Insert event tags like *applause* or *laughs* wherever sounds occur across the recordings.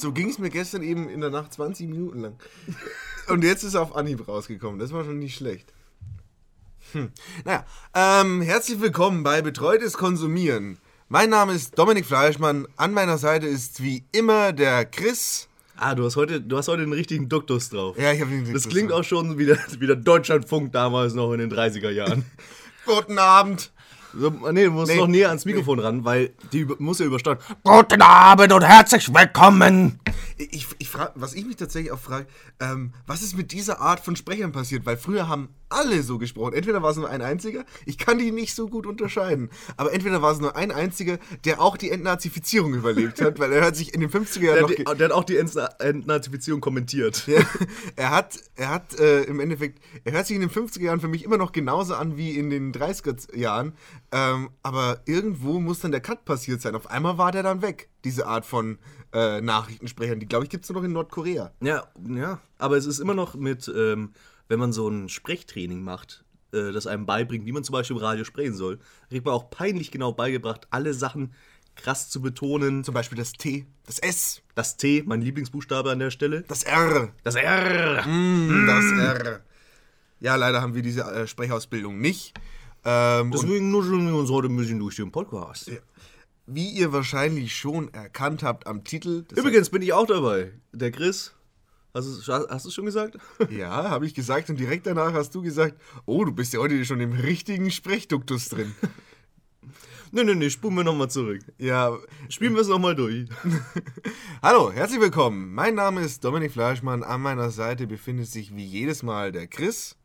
So ging es mir gestern eben in der Nacht 20 Minuten lang. Und jetzt ist er auf Anhieb rausgekommen. Das war schon nicht schlecht. Hm. Naja, ähm, herzlich willkommen bei Betreutes Konsumieren. Mein Name ist Dominik Fleischmann. An meiner Seite ist wie immer der Chris. Ah, du hast heute, du hast heute einen richtigen Duktus drauf. Ja, ich habe den Das klingt auch schon wie der *laughs* Deutschlandfunk damals noch in den 30er Jahren. Guten Abend. So, nee, du musst Nee. noch näher ans Mikrofon ran, weil die muss ja übersteuern. Guten Abend und herzlich willkommen. Ich, ich frage, was ich mich tatsächlich auch frage, ähm, was ist mit dieser Art von Sprechern passiert? Weil früher haben alle so gesprochen. Entweder war es nur ein einziger, ich kann die nicht so gut unterscheiden, aber entweder war es nur ein einziger, der auch die Entnazifizierung überlebt hat, weil er hat sich in den 50er Jahren Der, noch... die- der hat auch die Entna- Entnazifizierung kommentiert. Ja, er hat, er hat äh, im Endeffekt, er hört sich in den 50er Jahren für mich immer noch genauso an wie in den 30er Jahren. Ähm, aber irgendwo muss dann der Cut passiert sein. Auf einmal war der dann weg, diese Art von äh, Nachrichtensprechern. Die, glaube ich, gibt es nur noch in Nordkorea. Ja, ja. Aber es ist immer noch mit, ähm, wenn man so ein Sprechtraining macht, äh, das einem beibringt, wie man zum Beispiel im Radio sprechen soll, kriegt man auch peinlich genau beigebracht, alle Sachen krass zu betonen. Zum Beispiel das T, das S, Das T, mein Lieblingsbuchstabe an der Stelle. das R, Das R. mm, das R. Ja, leider haben wir diese äh, Sprechausbildung nicht. Ähm, Deswegen nuscheln wir uns heute ein bisschen durch den Podcast. wie ihr wahrscheinlich schon erkannt habt am Titel, Übrigens bin ich auch dabei. Der Chris. Hast du hast du schon gesagt? *laughs* Ja, habe ich gesagt und direkt danach hast du gesagt, oh, du bist ja heute schon im richtigen Sprechduktus drin. *laughs* nee, nee, nee, spulen wir nochmal zurück. ja, Spielen wir es nochmal durch. *laughs* hallo, herzlich willkommen. Mein Name ist Dominik Fleischmann. An meiner Seite befindet sich wie jedes Mal der Chris.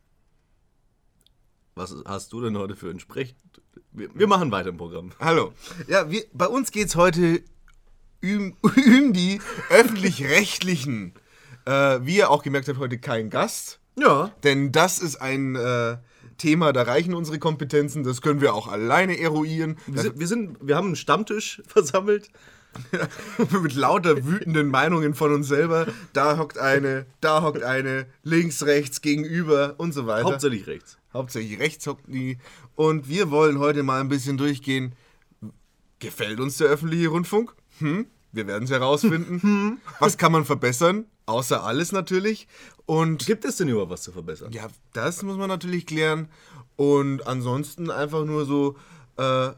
Was hast du denn heute für ein Sprech... Wir, wir machen weiter im Programm. Hallo. Ja, wir, bei uns geht es heute um, *laughs* um die öffentlich-rechtlichen. Äh, wie ihr auch gemerkt habt, heute kein Gast. Ja. Denn das ist ein äh, Thema, da reichen unsere Kompetenzen. Das können wir auch alleine eruieren. Wir sind, wir, sind, wir haben einen Stammtisch *laughs* versammelt. *laughs* mit lauter wütenden Meinungen von uns selber. Da hockt eine, da hockt eine, links, rechts, gegenüber und so weiter. Hauptsächlich rechts. Hauptsächlich rechts hockt die. Und wir wollen heute mal ein bisschen durchgehen. Gefällt uns der öffentliche Rundfunk? Hm? Wir werden es herausfinden. *laughs* Was kann man verbessern? Außer alles natürlich. Und Gibt es denn überhaupt was zu verbessern? ja, das muss man natürlich klären. Und ansonsten einfach nur so, äh,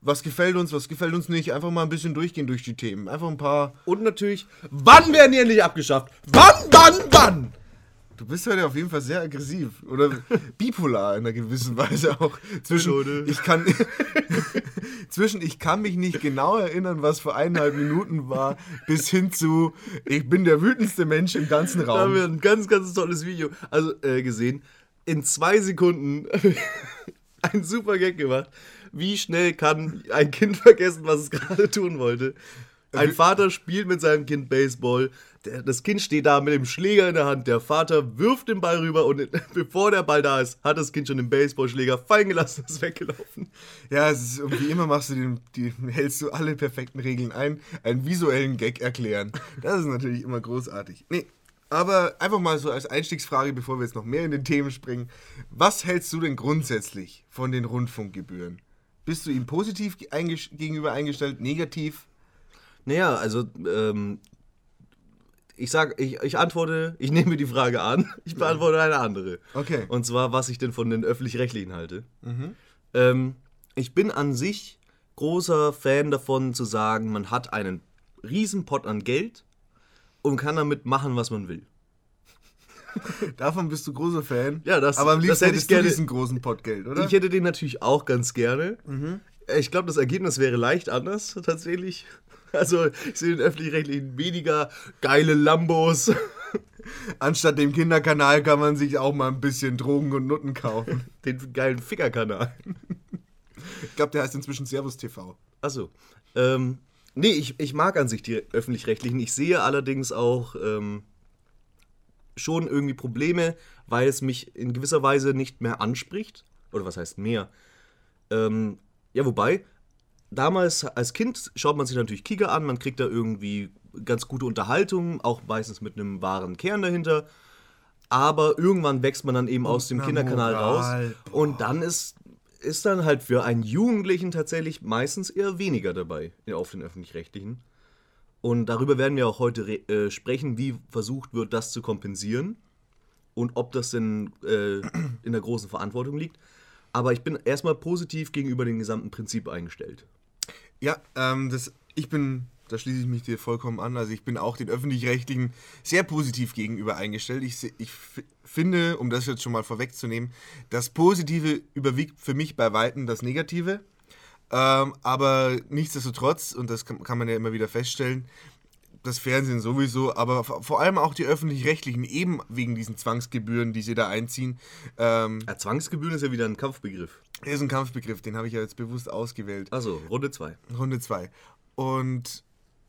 was gefällt uns, was gefällt uns nicht. Einfach mal ein bisschen durchgehen durch die Themen. Einfach ein paar. Und natürlich, wann werden die endlich abgeschafft? Wann, wann, wann? Du bist heute auf jeden Fall sehr aggressiv. Oder bipolar in einer gewissen Weise auch. Zwischen Leute. ich kann, *laughs* zwischen ich kann mich nicht genau erinnern, was vor eineinhalb Minuten war, bis hin zu ich bin der wütendste Mensch im ganzen Da haben wir Raum. ein ganz, ganz tolles Video also, äh, gesehen. In zwei Sekunden *laughs* ein super Gag gemacht. Wie schnell kann ein Kind vergessen, was es gerade tun wollte? Ein Vater spielt mit seinem Kind Baseball. Das Kind steht da mit dem Schläger in der Hand. Der Vater wirft den Ball rüber und *laughs* bevor der Ball da ist, hat das Kind schon den Baseballschläger fallen gelassen und ist weggelaufen. Ja, es ist, und wie immer machst du den, die, hältst du alle perfekten Regeln ein, einen visuellen Gag erklären. Das ist natürlich immer großartig. Nee, aber einfach mal so als Einstiegsfrage, bevor wir jetzt noch mehr in den Themen springen. Was hältst du denn grundsätzlich von den Rundfunkgebühren? Bist du ihm positiv ge- einges- gegenüber eingestellt, negativ? Naja, also, ähm, ich sag, ich, ich antworte, ich nehme mir die Frage an, *laughs* ich beantworte eine andere. Okay. Und zwar, was ich denn von den öffentlich-rechtlichen halte. Ähm, ich bin an sich großer Fan davon zu sagen, man hat einen riesen Pot an Geld und kann damit machen, was man will. *laughs* Davon bist du großer Fan. Ja, das- Aber am das liebsten hätte ich gerne- diesen großen Pottgeld, oder? Ich hätte den natürlich auch ganz gerne. Äh, Ich glaube, das Ergebnis wäre leicht anders, tatsächlich. Also, ich sehe den öffentlich-rechtlichen weniger geile Lambos. *laughs* Anstatt dem Kinderkanal kann man sich auch mal ein bisschen Drogen und Nutten kaufen. *laughs* Den geilen Fickerkanal. Ich glaube, der heißt inzwischen Servus TV. Achso. Ähm, nee, ich, ich mag an sich die öffentlich-rechtlichen. Ich sehe allerdings auch ähm, schon irgendwie Probleme, weil es mich in gewisser Weise nicht mehr anspricht. Oder was heißt mehr? Ähm, ja, wobei, damals als Kind schaut man sich natürlich Kika an, man kriegt da irgendwie ganz gute Unterhaltung, auch meistens mit einem wahren Kern dahinter. Aber irgendwann wächst man dann eben aus dem Kinderkanal Moral. raus. Und dann ist, ist dann halt für einen Jugendlichen tatsächlich meistens eher weniger dabei auf den öffentlich-rechtlichen. Und darüber werden wir auch heute äh, sprechen, wie versucht wird, das zu kompensieren und ob das denn äh, in der großen Verantwortung liegt. Aber ich bin erstmal positiv gegenüber dem gesamten Prinzip eingestellt. Ja, ähm, das, ich bin, da schließe ich mich dir vollkommen an. Also ich bin auch den öffentlich-rechtlichen sehr positiv gegenüber eingestellt. Ich, ich finde, um das jetzt schon mal vorwegzunehmen, das Positive überwiegt für mich bei Weitem das Negative. Ähm, aber nichtsdestotrotz, und das kann, kann man ja immer wieder feststellen, das Fernsehen sowieso, aber vor vor allem auch die öffentlich-rechtlichen, eben wegen diesen Zwangsgebühren, die sie da einziehen, ähm, Ja, Zwangsgebühren ist ja wieder ein Kampfbegriff. Ist ein Kampfbegriff, den habe ich ja jetzt bewusst ausgewählt. Also, Runde 2. Runde 2. Und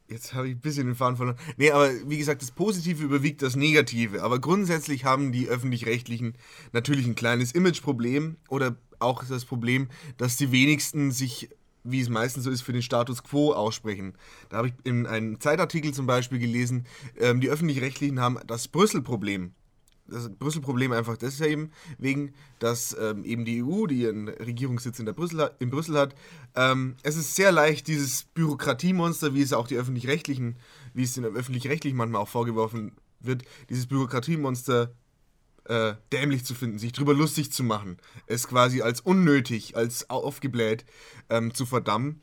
jetzt habe ich ein bisschen den Faden verloren. Nee, aber wie gesagt, das Positive überwiegt das Negative. Aber grundsätzlich haben die Öffentlich-Rechtlichen natürlich ein kleines Imageproblem oder auch das Problem, dass die wenigsten sich, wie es meistens so ist, für den Status quo aussprechen. Da habe ich in einem Zeitartikel zum Beispiel gelesen, ähm, die Öffentlich-Rechtlichen haben das Brüssel-Problem das Brüssel-Problem einfach deswegen, wegen, dass ähm, eben die EU, die ihren Regierungssitz in, Brüssel, hat- in Brüssel hat, ähm, es ist sehr leicht, dieses Bürokratiemonster, wie es auch die öffentlich-rechtlichen, wie es den öffentlich-rechtlichen manchmal auch vorgeworfen wird, dieses Bürokratiemonster äh, dämlich zu finden, sich drüber lustig zu machen, es quasi als unnötig, als aufgebläht ähm, zu verdammen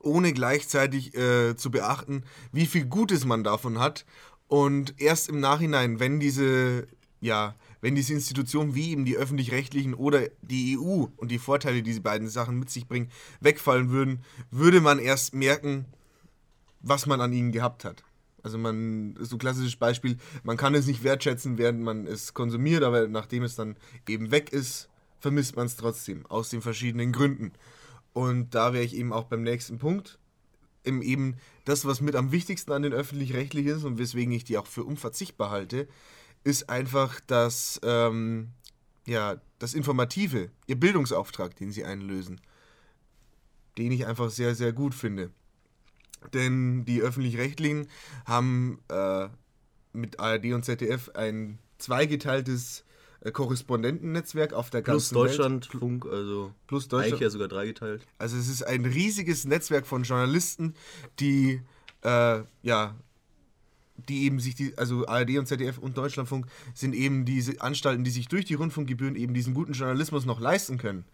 ohne gleichzeitig äh, zu beachten, wie viel Gutes man davon hat. Und erst im Nachhinein, wenn diese, ja, wenn diese Institutionen wie eben die öffentlich-rechtlichen oder die EU und die Vorteile, die diese beiden Sachen mit sich bringen, wegfallen würden, würde man erst merken, was man an ihnen gehabt hat. Also man, so ein klassisches Beispiel, man kann es nicht wertschätzen, während man es konsumiert, aber nachdem es dann eben weg ist, vermisst man es trotzdem, aus den verschiedenen Gründen. Und da wäre ich eben auch beim nächsten Punkt. Eben das, was mit am wichtigsten an den öffentlich-rechtlichen ist und weswegen ich die auch für unverzichtbar halte, ist einfach das, ähm, ja, das Informative, ihr Bildungsauftrag, den sie einlösen. Den ich einfach sehr, sehr gut finde. Denn die öffentlich-rechtlichen haben äh, mit ARD und ZDF ein zweigeteiltes Korrespondentennetzwerk auf der Plus ganzen Welt. Deutschlandfunk, also Plus eigentlich Deutschland. ja sogar dreigeteilt. Also es ist ein riesiges Netzwerk von Journalisten, die äh, ja die eben sich die also ARD und ZDF und Deutschlandfunk sind eben diese Anstalten, die sich durch die Rundfunkgebühren eben diesen guten Journalismus noch leisten können.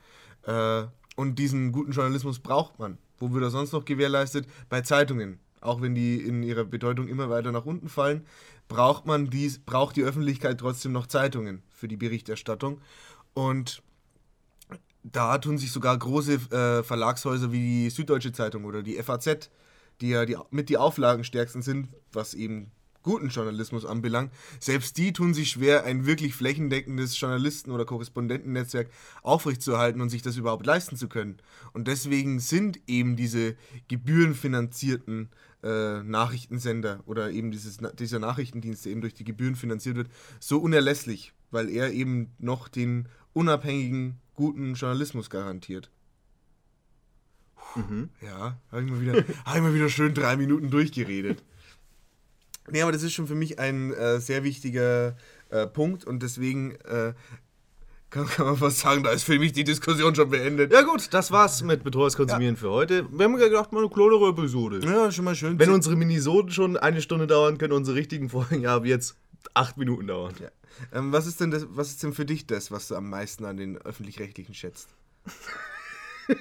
Äh, und diesen guten Journalismus braucht man. Wo wird er sonst noch gewährleistet? Bei Zeitungen. Auch wenn die in ihrer Bedeutung immer weiter nach unten fallen, braucht man dies, braucht die Öffentlichkeit trotzdem noch Zeitungen für die Berichterstattung. Und da tun sich sogar große äh, Verlagshäuser wie die Süddeutsche Zeitung oder die FAZ, die ja die, mit die Auflagenstärksten sind, was eben guten Journalismus anbelangt, selbst die tun sich schwer, ein wirklich flächendeckendes Journalisten- oder Korrespondentennetzwerk aufrechtzuerhalten und sich das überhaupt leisten zu können. Und deswegen sind eben diese gebührenfinanzierten äh, Nachrichtensender oder eben dieses, dieser Nachrichtendienst, der eben durch die Gebühren finanziert wird, so unerlässlich, weil er eben noch den unabhängigen, guten Journalismus garantiert. Ja, habe ich, mal wieder- *laughs* hab ich mal wieder schön drei Minuten durchgeredet. Nee, aber das ist schon für mich ein äh, sehr wichtiger äh, Punkt und deswegen äh, kann, kann man fast sagen, da ist für mich die Diskussion schon beendet. Ja gut, das war's mit Betreuers Konsumieren für heute. Wir haben ja gedacht, mal eine kleinere Episode. Ja, schon mal schön. Wenn unsere Minisoden schon eine Stunde dauern, können unsere richtigen Folgen ja ab jetzt acht Minuten dauern. ja. ähm, was, ist denn das, was ist denn für dich das, was du am meisten an den Öffentlich-Rechtlichen schätzt? *laughs*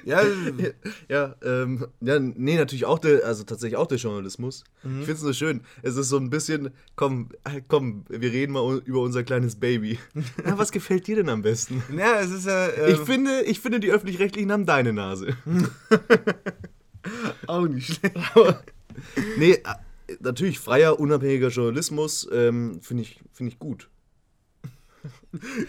ja, *laughs* Ja, ähm, ja, nee, natürlich auch der, also tatsächlich auch der Journalismus. Ich finde es so schön. Es ist so ein bisschen, komm, äh, komm, wir reden mal über unser kleines Baby. *laughs* Na, was gefällt dir denn am besten? ja, es ist ja äh, *laughs* Ich finde, ich finde, die Öffentlich-Rechtlichen haben deine Nase. auch nicht schlecht. nee, äh, natürlich freier, unabhängiger Journalismus ähm, finde ich, finde ich gut.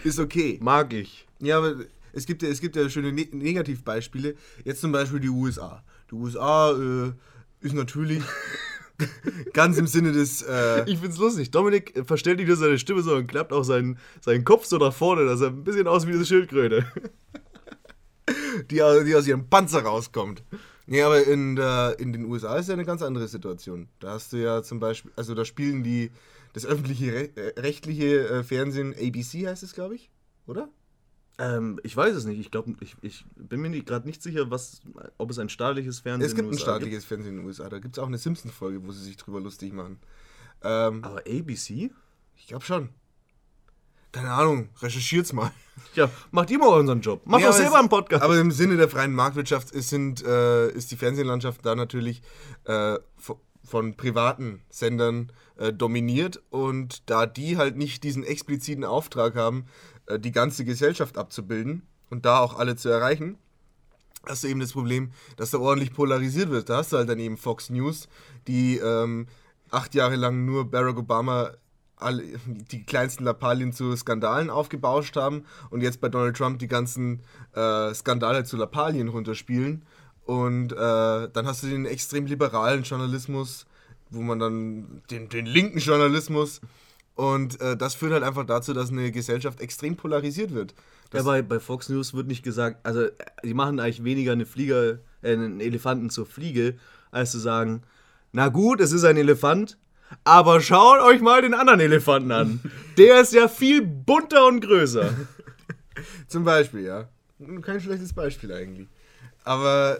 Ist okay. Mag ich. Ja, aber es gibt ja, es gibt ja schöne ne Negativbeispiele. Jetzt zum Beispiel die USA. Die USA äh, ist natürlich *laughs* ganz im Sinne des. Äh, Ich find's lustig. Dominik äh, verstellt nicht nur seine Stimme, sondern klappt auch seinen, seinen Kopf so nach vorne, dass er ein bisschen aus wie eine Schildkröte. *laughs* die, die aus ihrem Panzer rauskommt. Nee, aber in, der, in den USA ist ja eine ganz andere Situation. Da hast du ja zum Beispiel, also da spielen die, das öffentliche äh, rechtliche äh, Fernsehen, ABC heißt es, glaube ich, oder? Ähm, ich weiß es nicht. Ich glaube, ich, ich bin mir gerade nicht sicher, was, ob es ein staatliches Fernsehen Es gibt in ein den USA staatliches Fernsehen in den USA. Da gibt es auch eine Simpsons-Folge, wo sie sich drüber lustig machen. Ähm, Aber ABC? ich glaube schon. Keine Ahnung, recherchiert's mal. Ja, macht ihr mal unseren Job. Macht doch aber selber einen Podcast. Aber im Sinne der freien Marktwirtschaft ist, sind, äh, ist die Fernsehlandschaft da natürlich äh, von, privaten Sendern äh, dominiert und da die halt nicht diesen expliziten Auftrag haben, die ganze Gesellschaft abzubilden und da auch alle zu erreichen, hast du eben das Problem, dass da ordentlich polarisiert wird. Da hast du halt dann eben Fox News, die ähm, acht Jahre lang nur Barack Obama alle, *laughs* die kleinsten Lappalien zu Skandalen aufgebauscht haben und jetzt bei Donald Trump die ganzen äh, Skandale zu Lappalien runterspielen. Und äh, dann hast du den extrem liberalen Journalismus, wo man dann den, den linken Journalismus. Und äh, das führt halt einfach dazu, dass eine Gesellschaft extrem polarisiert wird. ja, bei, bei Fox News wird nicht gesagt, also die machen eigentlich weniger eine Flieger, äh, einen Elefanten zur Fliege, als zu sagen, na gut, es ist ein Elefant, aber schaut euch mal den anderen Elefanten an. *laughs* Der ist ja viel bunter und größer. *laughs* Zum Beispiel, ja. Kein schlechtes Beispiel eigentlich. Aber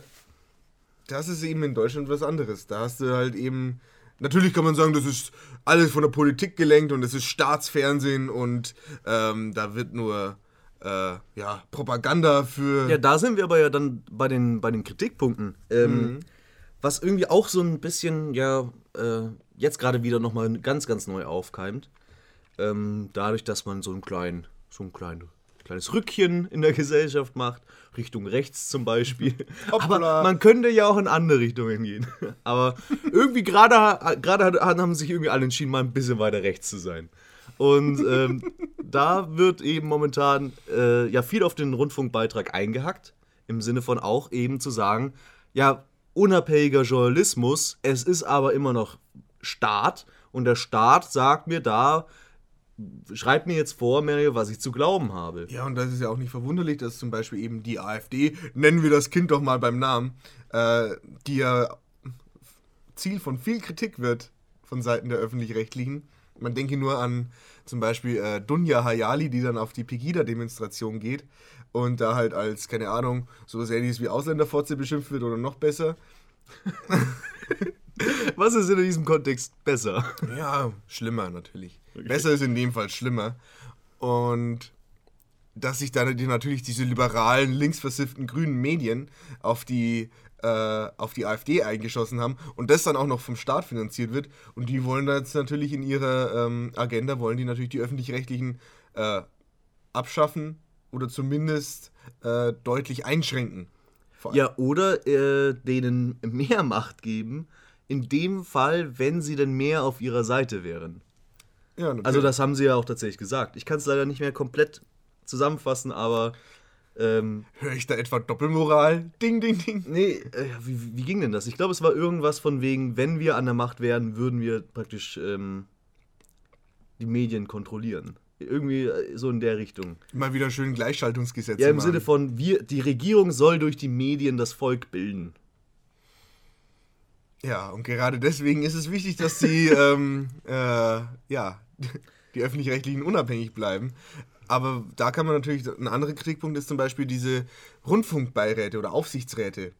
das ist eben in Deutschland was anderes. Da hast du halt eben. Natürlich kann man sagen, das ist alles von der Politik gelenkt und es ist Staatsfernsehen und ähm, da wird nur äh, ja, Propaganda für. Ja, da sind wir aber ja dann bei den, bei den Kritikpunkten. Ähm, Was irgendwie auch so ein bisschen, ja, äh, jetzt gerade wieder nochmal ganz, ganz neu aufkeimt. Ähm, dadurch, dass man so ein klein, so ein klein, kleines Rückchen in der Gesellschaft macht, Richtung rechts zum Beispiel. *laughs* Hoppla. Aber man könnte ja auch in andere Richtungen gehen. *laughs* Aber irgendwie gerade haben sich irgendwie alle entschieden, mal ein bisschen weiter rechts zu sein. Und ähm, *laughs* da wird eben momentan äh, ja viel auf den Rundfunkbeitrag eingehackt, im Sinne von auch eben zu sagen, ja, unabhängiger Journalismus, es ist aber immer noch Staat und der Staat sagt mir da, schreibt mir jetzt vor, Mario, was ich zu glauben habe. Ja, und das ist ja auch nicht verwunderlich, dass zum Beispiel eben die AfD, nennen wir das Kind doch mal beim Namen, äh, die ja Ziel von viel Kritik wird von Seiten der Öffentlich-Rechtlichen. Man denke nur an zum Beispiel äh, Dunja Hayali, die dann auf die Pegida-Demonstration geht und da halt als, keine Ahnung, so was ähnliches wie Ausländerfotze beschimpft wird oder noch besser. *laughs* Was ist in diesem Kontext besser? Ja, schlimmer natürlich. Besser ist in dem Fall schlimmer. Und dass sich dann natürlich diese liberalen, linksversifften grünen Medien auf die, äh, auf die AfD eingeschossen haben und das dann auch noch vom Staat finanziert wird. Und die wollen da jetzt natürlich in ihrer ähm, Agenda, wollen die natürlich die öffentlich-rechtlichen äh, abschaffen oder zumindest äh, deutlich einschränken. Ja, oder äh, denen mehr Macht geben, in dem Fall, wenn sie denn mehr auf ihrer Seite wären. Ja, natürlich. Also das haben sie ja auch tatsächlich gesagt. Ich kann es leider nicht mehr komplett zusammenfassen, aber ähm, Höre ich da etwa Doppelmoral? Ding, ding, ding. nee, äh, wie, wie ging denn das? Ich glaube, es war irgendwas von wegen, wenn wir an der Macht wären, würden wir praktisch ähm, die Medien kontrollieren. Irgendwie äh, so in der Richtung. Mal wieder schön Gleichschaltungsgesetze Ja, im machen. Sinne von, wir, die Regierung soll durch die Medien das Volk bilden. Ja, und gerade deswegen ist es wichtig, dass die, *laughs* ähm, äh, ja, die öffentlich-rechtlichen unabhängig bleiben. Aber da kann man natürlich, ein anderer Kritikpunkt ist zum Beispiel diese Rundfunkbeiräte oder Aufsichtsräte,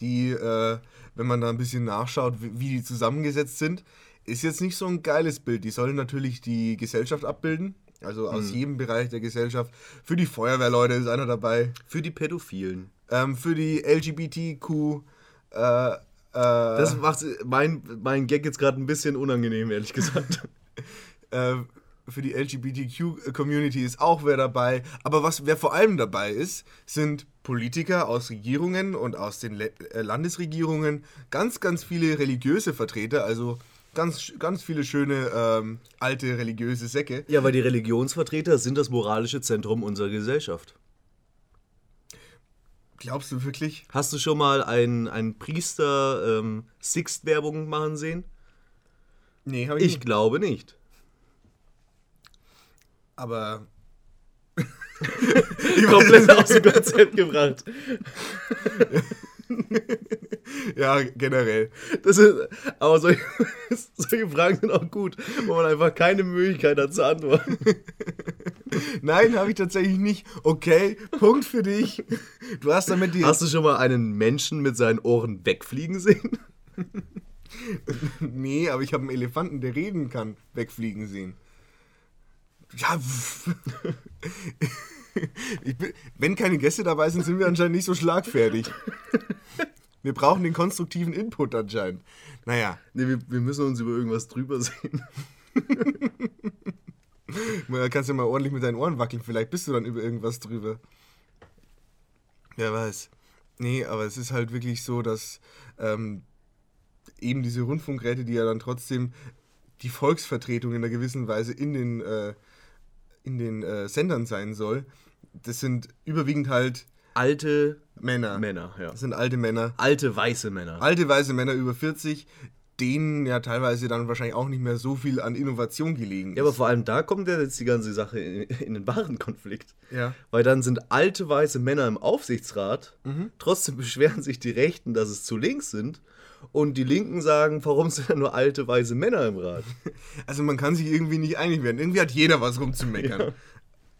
die, äh, wenn man da ein bisschen nachschaut, wie, die zusammengesetzt sind, ist jetzt nicht so ein geiles Bild. Die sollen natürlich die Gesellschaft abbilden, also aus jedem Bereich der Gesellschaft. Für die Feuerwehrleute ist einer dabei, Für die Pädophilen. ähm, für die LGBTQ, äh, Das macht mein, mein Gag jetzt gerade ein bisschen unangenehm, ehrlich gesagt. *laughs* äh, für die LGBTQ-Community ist auch wer dabei. Aber was wer vor allem dabei ist, sind Politiker aus Regierungen und aus den Le äh, Landesregierungen, ganz, ganz viele religiöse Vertreter, also ganz, ganz viele schöne ähm, alte religiöse Säcke. Ja, weil die Religionsvertreter sind das moralische Zentrum unserer Gesellschaft. Glaubst du wirklich? Hast du schon mal einen, einen Priester ähm, Sixt-Werbung machen sehen? Nee, habe ich, Ich nicht. glaube nicht. Aber *laughs* Komplett aus dem Konzept gebracht. *laughs* *laughs* ja, generell. Das ist, aber solche, *laughs* solche Fragen sind auch gut, wo man einfach keine Möglichkeit hat zu antworten. *laughs* Nein, habe ich tatsächlich nicht. Okay, Punkt für dich. Du hast damit die. Hast du schon mal einen Menschen mit seinen Ohren wegfliegen sehen? Nee, aber ich habe einen Elefanten, der reden kann, wegfliegen sehen. Ja, bin, wenn keine Gäste dabei sind, sind wir anscheinend nicht so schlagfertig. Wir brauchen den konstruktiven Input anscheinend. Naja, Nee, wir, wir müssen uns über irgendwas drüber sehen. *laughs* da kannst du mal ordentlich mit deinen Ohren wackeln. Vielleicht bist du dann über irgendwas drüber. Wer weiß. Nee, aber es ist halt wirklich so, dass ähm, eben diese Rundfunkräte, die ja dann trotzdem die Volksvertretung in einer gewissen Weise in den, äh, in den äh, Sendern sein soll, das sind überwiegend halt Alte Männer. Männer, ja. Das sind alte Männer. Alte weiße Männer. Alte weiße Männer über 40, denen ja teilweise dann wahrscheinlich auch nicht mehr so viel an Innovation gelegen ist. Ja, aber vor allem da kommt ja jetzt die ganze Sache in, in den wahren Konflikt. Ja. Weil dann sind alte weiße Männer im Aufsichtsrat, Mhm. trotzdem *laughs* beschweren sich die Rechten, dass es zu links sind. Und die Linken sagen, warum sind da nur alte weiße Männer im Rat? *laughs* Also man kann sich irgendwie nicht einig werden. Irgendwie hat jeder was rumzumeckern.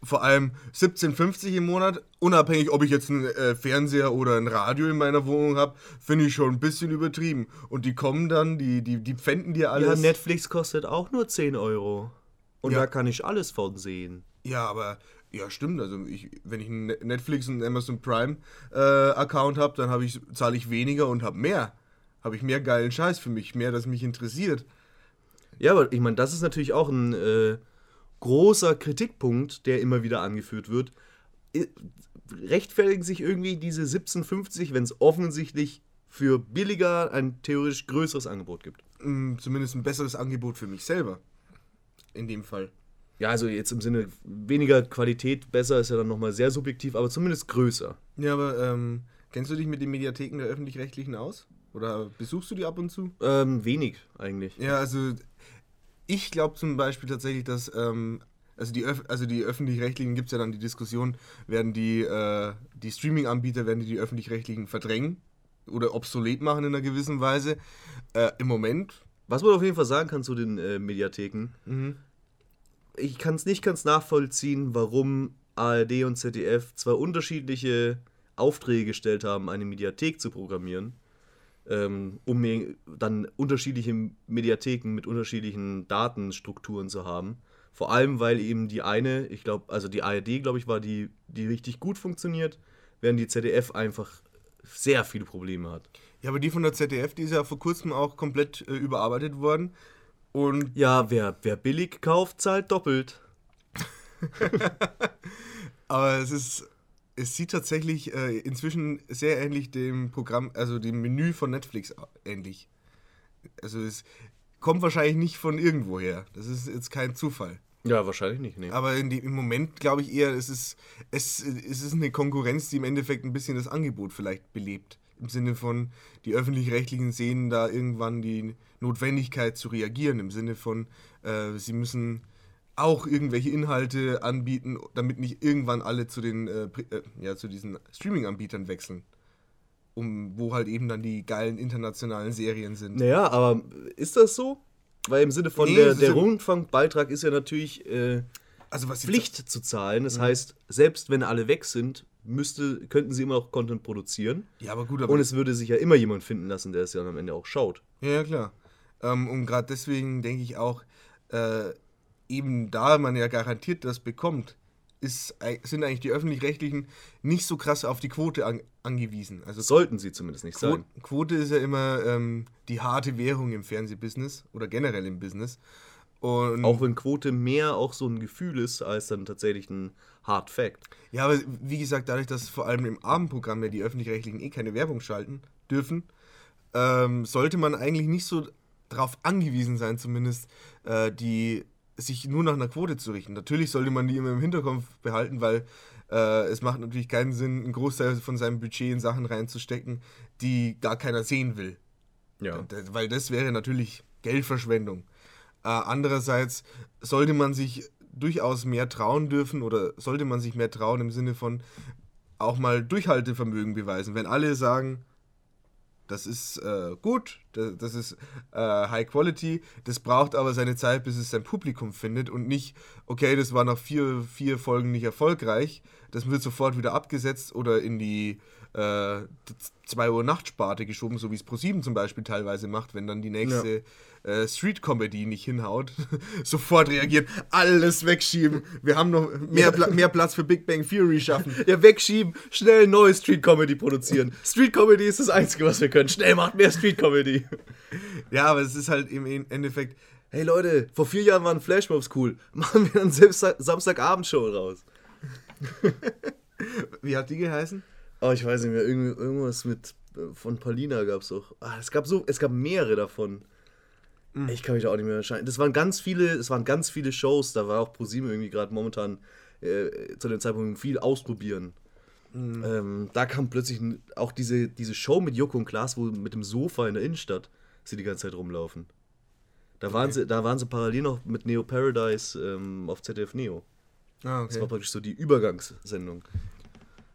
Vor allem 17,50 im Monat, unabhängig, ob ich jetzt einen äh, Fernseher oder ein Radio in meiner Wohnung habe, finde ich schon ein bisschen übertrieben. Und die kommen dann, die, die, die pfänden dir Ja, alles. Netflix kostet auch nur 10 Euro. Und Ja. da kann ich alles von sehen. Ja, aber ja, stimmt. Also ich, wenn ich einen Netflix und einen Amazon Prime äh, Account habe, dann habe ich zahle ich weniger und habe mehr. Habe ich mehr geilen Scheiß für mich, mehr, das mich interessiert. Ja, aber ich meine, das ist natürlich auch ein äh, großer Kritikpunkt, der immer wieder angeführt wird. Rechtfertigen sich irgendwie diese 1750, wenn es offensichtlich für billiger ein theoretisch größeres Angebot gibt? Mm, Zumindest ein besseres Angebot für mich selber. In dem Fall. Ja, also jetzt im Sinne weniger Qualität, besser ist ja dann nochmal sehr subjektiv, aber zumindest größer. Ja, aber ähm, kennst du dich mit den Mediatheken der öffentlich-rechtlichen aus? Oder besuchst du die ab und zu? Ähm, wenig eigentlich. Ja, also ich glaube zum Beispiel tatsächlich, dass ähm, also die, Öff also die öffentlich-rechtlichen gibt es ja dann die Diskussion, werden die, äh, die Streaming-Anbieter, werden die die öffentlich-rechtlichen verdrängen oder obsolet machen in einer gewissen Weise. Äh, Im Moment, Was man auf jeden Fall sagen kann zu den äh, Mediatheken, ich kann es nicht ganz nachvollziehen, warum ARD und ZDF zwei unterschiedliche Aufträge gestellt haben, eine Mediathek zu programmieren, ähm, um dann unterschiedliche Mediatheken mit unterschiedlichen Datenstrukturen zu haben. Vor allem, weil eben die eine, ich glaube, also die ARD, glaube ich, war die, die richtig gut funktioniert, während die ZDF einfach sehr viele Probleme hat. ja, aber die von der ZDF, die ist ja vor kurzem auch komplett äh, überarbeitet worden. Und Ja, wer, wer billig kauft, zahlt doppelt. *laughs* Aber es ist, es sieht tatsächlich äh, inzwischen sehr ähnlich dem Programm, also dem Menü von Netflix ähnlich. Also es kommt wahrscheinlich nicht von irgendwoher. Das ist jetzt kein Zufall. Ja, wahrscheinlich nicht, nee. Aber in die, im Moment glaube ich eher, es ist, es, es ist eine Konkurrenz, die im Endeffekt ein bisschen das Angebot vielleicht belebt. Im Sinne von, die öffentlich-rechtlichen sehen da irgendwann die Notwendigkeit zu reagieren. Im Sinne von, äh, sie müssen auch irgendwelche Inhalte anbieten, damit nicht irgendwann alle zu den, äh, äh, ja, zu diesen Streaming-Anbietern wechseln. Um, wo halt eben dann die geilen internationalen Serien sind. Naja, aber ist das so? Weil im Sinne von Nee, der, der ja- Rundfunkbeitrag ist ja natürlich äh, Also Pflicht zu zahlen. Das heißt, selbst wenn alle weg sind, müsste, könnten sie immer noch Content produzieren. Ja, aber gut, aber Und es würde sich ja immer jemand finden lassen, der es ja am Ende auch schaut. Ja, ja klar. Ähm, und gerade deswegen denke ich auch, äh, eben da man ja garantiert das bekommt, ist, sind eigentlich die Öffentlich-Rechtlichen nicht so krass auf die Quote an, angewiesen. Also Sollten sie zumindest nicht Quo sein. Quote ist ja immer ähm, die harte Währung im Fernsehbusiness oder generell im Business. Und Auch wenn Quote mehr auch so ein Gefühl ist, als dann tatsächlich ein Hard Fact. Ja, aber wie gesagt, dadurch, dass vor allem im Abendprogramm ja die Öffentlich-Rechtlichen eh keine Werbung schalten dürfen, ähm, sollte man eigentlich nicht so darauf angewiesen sein, zumindest äh, die sich nur nach einer Quote zu richten. Natürlich sollte man die immer im Hinterkopf behalten, weil äh, es macht natürlich keinen Sinn, einen Großteil von seinem Budget in Sachen reinzustecken, die gar keiner sehen will. Ja. Weil das wäre natürlich Geldverschwendung. Äh, andererseits sollte man sich durchaus mehr trauen dürfen oder sollte man sich mehr trauen im Sinne von auch mal Durchhaltevermögen beweisen. Wenn alle sagen, Das ist äh, gut, das, das ist äh, High Quality, das braucht aber seine Zeit, bis es sein Publikum findet und nicht, okay, das war nach vier, vier Folgen nicht erfolgreich, das wird sofort wieder abgesetzt oder in die äh, 2 Uhr Nachtsparte geschoben, so wie es ProSieben zum Beispiel teilweise macht, wenn dann die nächste äh, Street Comedy nicht hinhaut, *laughs* sofort reagieren, alles wegschieben, wir haben noch mehr, Pla mehr Platz für Big Bang Theory schaffen. Ja, wegschieben, schnell neue Street Comedy produzieren. Street Comedy ist das Einzige, was wir können. Schnell macht mehr Street Comedy. Ja, aber es ist halt im Endeffekt, Hey Leute, vor vier Jahren waren Flashmobs cool. *laughs* Machen wir dann Samstag Samstagabendshow raus. *laughs* wie hat die geheißen? Oh, ich weiß nicht mehr, irgend- irgendwas mit äh, von Paulina gab es doch. Ah, es gab so, es gab mehrere davon. Ich kann mich da auch nicht mehr erscheinen. Das waren ganz viele, es waren ganz viele Shows, da war auch ProSieben irgendwie gerade momentan äh, zu dem Zeitpunkt viel ausprobieren. Ähm, da kam plötzlich auch diese, diese Show mit Joko und Klaas, wo mit dem Sofa in der Innenstadt sie die ganze Zeit rumlaufen. Da waren, sie, da waren sie parallel noch mit Neo Paradise ähm, auf ZDF Neo. Ah, Das war praktisch so die Übergangssendung.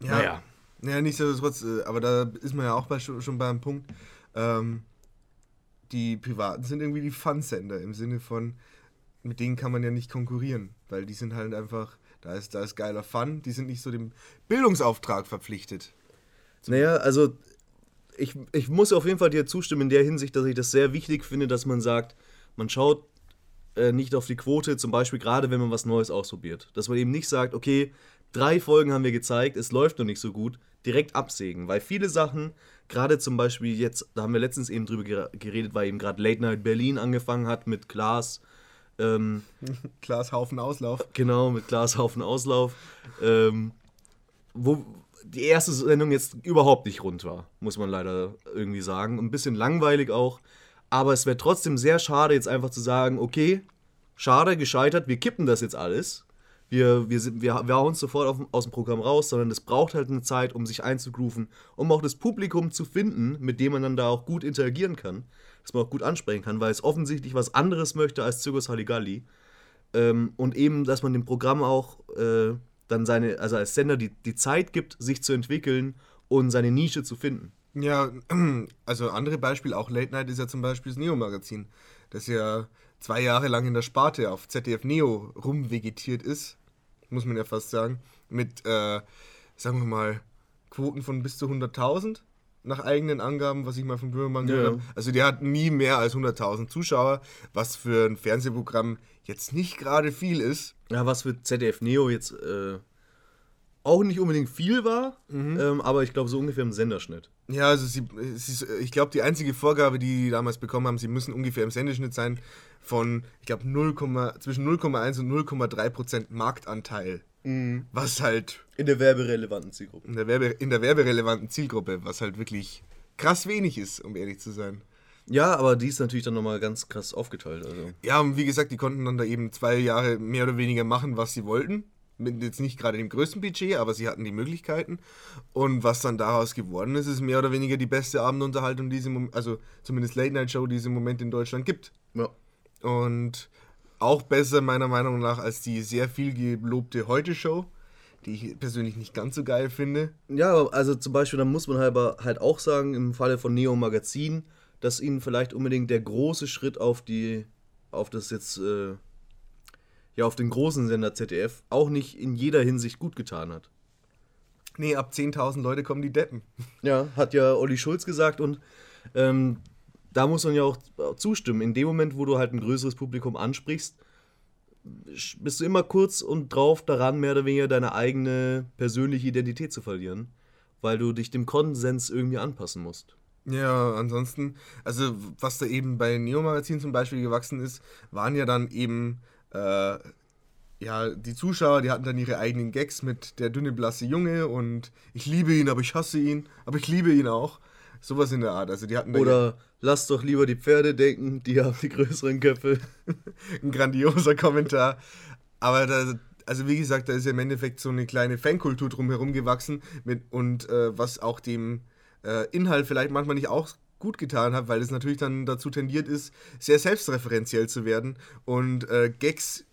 Ja, Naja. Ja nichtsdestotrotz, äh, aber da ist man ja auch bei, schon beim Punkt, ähm, die Privaten sind irgendwie die Fun-Sender im Sinne von, mit denen kann man ja nicht konkurrieren, weil die sind halt einfach, da ist, da ist geiler Fun, die sind nicht so dem Bildungsauftrag verpflichtet. Naja, also ich, ich muss auf jeden Fall dir zustimmen in der Hinsicht, dass ich das sehr wichtig finde, dass man sagt, man schaut äh, nicht auf die Quote, zum Beispiel gerade wenn man was Neues ausprobiert. Dass man eben nicht sagt, okay, drei Folgen haben wir gezeigt, es läuft noch nicht so gut, direkt absägen. Weil viele Sachen, gerade zum Beispiel jetzt, da haben wir letztens eben drüber gere- geredet, weil eben gerade Late Night Berlin angefangen hat mit Klaas. Ähm, *laughs* Klaas Haufen Auslauf. Genau, mit Glashaufen Auslauf. Ähm, wo die erste Sendung jetzt überhaupt nicht rund war, muss man leider irgendwie sagen. Ein bisschen langweilig auch. Aber es wäre trotzdem sehr schade, jetzt einfach zu sagen, okay, schade, gescheitert, wir kippen das jetzt alles. Wir, wir, wir, wir hauen es sofort auf, aus dem Programm raus, sondern es braucht halt eine Zeit, um sich einzugrooven, um auch das Publikum zu finden, mit dem man dann da auch gut interagieren kann, dass man auch gut ansprechen kann, weil es offensichtlich was anderes möchte als Zirkus Halligalli. Ähm, und eben, dass man dem Programm auch äh, dann seine, also als Sender die, die Zeit gibt, sich zu entwickeln und seine Nische zu finden. Ja, *clears throat* also andere Beispiel, auch Late Night ist ja zum Beispiel das Neo-Magazin, das ja zwei Jahre lang in der Sparte auf ZDF Neo rumvegetiert ist, muss man ja fast sagen, mit, äh, sagen wir mal, Quoten von bis zu 100.000 nach eigenen Angaben, was ich mal von Böhmermann gehört ja. habe. Also der hat nie mehr als 100.000 Zuschauer, was für ein Fernsehprogramm jetzt nicht gerade viel ist. Ja, was für ZDF Neo jetzt äh, auch nicht unbedingt viel war, ähm, aber ich glaube so ungefähr im Senderschnitt. Ja, also sie, ist, ich glaube, die einzige Vorgabe, die die damals bekommen haben, sie müssen ungefähr im Sendeschnitt sein von, ich glaube, 0, zwischen 0,1 und 0,3 Prozent Marktanteil. Was halt In der werberelevanten Zielgruppe. in der, Werbe, in der werberelevanten Zielgruppe, was halt wirklich krass wenig ist, um ehrlich zu sein. Ja, aber die ist natürlich dann nochmal ganz krass aufgeteilt. Also. Ja, und wie gesagt, die konnten dann da eben zwei Jahre mehr oder weniger machen, was sie wollten. Mit jetzt nicht gerade dem größten Budget, aber sie hatten die Möglichkeiten. Und was dann daraus geworden ist, ist mehr oder weniger die beste Abendunterhaltung, die es im also zumindest Late Night Show, die es im Moment in Deutschland gibt. Ja. Und auch besser meiner Meinung nach als die sehr viel gelobte Heute-Show, die ich persönlich nicht ganz so geil finde. Ja, aber also zum Beispiel, dann muss man halt, halt auch sagen, im Falle von Neo Magazin, dass ihnen vielleicht unbedingt der große Schritt auf die, auf das jetzt, äh, ja, auf den großen Sender ZDF auch nicht in jeder Hinsicht gut getan hat. Nee, ab 10.000 Leute kommen die Deppen. *laughs* Ja, hat ja Olli Schulz gesagt und ähm, da muss man ja auch zustimmen. In dem Moment, wo du halt ein größeres Publikum ansprichst, bist du immer kurz und drauf daran, mehr oder weniger deine eigene persönliche Identität zu verlieren, weil du dich dem Konsens irgendwie anpassen musst. Ja, ansonsten, also was da eben bei Neo Magazin zum Beispiel gewachsen ist, waren ja dann eben, äh, ja, die Zuschauer, die hatten dann ihre eigenen Gags mit der dünne, blasse Junge und ich liebe ihn, aber ich hasse ihn, aber ich liebe ihn auch. Sowas in der Art. Also die hatten Oder lass doch lieber die Pferde denken, die haben die größeren Köpfe. *laughs* ein grandioser Kommentar. Aber da, also wie gesagt, da ist ja im Endeffekt so eine kleine Fankultur drumherum gewachsen mit, und äh, was auch dem äh, Inhalt vielleicht manchmal nicht auch gut getan hat, weil es natürlich dann dazu tendiert ist, sehr selbstreferenziell zu werden und äh, Gags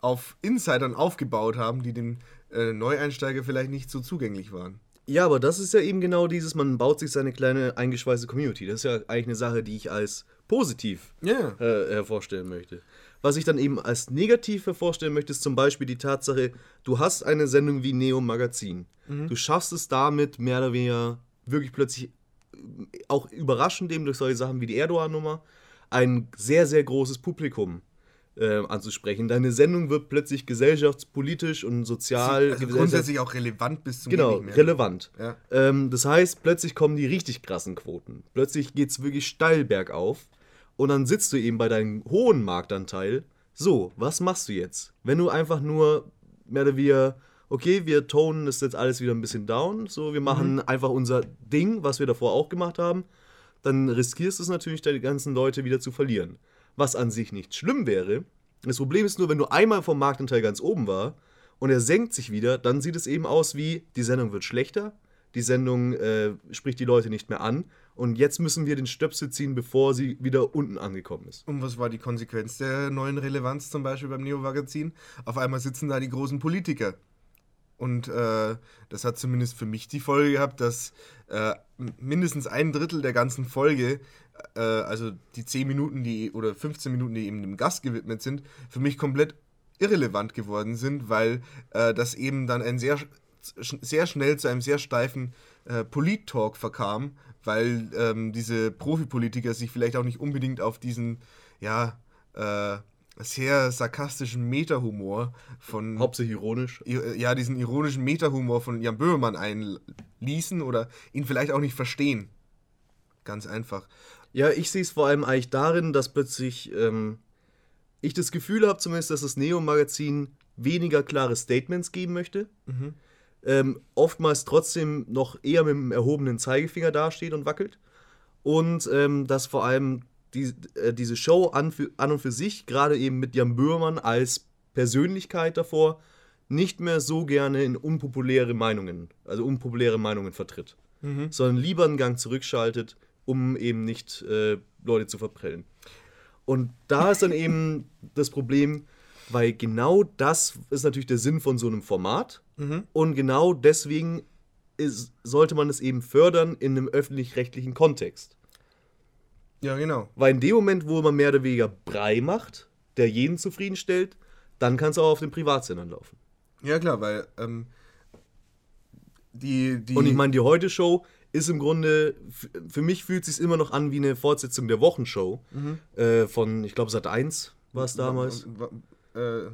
auf Insidern aufgebaut haben, die dem äh, Neueinsteiger vielleicht nicht so zugänglich waren. Ja, aber das ist ja eben genau dieses, man baut sich seine kleine eingeschweißte Community. Das ist ja eigentlich eine Sache, die ich als positiv Ja. äh, hervorstellen möchte. Was ich dann eben als negativ hervorstellen möchte, ist zum Beispiel die Tatsache, du hast eine Sendung wie Neo Magazin. Du schaffst es damit mehr oder weniger wirklich plötzlich auch überraschend eben durch solche Sachen wie die Erdogan-Nummer ein sehr, sehr großes Publikum äh, anzusprechen. Deine Sendung wird plötzlich gesellschaftspolitisch und sozial Also grundsätzlich auch relevant bis zum Genau, mehr. relevant. Ja. Ähm, das heißt, plötzlich kommen die richtig krassen Quoten. Plötzlich geht es wirklich steil bergauf. Und dann sitzt du eben bei deinem hohen Marktanteil. So, was machst du jetzt? Wenn du einfach nur mehr oder weniger, okay, wir tonen das jetzt alles wieder ein bisschen down. So, wir machen einfach unser Ding, was wir davor auch gemacht haben. Dann riskierst du es natürlich, deine ganzen Leute wieder zu verlieren. Was an sich nicht schlimm wäre. Das Problem ist nur, wenn du einmal vom Marktanteil ganz oben war und er senkt sich wieder, dann sieht es eben aus wie, die Sendung wird schlechter, die Sendung äh, spricht die Leute nicht mehr an und jetzt müssen wir den Stöpsel ziehen, bevor sie wieder unten angekommen ist. Und was war die Konsequenz der neuen Relevanz zum Beispiel beim Neo-Magazin? Auf einmal sitzen da die großen Politiker. Und äh, das hat zumindest für mich die Folge gehabt, dass äh, mindestens ein Drittel der ganzen Folge, äh, also die 10 Minuten die, oder 15 Minuten, die eben dem Gast gewidmet sind, für mich komplett irrelevant geworden sind, weil äh, das eben dann ein sehr, sehr schnell zu einem sehr steifen äh, Polit-Talk verkam, weil ähm, diese Profipolitiker sich vielleicht auch nicht unbedingt auf diesen, ja, äh, sehr sarkastischen Meta-Humor von Hauptsächlich ironisch. ja, diesen ironischen Meta-Humor von Jan Böhmermann einließen oder ihn vielleicht auch nicht verstehen. Ganz einfach. Ja, ich sehe es vor allem eigentlich darin, dass plötzlich ähm, ich das Gefühl habe, zumindest, dass das Neo-Magazin weniger klare Statements geben möchte. Ähm, oftmals trotzdem noch eher mit dem erhobenen Zeigefinger dasteht und wackelt. Und ähm, dass vor allem die, äh, diese Show an, für, an und für sich, gerade eben mit Jan Böhmermann als Persönlichkeit davor, nicht mehr so gerne in unpopuläre Meinungen, also unpopuläre Meinungen vertritt. Sondern lieber einen Gang zurückschaltet, um eben nicht äh, Leute zu verprellen. Und da ist dann eben *laughs* das Problem, weil genau das ist natürlich der Sinn von so einem Format. Und genau deswegen ist, sollte man es eben fördern in einem öffentlich-rechtlichen Kontext. Ja, genau. Weil in dem Moment, wo man mehr oder weniger Brei macht, der jeden zufriedenstellt, dann kann es auch auf den Privatsendern laufen. Ja, klar, weil ähm, die, die. Und ich meine, die Heute-Show ist im Grunde, für mich fühlt es sich immer noch an wie eine Fortsetzung der Wochenshow äh, von, ich glaube, Sat 1 war es damals. Äh,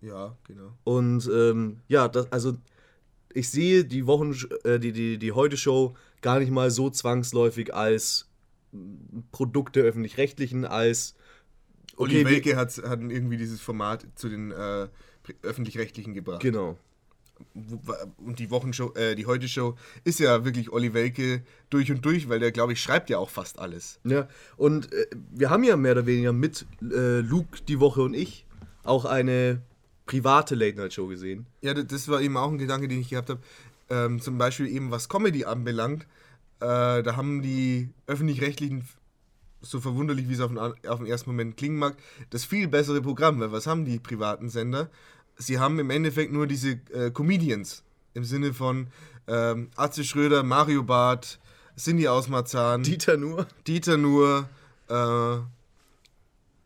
ja, genau. Und ähm, ja, das, also ich sehe die Wochen, äh, die, die, die Heute-Show gar nicht mal so zwangsläufig als Produkt der öffentlich-rechtlichen, als Olli wir- Welke hat, hat irgendwie dieses Format zu den äh, öffentlich-rechtlichen gebracht. Genau. Und die Wochenshow, äh, die Heute-Show ist ja wirklich Olli Welke durch und durch, weil der, glaube ich, schreibt ja auch fast alles. Ja, und äh, wir haben ja mehr oder weniger mit äh, Luke die Woche und ich auch eine private Late-Night-Show gesehen. Ja, das war eben auch ein Gedanke, den ich gehabt habe. Ähm, zum Beispiel eben was Comedy anbelangt. Äh, da haben die öffentlich-rechtlichen, so verwunderlich wie es auf den, auf den ersten Moment klingen mag, das viel bessere Programm. Weil was haben die privaten Sender? Sie haben im Endeffekt nur diese äh, Comedians. Im Sinne von ähm, Atze Schröder, Mario Barth, Cindy aus Marzahn, Dieter nur. Dieter Nur äh,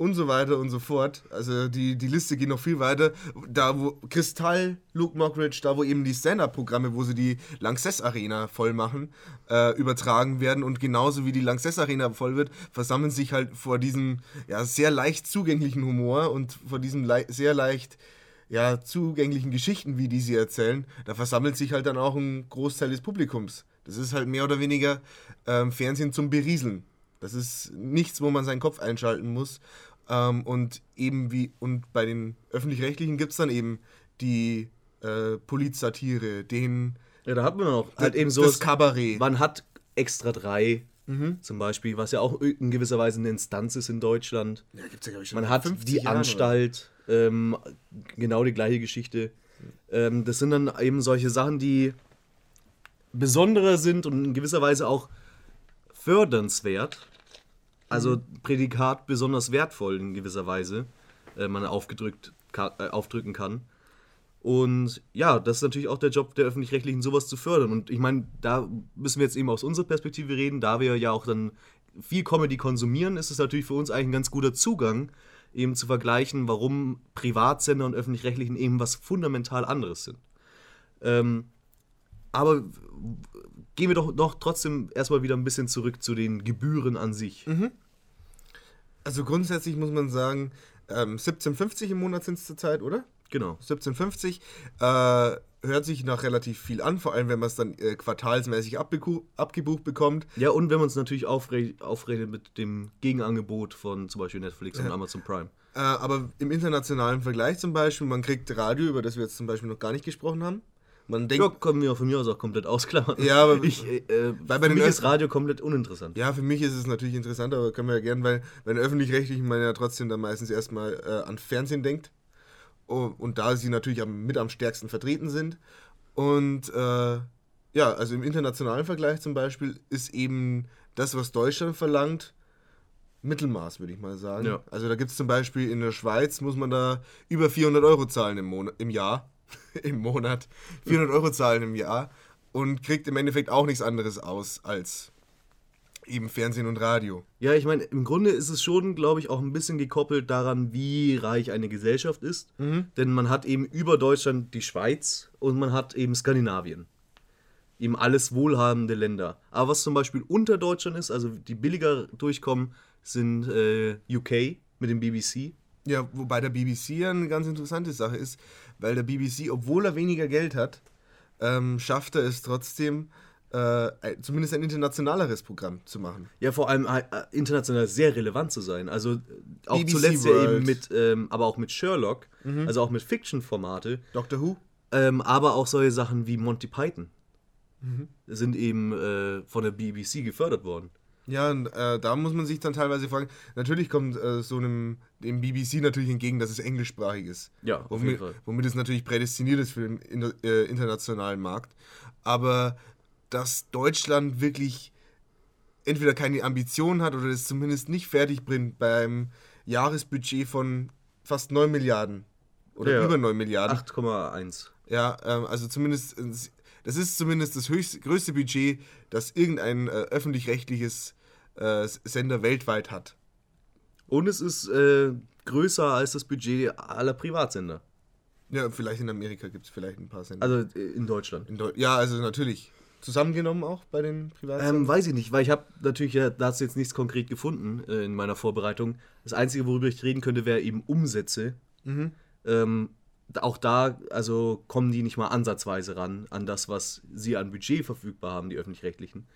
und so weiter und so fort. Also die, die Liste geht noch viel weiter. Da wo Kristall, Luke Mockridge, da wo eben die Stand-Up-Programme, wo sie die Lanxess Arena voll machen, äh, übertragen werden und genauso wie die Lanxess Arena voll wird, versammeln sich halt vor diesem ja, sehr leicht zugänglichen Humor und vor diesem lei sehr leicht ja, zugänglichen Geschichten, wie die sie erzählen, da versammelt sich halt dann auch ein Großteil des Publikums. Das ist halt mehr oder weniger ähm, Fernsehen zum Berieseln. Das ist nichts, wo man seinen Kopf einschalten muss. Ähm, und eben wie, und bei den öffentlich-rechtlichen gibt es dann eben die äh, Polizsatire, den Ja, da hat man auch halt das- eben so. das Kabarett. Man hat extra drei zum Beispiel, was ja auch in gewisser Weise eine Instanz ist in Deutschland. ja, gibt's ja, glaub ich, schon Man hat 50 die Jahren, Anstalt, ähm, genau die gleiche Geschichte. Ähm, das sind dann eben solche Sachen, die besonderer sind und in gewisser Weise auch fördernswert. Also Prädikat besonders wertvoll in gewisser Weise, äh, man aufgedrückt ka äh, aufdrücken kann. Und ja, das ist natürlich auch der Job der Öffentlich-Rechtlichen, sowas zu fördern. Und ich meine, da müssen wir jetzt eben aus unserer Perspektive reden, da wir ja auch dann viel Comedy konsumieren, ist es natürlich für uns eigentlich ein ganz guter Zugang, eben zu vergleichen, warum Privatsender und Öffentlich-Rechtlichen eben was fundamental anderes sind. Ähm, aber gehen wir doch noch trotzdem erstmal wieder ein bisschen zurück zu den Gebühren an sich. Also grundsätzlich muss man sagen, ähm, 17,50 im Monat sind es zurzeit, oder? Genau. 17,50 äh, hört sich nach relativ viel an, vor allem wenn man es dann äh, quartalsmäßig abgebucht bekommt. Ja, und wenn man es natürlich aufre aufredet mit dem Gegenangebot von zum Beispiel Netflix und Amazon Prime. Äh, aber im internationalen Vergleich zum Beispiel, man kriegt Radio, über das wir jetzt zum Beispiel noch gar nicht gesprochen haben. Man denkt, Ja, können wir von mir aus auch komplett ausklammern. Ja, aber- ich, äh, Weil bei für mich ist Radio komplett uninteressant. Ja, für mich ist es natürlich interessant, aber können wir ja gern, weil bei den Öffentlich-Rechtlichen man ja trotzdem dann meistens erstmal äh, an Fernsehen denkt. Oh, und da sie natürlich am, mit am stärksten vertreten sind. Und äh, ja, also im internationalen Vergleich zum Beispiel ist eben das, was Deutschland verlangt, Mittelmaß, würde ich mal sagen. Ja. Also da gibt es zum Beispiel in der Schweiz, muss man da über 400 Euro zahlen im, Monat, im Jahr. *laughs* Im Monat. 400 Euro zahlen im Jahr. Und kriegt im Endeffekt auch nichts anderes aus als eben Fernsehen und Radio. Ja, ich meine, im Grunde ist es schon, glaube ich, auch ein bisschen gekoppelt daran, wie reich eine Gesellschaft ist. Denn man hat eben über Deutschland die Schweiz und man hat eben Skandinavien. Eben alles wohlhabende Länder. Aber was zum Beispiel unter Deutschland ist, also die billiger durchkommen, sind äh, UK mit dem BBC. Ja, wobei der BBC ja eine ganz interessante Sache ist, weil der BBC, obwohl er weniger Geld hat, ähm, schafft er es trotzdem, äh, zumindest ein internationaleres Programm zu machen. Ja, vor allem äh, international sehr relevant zu sein. Also äh, auch BBC zuletzt ja World. eben mit, ähm, aber auch mit Sherlock, also auch mit Fiction-Formate, Doctor Who? ähm, aber auch solche Sachen wie Monty Python sind eben äh, von der BBC gefördert worden. Ja, und äh, da muss man sich dann teilweise fragen, natürlich kommt äh, so einem dem BBC natürlich entgegen, dass es englischsprachig ist. Ja, auf womit, jeden Fall. Womit es natürlich prädestiniert ist für den inter, äh, internationalen Markt. Aber dass Deutschland wirklich entweder keine Ambition hat oder es zumindest nicht fertig bringt beim Jahresbudget von fast 9 Milliarden oder Ja, ja. über 9 Milliarden. 8,1. Ja, ähm, also zumindest, äh, das ist zumindest das höchst, größte Budget, das irgendein äh, öffentlich-rechtliches äh, Sender weltweit hat. Und es ist äh, größer als das Budget aller Privatsender. Ja, vielleicht in Amerika gibt es vielleicht ein paar Sender. Also äh, in Deutschland. in Deu ja, also natürlich. Zusammengenommen auch bei den Privatsendern? Ähm, weiß ich nicht, weil ich habe natürlich ja dazu jetzt nichts konkret gefunden äh, in meiner Vorbereitung. Das Einzige, worüber ich reden könnte, wäre eben Umsätze. Ähm, da- auch da, also kommen die nicht mal ansatzweise ran an das, was sie an Budget verfügbar haben, die öffentlich-rechtlichen.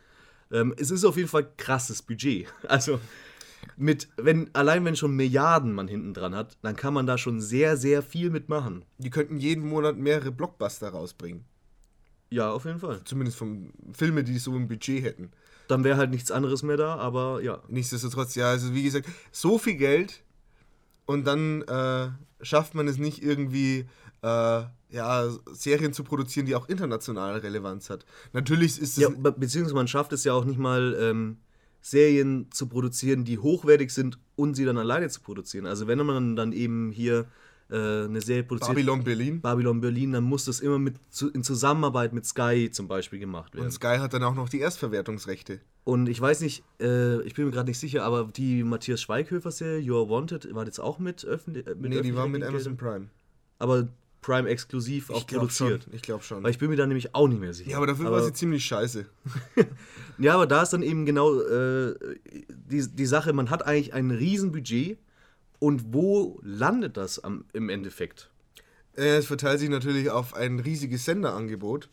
Ähm, es ist auf jeden Fall krasses Budget. *laughs* Also mit, wenn, allein wenn schon Milliarden man hinten dran hat, dann kann man da schon sehr, sehr viel mitmachen. die könnten jeden Monat mehrere Blockbuster rausbringen. Ja, auf jeden Fall. Zumindest von Filme, die so ein Budget hätten. Dann wäre halt nichts anderes mehr da, aber ja. Nichtsdestotrotz, ja, also wie gesagt, so viel Geld und dann äh, schafft man es nicht irgendwie, äh, ja, Serien zu produzieren, die auch international Relevanz hat. Natürlich ist es. Ja, be beziehungsweise man schafft es ja auch nicht mal, ähm, Serien zu produzieren, die hochwertig sind und sie dann alleine zu produzieren. Also wenn man dann eben hier eine Serie produziert, Babylon Berlin. Babylon Berlin, dann muss das immer mit in Zusammenarbeit mit Sky zum Beispiel gemacht werden. Und Sky hat dann auch noch die Erstverwertungsrechte. Und ich weiß nicht, äh, ich bin mir gerade nicht sicher, aber die Matthias Schweighöfer-Serie, You Are Wanted, war jetzt auch mit öffentlich? äh, Mit nee, die war mit Amazon Prime. Aber Prime exklusiv auch produziert. schon. Ich glaube schon. Weil ich bin mir da nämlich auch nicht mehr sicher. ja, aber dafür war sie ziemlich scheiße. *laughs* Ja, aber da ist dann eben genau äh, die, die Sache, man hat eigentlich ein Riesenbudget und wo landet das am, im Endeffekt? Äh, Es verteilt sich natürlich auf ein riesiges Senderangebot.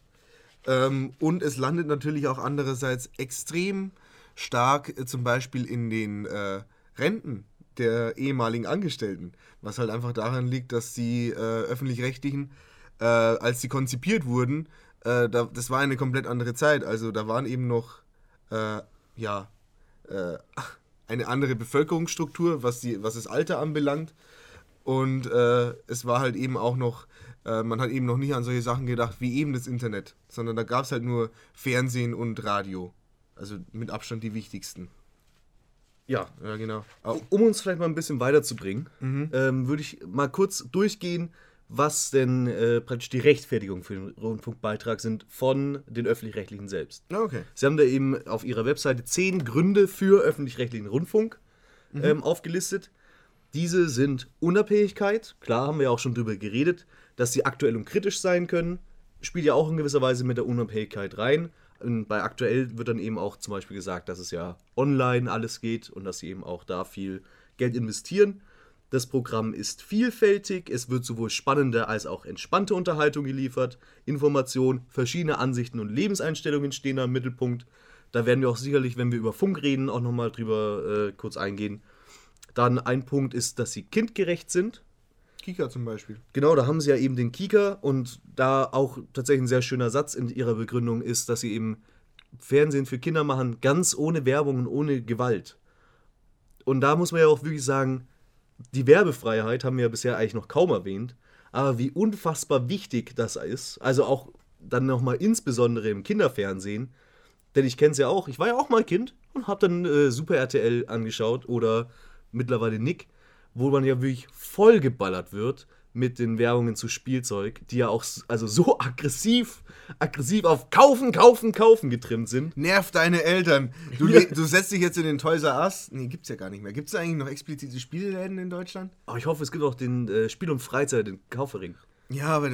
Ähm, und es landet natürlich auch andererseits extrem stark äh, zum Beispiel in den äh, Renten der ehemaligen Angestellten. Was halt einfach daran liegt, dass die äh, öffentlich-rechtlichen, äh, als sie konzipiert wurden, äh, da, das war eine komplett andere Zeit. Also da waren eben noch, ja, eine andere Bevölkerungsstruktur, was, die, was das Alter anbelangt. Und äh, es war halt eben auch noch, äh, man hat eben noch nicht an solche Sachen gedacht wie eben das Internet, sondern da gab es halt nur Fernsehen und Radio. Also mit Abstand die wichtigsten. Ja. Ja, genau. Au- Um uns vielleicht mal ein bisschen weiterzubringen, ähm, würde ich mal kurz durchgehen, was denn äh, praktisch die Rechtfertigung für den Rundfunkbeitrag sind von den öffentlich-rechtlichen selbst. Ja, okay. Sie haben da eben auf ihrer Webseite zehn Gründe für öffentlich-rechtlichen Rundfunk ähm, aufgelistet. Diese sind Unabhängigkeit, klar haben wir ja auch schon drüber geredet, dass sie aktuell und kritisch sein können, spielt ja auch in gewisser Weise mit der Unabhängigkeit rein. Und bei aktuell wird dann eben auch zum Beispiel gesagt, dass es ja online alles geht und dass sie eben auch da viel Geld investieren. Das Programm ist vielfältig, es wird sowohl spannende als auch entspannte Unterhaltung geliefert, Information, verschiedene Ansichten und Lebenseinstellungen stehen da im Mittelpunkt. Da werden wir auch sicherlich, wenn wir über Funk reden, auch nochmal drüber äh, kurz eingehen. Dann ein Punkt ist, dass sie kindgerecht sind. Kika zum Beispiel. Genau, da haben sie ja eben den Kika und da auch tatsächlich ein sehr schöner Satz in ihrer Begründung ist, dass sie eben Fernsehen für Kinder machen, ganz ohne Werbung und ohne Gewalt. Und da muss man ja auch wirklich sagen, die Werbefreiheit haben wir ja bisher eigentlich noch kaum erwähnt, aber wie unfassbar wichtig das ist, also auch dann nochmal insbesondere im Kinderfernsehen, denn ich kenne es ja auch, ich war ja auch mal Kind und habe dann äh, Super RTL angeschaut oder mittlerweile Nick, wo man ja wirklich vollgeballert wird mit den Werbungen zu Spielzeug, die ja auch also so *laughs* aggressiv, aggressiv auf kaufen, kaufen, kaufen getrimmt sind. Nerv deine Eltern. Du, *laughs* du setzt dich jetzt in den Toys R Us. Nee, gibt's ja gar nicht mehr. Gibt's da eigentlich noch explizite Spielläden in Deutschland? Aber ich hoffe, es gibt auch den äh, Spiel- und Freizeit, den Kaufering. Ja, aber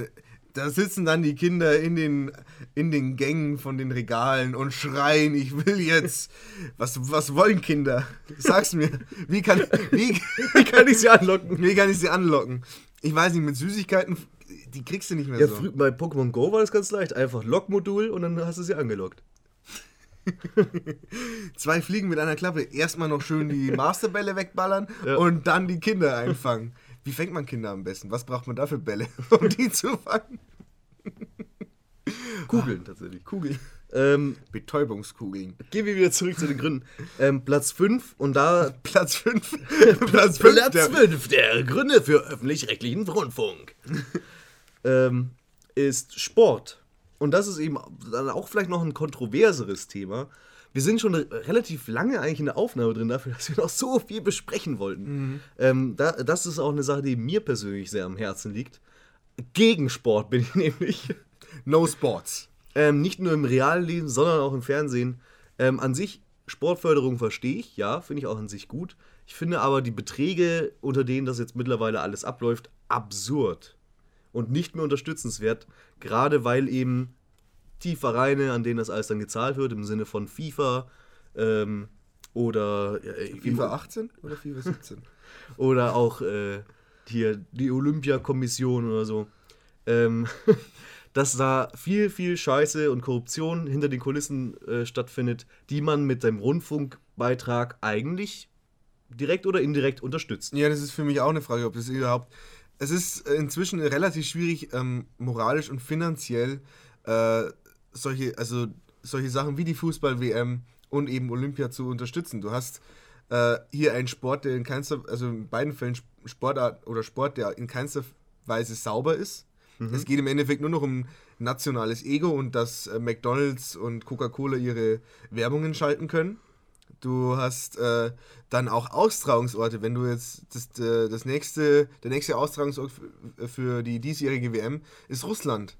da sitzen dann die Kinder in den, in den Gängen von den Regalen und schreien, ich will jetzt. *laughs* Was, was wollen Kinder? Sag's mir. Wie kann, wie, Wie kann ich sie anlocken? wie kann ich sie anlocken? Ich weiß nicht, mit Süßigkeiten, die kriegst du nicht mehr Ja, so. frü- bei Pokémon Go war das ganz leicht. Einfach Lockmodul und dann hast du sie angelockt. *laughs* Zwei Fliegen mit einer Klappe. Erstmal noch schön die *laughs* Masterbälle wegballern Ja. und dann die Kinder einfangen. Wie fängt man Kinder am besten? Was braucht man da für Bälle, *laughs* um die zu fangen? Kugeln tatsächlich. Kugel. Ähm, Betäubungskugeln. gehen wir wieder zurück zu den Gründen. Ähm, Platz 5 und da *laughs* Platz 5. *laughs* Platz 5. Platz 5 der Gründe für öffentlich-rechtlichen Rundfunk ähm, ist Sport. Und das ist eben dann auch vielleicht noch ein kontroverseres Thema. Wir sind schon relativ lange eigentlich in der Aufnahme drin dafür, *laughs* dass wir noch so viel besprechen wollten. Ähm, da, das ist auch eine Sache, die mir persönlich sehr am Herzen liegt. Gegen Sport bin ich nämlich. No Sports. Ähm, nicht nur im realen Leben, sondern auch im Fernsehen. Ähm, an sich, Sportförderung verstehe ich, ja, finde ich auch an sich gut. Ich finde aber die Beträge, unter denen das jetzt mittlerweile alles abläuft, absurd und nicht mehr unterstützenswert, gerade weil eben die Vereine, an denen das alles dann gezahlt wird, im Sinne von FIFA ähm, oder, äh, FIFA 18 oder FIFA 17? *laughs* oder auch äh, hier die Olympiakommission oder so, ähm, *laughs* dass da viel, viel Scheiße und Korruption hinter den Kulissen äh, stattfindet, die man mit seinem Rundfunkbeitrag eigentlich direkt oder indirekt unterstützt. Ja, das ist für mich auch eine Frage, ob das überhaupt. Es ist inzwischen relativ schwierig, ähm, moralisch und finanziell äh, solche, also solche Sachen wie die Fußball-WM und eben Olympia zu unterstützen. Du hast äh, hier einen Sport, der in keinster, also in beiden Fällen Sportart oder Sport, der in keinster Weise sauber ist. Es geht im Endeffekt nur noch um nationales Ego und dass äh, McDonalds und Coca-Cola ihre Werbungen schalten können. Du hast äh, dann auch Austragungsorte, wenn du jetzt das, das nächste, der nächste Austragungsort für die diesjährige WM ist Russland.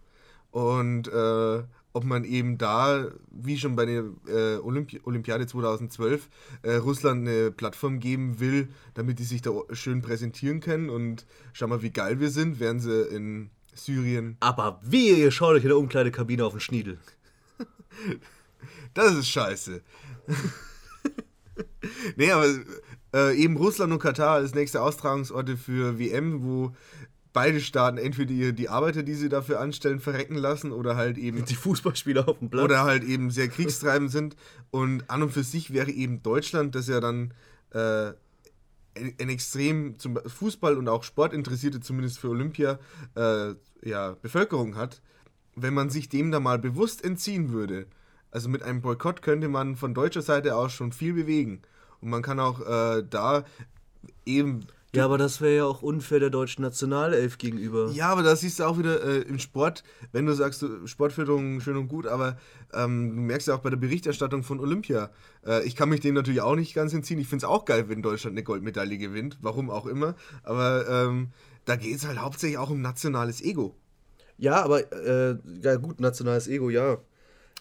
Und äh, ob man eben da, wie schon bei der äh, Olympi Olympiade 2012, äh, Russland eine Plattform geben will, damit die sich da schön präsentieren können und schau mal, wie geil wir sind, während sie in Syrien. Aber wie ihr schaut euch in der Umkleidekabine auf den Schniedel. *laughs* Das ist scheiße. *laughs* nee, aber äh, eben Russland und Katar als nächste Austragungsorte für WM, wo beide Staaten entweder die, die Arbeiter, die sie dafür anstellen, verrecken lassen oder halt eben Die Fußballspieler auf dem Platz. oder halt eben sehr kriegstreibend sind. Und an und für sich wäre eben Deutschland, das ja dann äh, ein, extrem zum Fußball und auch Sport interessierte, zumindest für Olympia, äh, ja, Bevölkerung hat, wenn man sich dem da mal bewusst entziehen würde. Also mit einem Boykott könnte man von deutscher Seite aus schon viel bewegen. Und man kann auch äh, da eben ja, aber das wäre ja auch unfair der deutschen Nationalelf gegenüber. Ja, aber da siehst du auch wieder äh, im Sport, wenn du sagst, Sportförderung schön und gut, aber ähm, du merkst ja auch bei der Berichterstattung von Olympia. Äh, ich kann mich dem natürlich auch nicht ganz entziehen. Ich finde es auch geil, wenn Deutschland eine Goldmedaille gewinnt, warum auch immer. Aber ähm, da geht es halt hauptsächlich auch um nationales Ego. Ja, aber äh, ja gut, nationales Ego, ja.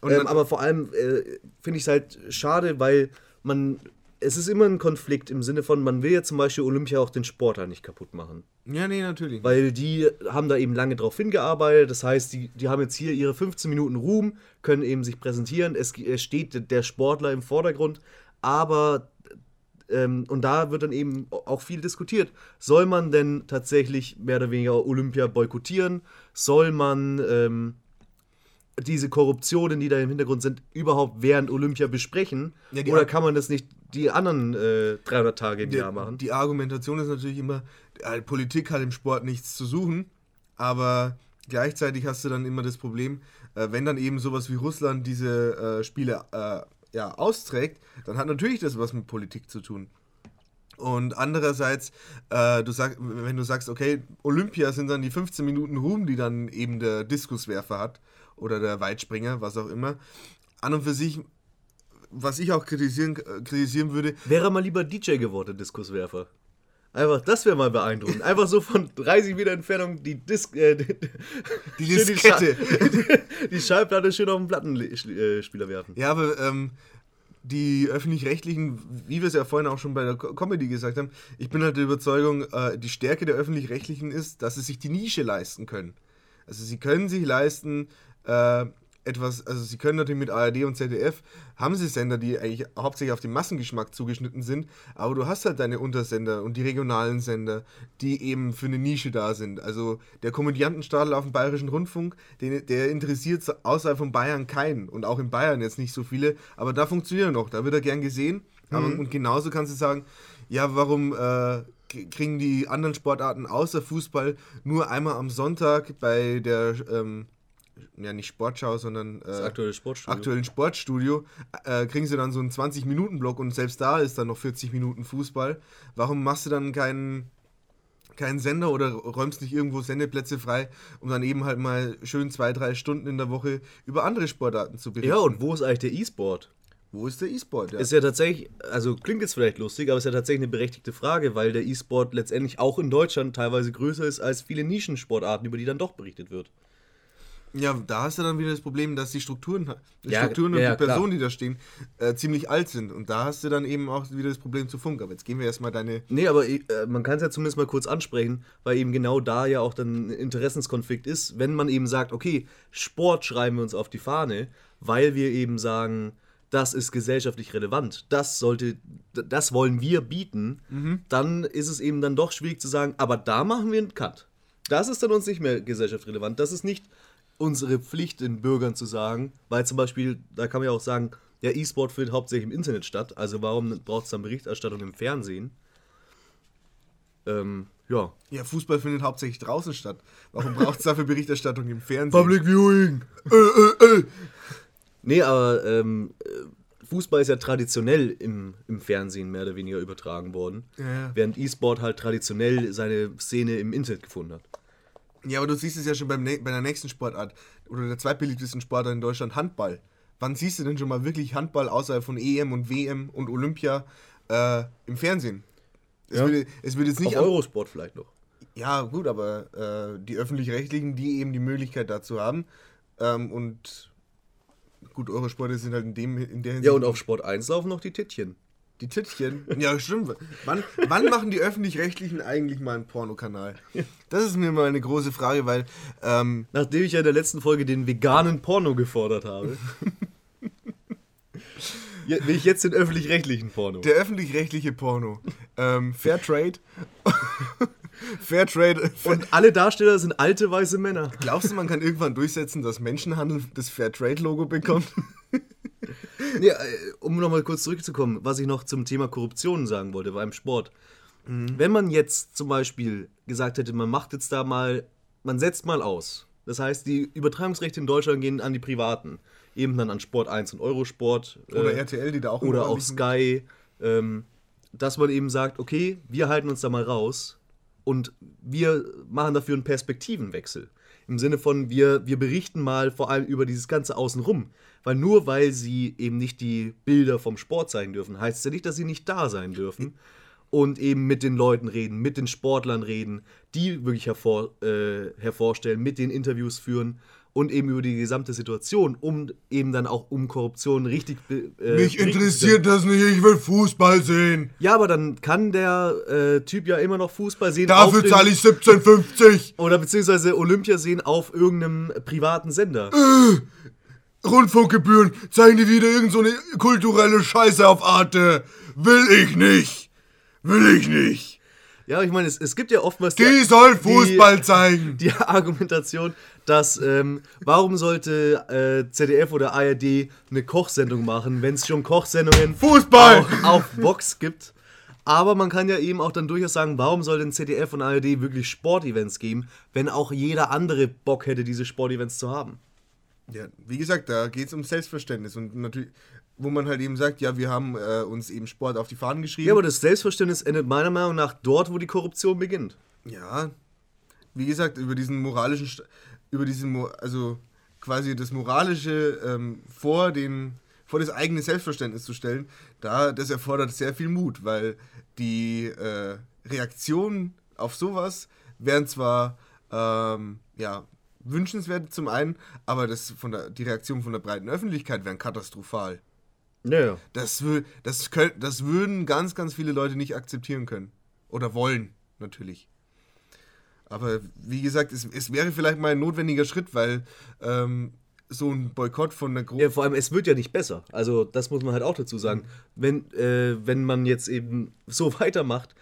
Ähm, aber vor allem äh, finde ich es halt schade, weil man, es ist immer ein Konflikt im Sinne von, man will ja zum Beispiel Olympia auch den Sportler nicht kaputt machen. Ja, nee, natürlich. Weil die haben da eben lange drauf hingearbeitet. Das heißt, die, die haben jetzt hier ihre 15 Minuten Ruhm, können eben sich präsentieren. Es, es steht der Sportler im Vordergrund. Aber, ähm, und da wird dann eben auch viel diskutiert. Soll man denn tatsächlich mehr oder weniger Olympia boykottieren? Soll man ähm, diese Korruptionen, die da im Hintergrund sind, überhaupt während Olympia besprechen? Ja, Oder kann man das nicht die anderen äh, 300 Tage im die, Jahr machen? die Argumentation ist natürlich immer, äh, Politik hat im Sport nichts zu suchen, aber gleichzeitig hast du dann immer das Problem, äh, wenn dann eben sowas wie Russland diese äh, Spiele äh, ja, austrägt, dann hat natürlich das was mit Politik zu tun. Und andererseits, äh, du sag, wenn du sagst, okay, Olympia sind dann die 15 Minuten Ruhm, die dann eben der Diskuswerfer hat oder der Weitspringer, was auch immer. An und für sich, was ich auch kritisieren, äh, kritisieren würde, Wäre mal lieber DJ geworden, Diskuswerfer. Einfach, das wäre mal beeindruckend. Einfach so von 30 Meter Entfernung die Dis äh, die, Die Diskette. *laughs* Die, die Schallplatte schön auf den Plattenspieler werfen. Ja, aber ähm, die öffentlich-rechtlichen, wie wir es ja vorhin auch schon bei der Co- Comedy gesagt haben, ich bin halt der Überzeugung, äh, die Stärke der öffentlich-rechtlichen ist, dass sie sich die Nische leisten können. Also sie können sich leisten, äh, etwas, also sie können natürlich mit ARD und ZDF, haben sie Sender, die eigentlich hauptsächlich auf den Massengeschmack zugeschnitten sind, aber du hast halt deine Untersender und die regionalen Sender, die eben für eine Nische da sind. Also der Komödiantenstadel auf dem Bayerischen Rundfunk, den, der interessiert außerhalb von Bayern keinen und auch in Bayern jetzt nicht so viele, aber da funktioniert er noch, da wird er gern gesehen. Aber, und genauso kannst du sagen, ja, warum äh, kriegen die anderen Sportarten außer Fußball nur einmal am Sonntag bei der, ähm, ja nicht Sportschau, sondern Das äh, aktuelle Sportstudio. aktuellen Sportstudio, äh, kriegen sie dann so einen 20-Minuten-Block und selbst da ist dann noch 40 Minuten Fußball. Warum machst du dann keinen keinen Sender oder räumst nicht irgendwo Sendeplätze frei, um dann eben halt mal schön zwei, drei Stunden in der Woche über andere Sportarten zu berichten? Ja, und wo ist eigentlich der E-Sport? Wo ist der E-Sport? Ja. Ist ja tatsächlich, also klingt jetzt vielleicht lustig, aber ist ja tatsächlich eine berechtigte Frage, weil der E-Sport letztendlich auch in Deutschland teilweise größer ist als viele Nischensportarten, über die dann doch berichtet wird. Ja, da hast du dann wieder das Problem, dass die Strukturen, die Ja, Strukturen und ja, ja, die Personen, klar. die da stehen, äh, ziemlich alt sind. Und da hast du dann eben auch wieder das Problem zu Funk. Aber jetzt gehen wir erstmal deine. Nee, aber äh, man kann es ja zumindest mal kurz ansprechen, weil eben genau da ja auch dann ein Interessenskonflikt ist, wenn man eben sagt, okay, Sport schreiben wir uns auf die Fahne, weil wir eben sagen, das ist gesellschaftlich relevant, das sollte, das wollen wir bieten, dann ist es eben dann doch schwierig zu sagen, aber da machen wir einen Cut. Das ist dann uns nicht mehr gesellschaftsrelevant. Das ist nicht unsere Pflicht, den Bürgern zu sagen, weil zum Beispiel, da kann man ja auch sagen, der E-Sport findet hauptsächlich im Internet statt, also warum braucht es dann Berichterstattung im Fernsehen? Ähm, ja. Ja, Fußball findet hauptsächlich draußen statt. Warum braucht es dafür Berichterstattung im Fernsehen? Viewing. Nee, aber ähm, äh, Fußball ist ja traditionell im, im Fernsehen mehr oder weniger übertragen worden. Ja. Während E-Sport halt traditionell seine Szene im Internet gefunden hat. Ja, aber du siehst es ja schon beim, bei der nächsten Sportart oder der zweitbeliebtesten Sportart in Deutschland, Handball. Wann siehst du denn schon mal wirklich Handball außerhalb von EM und WM und Olympia äh, im Fernsehen? Es, Ja. wird, es wird jetzt nicht. Auf Eurosport vielleicht noch. Ja, gut, aber äh, die Öffentlich-Rechtlichen, die eben die Möglichkeit dazu haben. Ähm, und gut, Eurosporte sind halt in, dem, in der Hinsicht. Ja, und auf Sport 1 laufen noch die Tittchen. Die Tittchen. Ja, stimmt. Wann, wann machen die Öffentlich-Rechtlichen eigentlich mal einen Pornokanal? Das ist mir mal eine große Frage, weil. Ähm, Nachdem ich ja in der letzten Folge den veganen Porno gefordert habe, will ich jetzt den öffentlich-rechtlichen Porno. Der öffentlich-rechtliche Porno. Ähm, Fairtrade. Fairtrade. Und alle Darsteller sind alte weiße Männer. Glaubst du, man kann irgendwann durchsetzen, dass Menschenhandel das Fairtrade-Logo bekommt? *laughs* Ja, äh, um nochmal kurz zurückzukommen, was ich noch zum Thema Korruption sagen wollte beim Sport. Wenn man jetzt zum Beispiel gesagt hätte, man macht jetzt da mal, man setzt mal aus. Das heißt, die Übertragungsrechte in Deutschland gehen an die Privaten. Eben dann an Sport 1 und Eurosport. Oder äh, RTL, die da auch oder auch Sky, ähm, dass man eben sagt, okay, wir halten uns da mal raus und wir machen dafür einen Perspektivenwechsel. Im Sinne von, wir, wir berichten mal vor allem über dieses ganze Außenrum. Weil nur weil sie eben nicht die Bilder vom Sport zeigen dürfen, heißt es ja nicht, dass sie nicht da sein dürfen. und eben mit den Leuten reden, mit den Sportlern reden, die wirklich hervor, äh, hervorstellen, mit den Interviews führen und eben über die gesamte Situation, um eben dann auch um Korruption richtig. Äh, Mich interessiert das nicht, ich will Fußball sehen. Ja, aber dann kann der äh, Typ ja immer noch Fußball sehen. Dafür zahle ich 17,50. Oder beziehungsweise Olympia sehen auf irgendeinem privaten Sender. Rundfunkgebühren zeigen die wieder irgend so eine kulturelle Scheiße auf Arte. Will ich nicht. Will ich nicht. Ja, ich meine, es, es gibt ja oftmals Die soll Fußball *laughs* zeigen. die Argumentation, dass ähm, warum sollte äh, ZDF oder ARD eine Kochsendung machen, wenn es schon Kochsendungen Fußball. auch auf Vox gibt. Aber man kann ja eben auch dann durchaus sagen, warum soll denn ZDF und ARD wirklich Sportevents geben, wenn auch jeder andere Bock hätte, diese Sportevents zu haben. Ja, wie gesagt, da geht es um Selbstverständnis und natürlich, wo man halt eben sagt, ja, wir haben äh, uns eben Sport auf die Fahnen geschrieben. Ja, aber das Selbstverständnis endet meiner Meinung nach dort, wo die Korruption beginnt. Ja, wie gesagt, über diesen moralischen, St- über diesen, also quasi das Moralische ähm, vor den, vor das eigene Selbstverständnis zu stellen, da, das erfordert sehr viel Mut, weil die äh, Reaktionen auf sowas wären zwar, ähm, ja, wünschenswert zum einen, aber das von der, die Reaktionen von der breiten Öffentlichkeit wären katastrophal. Naja. Das, das, könnt, das würden ganz, ganz viele Leute nicht akzeptieren können. Oder wollen, natürlich. Aber wie gesagt, es, es wäre vielleicht mal ein notwendiger Schritt, weil ähm, so ein Boykott von der großen. Ja, vor allem, es wird ja nicht besser. Also, das muss man halt auch dazu sagen. Wenn, äh, wenn man jetzt eben so *laughs* weitermacht,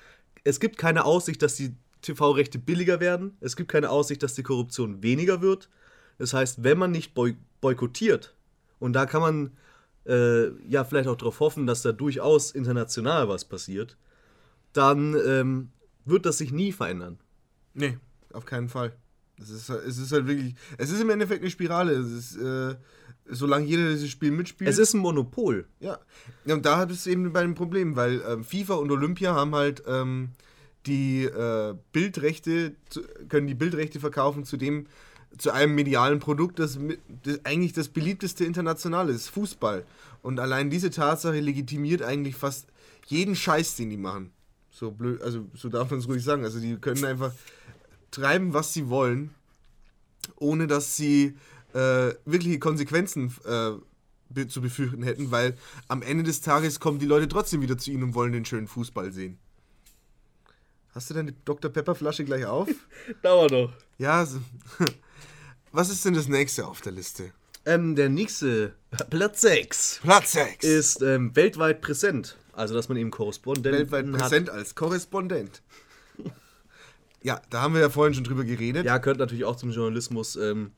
es gibt keine Aussicht, dass die TV-Rechte billiger werden. Es gibt keine Aussicht, dass die Korruption weniger wird. Das heißt, wenn man nicht boy boykottiert, und da kann man äh, ja vielleicht auch darauf hoffen, dass da durchaus international was passiert, dann ähm, wird das sich nie verändern. Nee, auf keinen Fall. Es ist, es ist halt wirklich. Es ist im Endeffekt eine Spirale. Es ist, äh, solange jeder dieses Spiel mitspielt. Es ist ein Monopol. Ja. und da hat es eben bei dem Problem, weil ähm, FIFA und Olympia haben halt ähm, die äh, Bildrechte, können die Bildrechte verkaufen zu dem, zu einem medialen Produkt, das, das eigentlich das beliebteste international ist, Fußball. Und allein diese Tatsache legitimiert eigentlich fast jeden Scheiß, den die machen. So blöd, also so darf man es ruhig sagen. Also die können einfach treiben, was sie wollen, ohne dass sie äh, wirkliche Konsequenzen äh, be zu befürchten hätten, weil am Ende des Tages kommen die Leute trotzdem wieder zu ihnen und wollen den schönen Fußball sehen. Hast du deine Dr. Pepper Flasche gleich auf? *laughs* Dauert noch. ja. So. *laughs* Was ist denn das nächste auf der Liste? Ähm, der nächste, Platz 6, Platz 6. ist ähm, weltweit präsent. Also, dass man eben Korrespondenten weltweit hat. präsent als Korrespondent. *laughs* Ja, da haben wir ja vorhin schon drüber geredet. Ja, gehört natürlich auch zum Journalismus. Ähm,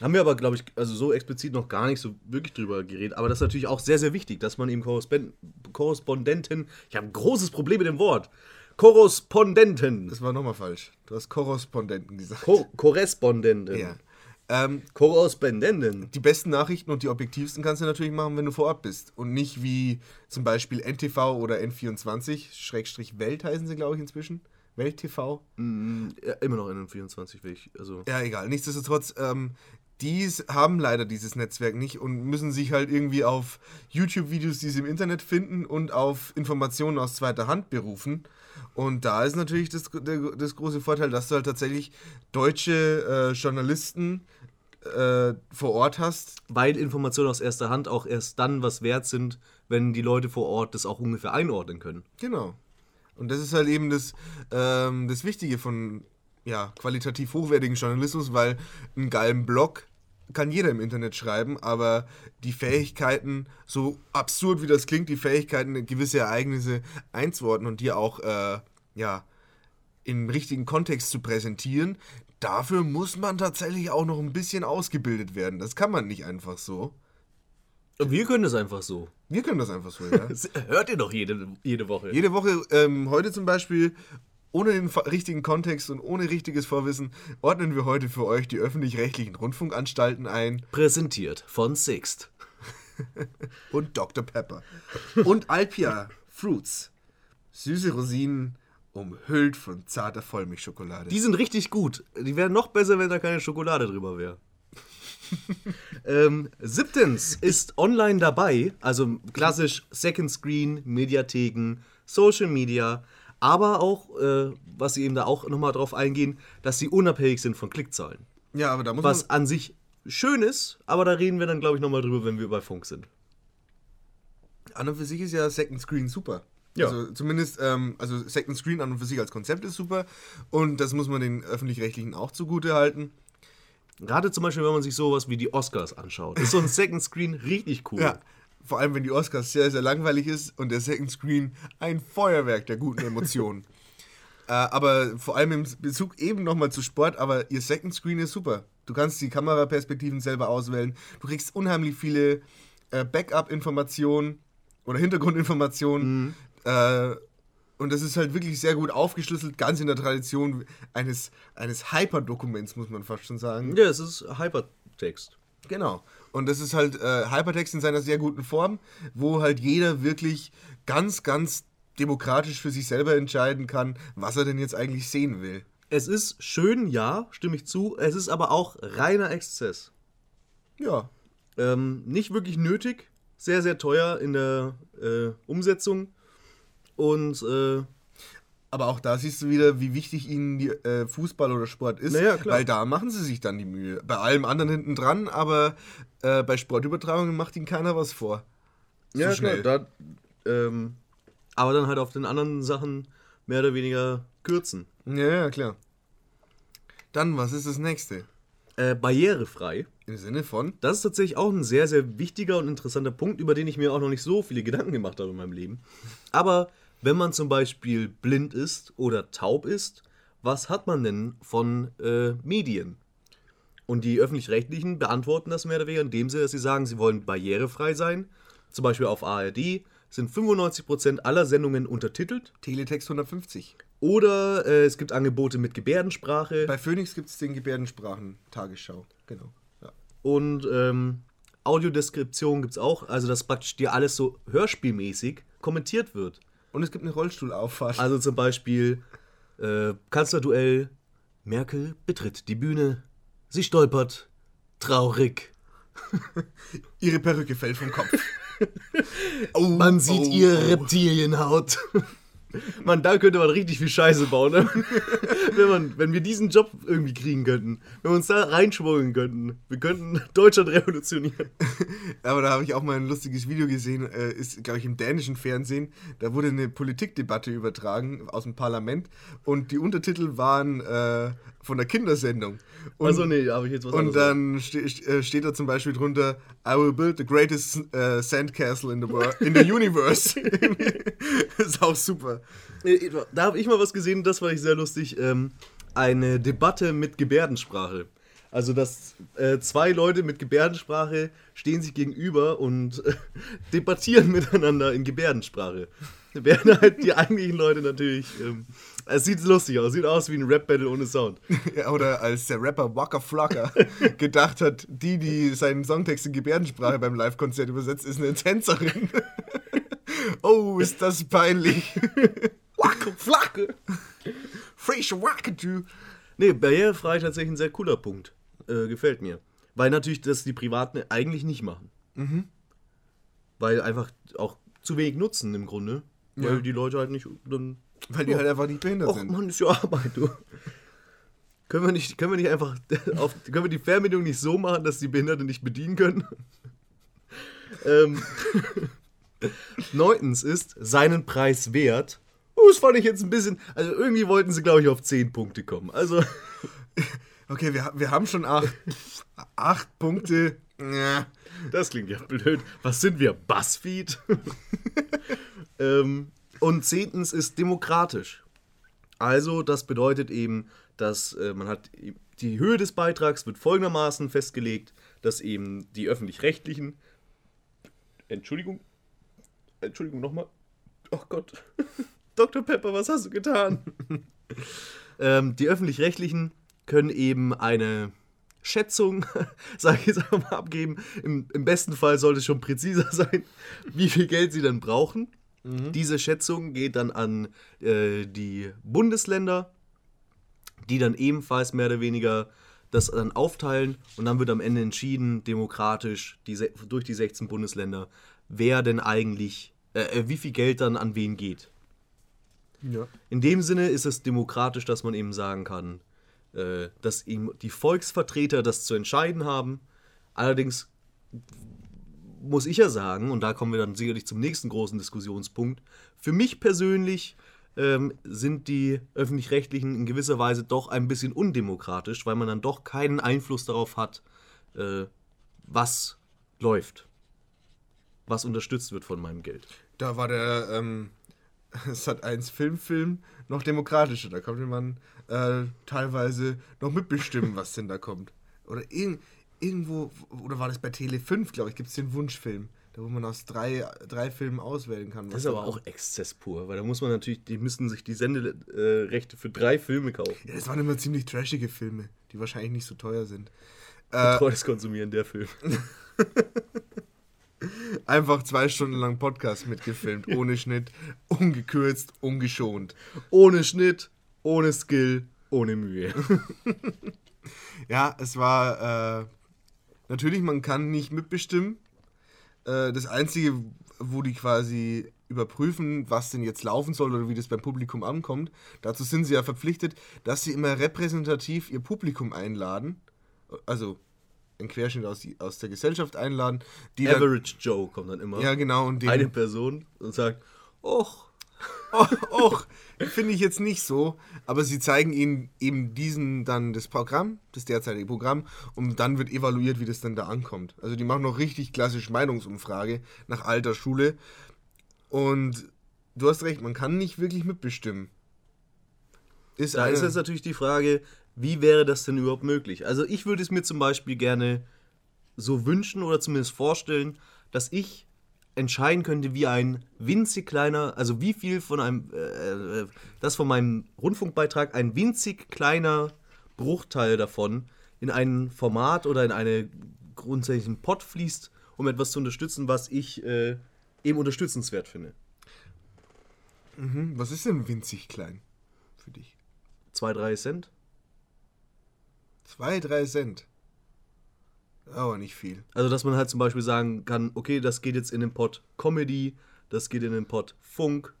haben wir aber, glaube ich, also so explizit noch gar nicht so wirklich drüber geredet. Aber das ist natürlich auch sehr, sehr wichtig, dass man eben Korrespon Korrespondenten. Ich habe ein großes Problem mit dem Wort. Korrespondenten. Das war nochmal falsch. Du hast Korrespondenten gesagt. Ko Korrespondenten. ja. Ähm, Korrespondenten. die besten Nachrichten und die objektivsten kannst du natürlich machen, wenn du vor Ort bist. Und nicht wie zum Beispiel NTV oder N24, Schrägstrich Welt heißen sie, glaube ich, inzwischen. Welt TV. Ja, immer noch in den 24 will ich. Also. Ja, egal. Nichtsdestotrotz, ähm, die haben leider dieses Netzwerk nicht und müssen sich halt irgendwie auf YouTube-Videos, die sie im Internet finden und auf Informationen aus zweiter Hand berufen. Und da ist natürlich das, der, das große Vorteil, dass du halt tatsächlich deutsche äh, Journalisten äh, vor Ort hast, Weil Informationen aus erster Hand auch erst dann was wert sind, wenn die Leute vor Ort das auch ungefähr einordnen können. Genau. Und das ist halt eben das, ähm, das Wichtige von ja, qualitativ hochwertigen Journalismus, weil einen geilen Blog kann jeder im Internet schreiben, aber die Fähigkeiten, so absurd wie das klingt, die Fähigkeiten, gewisse Ereignisse einzuordnen und die auch äh, ja, im richtigen Kontext zu präsentieren, dafür muss man tatsächlich auch noch ein bisschen ausgebildet werden. Das kann man nicht einfach so. Wir können das einfach so. Wir können das einfach so, ja. *laughs* Hört ihr doch jede, jede Woche. Jede Woche, ähm, heute zum Beispiel, ohne den richtigen Kontext und ohne richtiges Vorwissen, ordnen wir heute für euch die öffentlich-rechtlichen Rundfunkanstalten ein Präsentiert von Sixt. *laughs* und Dr. Pepper. Und Alpia Fruits. Süße Rosinen, umhüllt von zarter Vollmilchschokolade. Die sind richtig gut. Die wären noch besser, wenn da keine Schokolade drüber wäre. *laughs* ähm, siebtens ist online dabei, also klassisch Second Screen, Mediatheken, Social Media, Aber auch, äh, was sie eben da auch nochmal drauf eingehen, dass sie unabhängig sind von Klickzahlen. Ja, aber da muss Was an sich schön ist, aber da reden wir dann, glaube ich, nochmal drüber, wenn wir bei Funk sind. An und für sich ist ja Second Screen super. Ja. Also zumindest, ähm, also Second Screen an und für sich als Konzept ist super. Und das muss man den Öffentlich-Rechtlichen auch zugute halten. Gerade zum Beispiel, wenn man sich sowas wie die Oscars anschaut, ist so ein Second Screen richtig cool. Ja. Vor allem, wenn die Oscars sehr, sehr langweilig ist und der Second Screen ein Feuerwerk der guten Emotionen. *laughs* äh, aber vor allem im Bezug eben nochmal zu Sport, aber ihr Second Screen ist super. Du kannst die Kameraperspektiven selber auswählen. Du kriegst unheimlich viele äh, Backup-Informationen oder Hintergrundinformationen. Äh, und das ist halt wirklich sehr gut aufgeschlüsselt, ganz in der Tradition eines, eines Hyperdokuments, muss man fast schon sagen. Ja, es ist Hypertext. Genau. Und das ist halt äh, Hypertext in seiner sehr guten Form, wo halt jeder wirklich ganz, ganz demokratisch für sich selber entscheiden kann, was er denn jetzt eigentlich sehen will. Es ist schön, ja, stimme ich zu. Es ist aber auch reiner Exzess. Ja. Ähm, nicht wirklich nötig, sehr, sehr teuer in der äh, Umsetzung. Und äh, Aber auch da siehst du wieder, wie wichtig ihnen die, äh, Fußball oder Sport ist. Naja, klar. Weil da machen sie sich dann die Mühe. Bei allem anderen hinten dran, aber äh, bei Sportübertragungen macht ihnen keiner was vor. So ja, schnell. klar, da, ähm, aber dann halt auf den anderen Sachen mehr oder weniger kürzen. Ja, ja, klar. Dann, was ist das nächste? Äh, barrierefrei. Im Sinne von? Das ist tatsächlich auch ein sehr, sehr wichtiger und interessanter Punkt, über den ich mir auch noch nicht so viele Gedanken gemacht habe in meinem Leben. Aber wenn man zum Beispiel blind ist oder taub ist, was hat man denn von äh, Medien? Und die Öffentlich-Rechtlichen beantworten das mehr oder weniger in dem Sinne, dass sie sagen, sie wollen barrierefrei sein. Zum Beispiel auf ARD sind 95% aller Sendungen untertitelt. Teletext 150. Oder äh, es gibt Angebote mit Gebärdensprache. Bei Phoenix gibt es den Gebärdensprachen-Tagesschau. Genau. Ja. Und ähm, Audiodeskription gibt es auch, also dass praktisch dir alles so hörspielmäßig kommentiert wird. Und es gibt eine Rollstuhlauffahrt. Also zum Beispiel äh, Kanzlerduell, Merkel betritt die Bühne, sie stolpert, traurig. *laughs* Ihre Perücke fällt vom Kopf. oh, *laughs* Man sieht oh, ihre oh. Reptilienhaut. Man, da könnte man richtig viel Scheiße bauen, ne? wenn, man, wenn wir diesen Job irgendwie kriegen könnten. Wenn wir uns da reinschmuggeln könnten. Wir könnten Deutschland revolutionieren. Aber da habe ich auch mal ein lustiges Video gesehen, äh, ist, glaube ich, im dänischen Fernsehen. Da wurde eine Politikdebatte übertragen aus dem Parlament und die Untertitel waren äh, von der Kindersendung. Und, Also nee, habe ich jetzt was und dann ste äh, steht da zum Beispiel drunter, I will build the greatest äh, sandcastle in the, world, in the universe. *laughs* *laughs* ist auch super. Äh, Da habe ich mal was gesehen, das fand ich sehr lustig. Ähm, eine Debatte mit Gebärdensprache. Also, dass äh, zwei Leute mit Gebärdensprache stehen sich gegenüber und äh, *laughs* debattieren miteinander in Gebärdensprache. Während halt die eigentlichen Leute natürlich. Ähm, es sieht lustig aus, sieht aus wie ein Rap-Battle ohne Sound. *laughs* Ja, oder als der Rapper Waka Flocka *laughs* gedacht hat, die, die seinen Songtext in Gebärdensprache beim Live-Konzert übersetzt, ist eine Tänzerin. Oh, ist das peinlich. *laughs* Waka Flocka. Fresh Wackadoo. Nee, barrierefrei tatsächlich ein sehr cooler Punkt. Äh, gefällt mir. Weil natürlich das die Privaten eigentlich nicht machen. Weil einfach auch zu wenig nutzen im Grunde. Weil Ja. die Leute halt nicht dann. Weil die Ja. halt einfach nicht behindert Och sind. Mann, ist ja Arbeit, du. Können wir nicht, können wir nicht einfach *laughs* auf, können wir die Fernbedienung nicht so machen, dass die Behinderte nicht bedienen können? *laughs* ähm, neuntens ist seinen Preis wert. Oh, das fand ich jetzt ein bisschen. Also irgendwie wollten sie, glaube ich, auf 10 Punkte kommen. Also, *laughs* Okay, wir, wir haben schon acht, *laughs* acht Punkte. Das klingt ja blöd. Was sind wir? Buzzfeed? *laughs* ähm, und zehntens ist demokratisch. Also, das bedeutet eben, dass äh, man hat die Höhe des Beitrags wird folgendermaßen festgelegt, dass eben die öffentlich-rechtlichen Entschuldigung, Entschuldigung nochmal. Oh Gott, *laughs* Dr. Pepper, was hast du getan? *laughs* ähm, die öffentlich-rechtlichen können eben eine Schätzung, *laughs* sage ich jetzt mal, abgeben. Im, Im besten Fall sollte es schon präziser sein, wie viel Geld sie dann brauchen. Diese Schätzung geht dann an äh, die Bundesländer, die dann ebenfalls mehr oder weniger das dann aufteilen und dann wird am Ende entschieden, demokratisch, die, durch die 16 Bundesländer, wer denn eigentlich, äh, äh, wie viel Geld dann an wen geht. Ja. In dem Sinne ist es demokratisch, dass man eben sagen kann, äh, dass ihm die Volksvertreter das zu entscheiden haben. Allerdings muss ich ja sagen, und da kommen wir dann sicherlich zum nächsten großen Diskussionspunkt, für mich persönlich ähm, sind die öffentlich-rechtlichen in gewisser Weise doch ein bisschen undemokratisch, weil man dann doch keinen Einfluss darauf hat, äh, was läuft, was unterstützt wird von meinem Geld. Da war der ähm, *laughs* Sat 1 Filmfilm noch demokratischer. Da konnte man äh, teilweise noch mitbestimmen, was denn da kommt. Oder irg irgendwo, oder war das bei Tele 5, glaube ich, gibt es den Wunschfilm. Da wo man aus drei, drei Filmen auswählen kann. Das ist aber auch Exzess pur, weil da muss man natürlich, die müssten sich die Senderechte für drei Filme kaufen. Ja, das waren immer ziemlich trashige Filme, die wahrscheinlich nicht so teuer sind. Betreutes Konsumieren, der Film. *laughs* Einfach zwei Stunden lang Podcast mitgefilmt, ohne Schnitt, ungekürzt, ungeschont. Ohne Schnitt, ohne Skill, ohne Mühe. *laughs* Ja, es war äh, natürlich, man kann nicht mitbestimmen. Äh, das Einzige, wo die quasi überprüfen, was denn jetzt laufen soll oder wie das beim Publikum ankommt, dazu sind sie ja verpflichtet, dass sie immer repräsentativ ihr Publikum einladen. Also einen Querschnitt aus, die, aus der Gesellschaft einladen. Die dann, Average Joe kommt dann immer. ja, genau. Und den, Eine Person und sagt, och, *laughs* Och, och finde ich jetzt nicht so. Aber sie zeigen ihnen eben diesen dann das Programm, das derzeitige Programm, und dann wird evaluiert, wie das dann da ankommt. Also die machen noch richtig klassisch Meinungsumfrage nach alter Schule. Und du hast recht, man kann nicht wirklich mitbestimmen. Ist Da eine, ist jetzt natürlich die Frage, wie wäre das denn überhaupt möglich? Also ich würde es mir zum Beispiel gerne so wünschen oder zumindest vorstellen, dass ich entscheiden könnte, wie ein winzig kleiner, also wie viel von einem, äh, äh, das von meinem Rundfunkbeitrag, ein winzig kleiner Bruchteil davon in ein Format oder in eine grundsätzlichen Pot fließt, um etwas zu unterstützen, was ich äh, eben unterstützenswert finde. Mhm, was ist denn winzig klein für dich? Zwei, drei Cent? Zwei, drei Cent. Aber nicht viel. Also, dass man halt zum Beispiel sagen kann, okay, das geht jetzt in den Pot Comedy, das geht in den Pot Funk,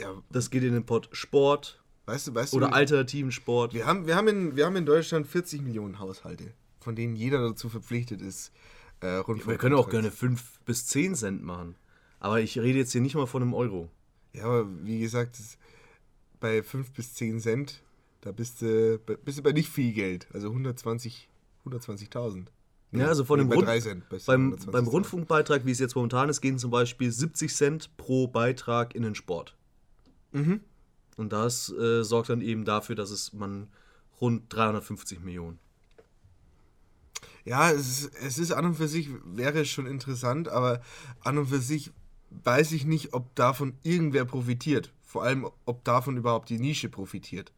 Ja, das geht in den Pot Sport weißt du, weißt du. oder alternativen Sport. Wir haben, wir, haben in, wir haben in Deutschland 40 Millionen Haushalte, von denen jeder dazu verpflichtet ist, äh, Rundfunk. Wir können auch gerne 5 bis 10 Cent machen. Aber ich rede jetzt hier nicht mal von einem Euro. Ja, aber wie gesagt, es- bei 5 bis 10 Cent, da bist du, bist du bei nicht viel Geld. Also 120 120.000. Ja, also von Nee, dem bei Rund, 3 Cent. beim, 120.000. beim Rundfunkbeitrag, wie es jetzt momentan ist, gehen zum Beispiel 70 Cent pro Beitrag in den Sport. Mhm. Und das äh, sorgt dann eben dafür, dass es man rund 350 Millionen. Ja, es ist, es ist an und für sich, wäre es schon interessant, aber an und für sich weiß ich nicht, ob davon irgendwer profitiert. Vor allem, ob davon überhaupt die Nische profitiert.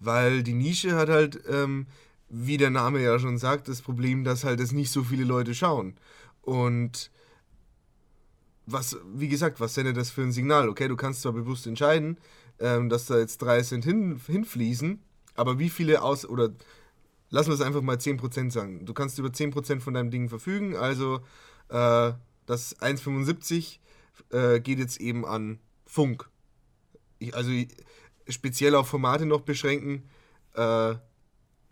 Weil die Nische hat halt, ähm, wie der Name ja schon sagt, das Problem, dass halt es nicht so viele Leute schauen. Und was, wie gesagt, was sendet das für ein Signal? Okay, du kannst zwar bewusst entscheiden, ähm, dass da jetzt 3 Cent hin, hinfließen, aber wie viele aus, oder lassen wir es einfach mal 10% sagen. Du kannst über 10% von deinem Ding verfügen, also äh, das 1,75 äh, geht jetzt eben an Funk. Ich, also speziell auf Formate noch beschränken, äh,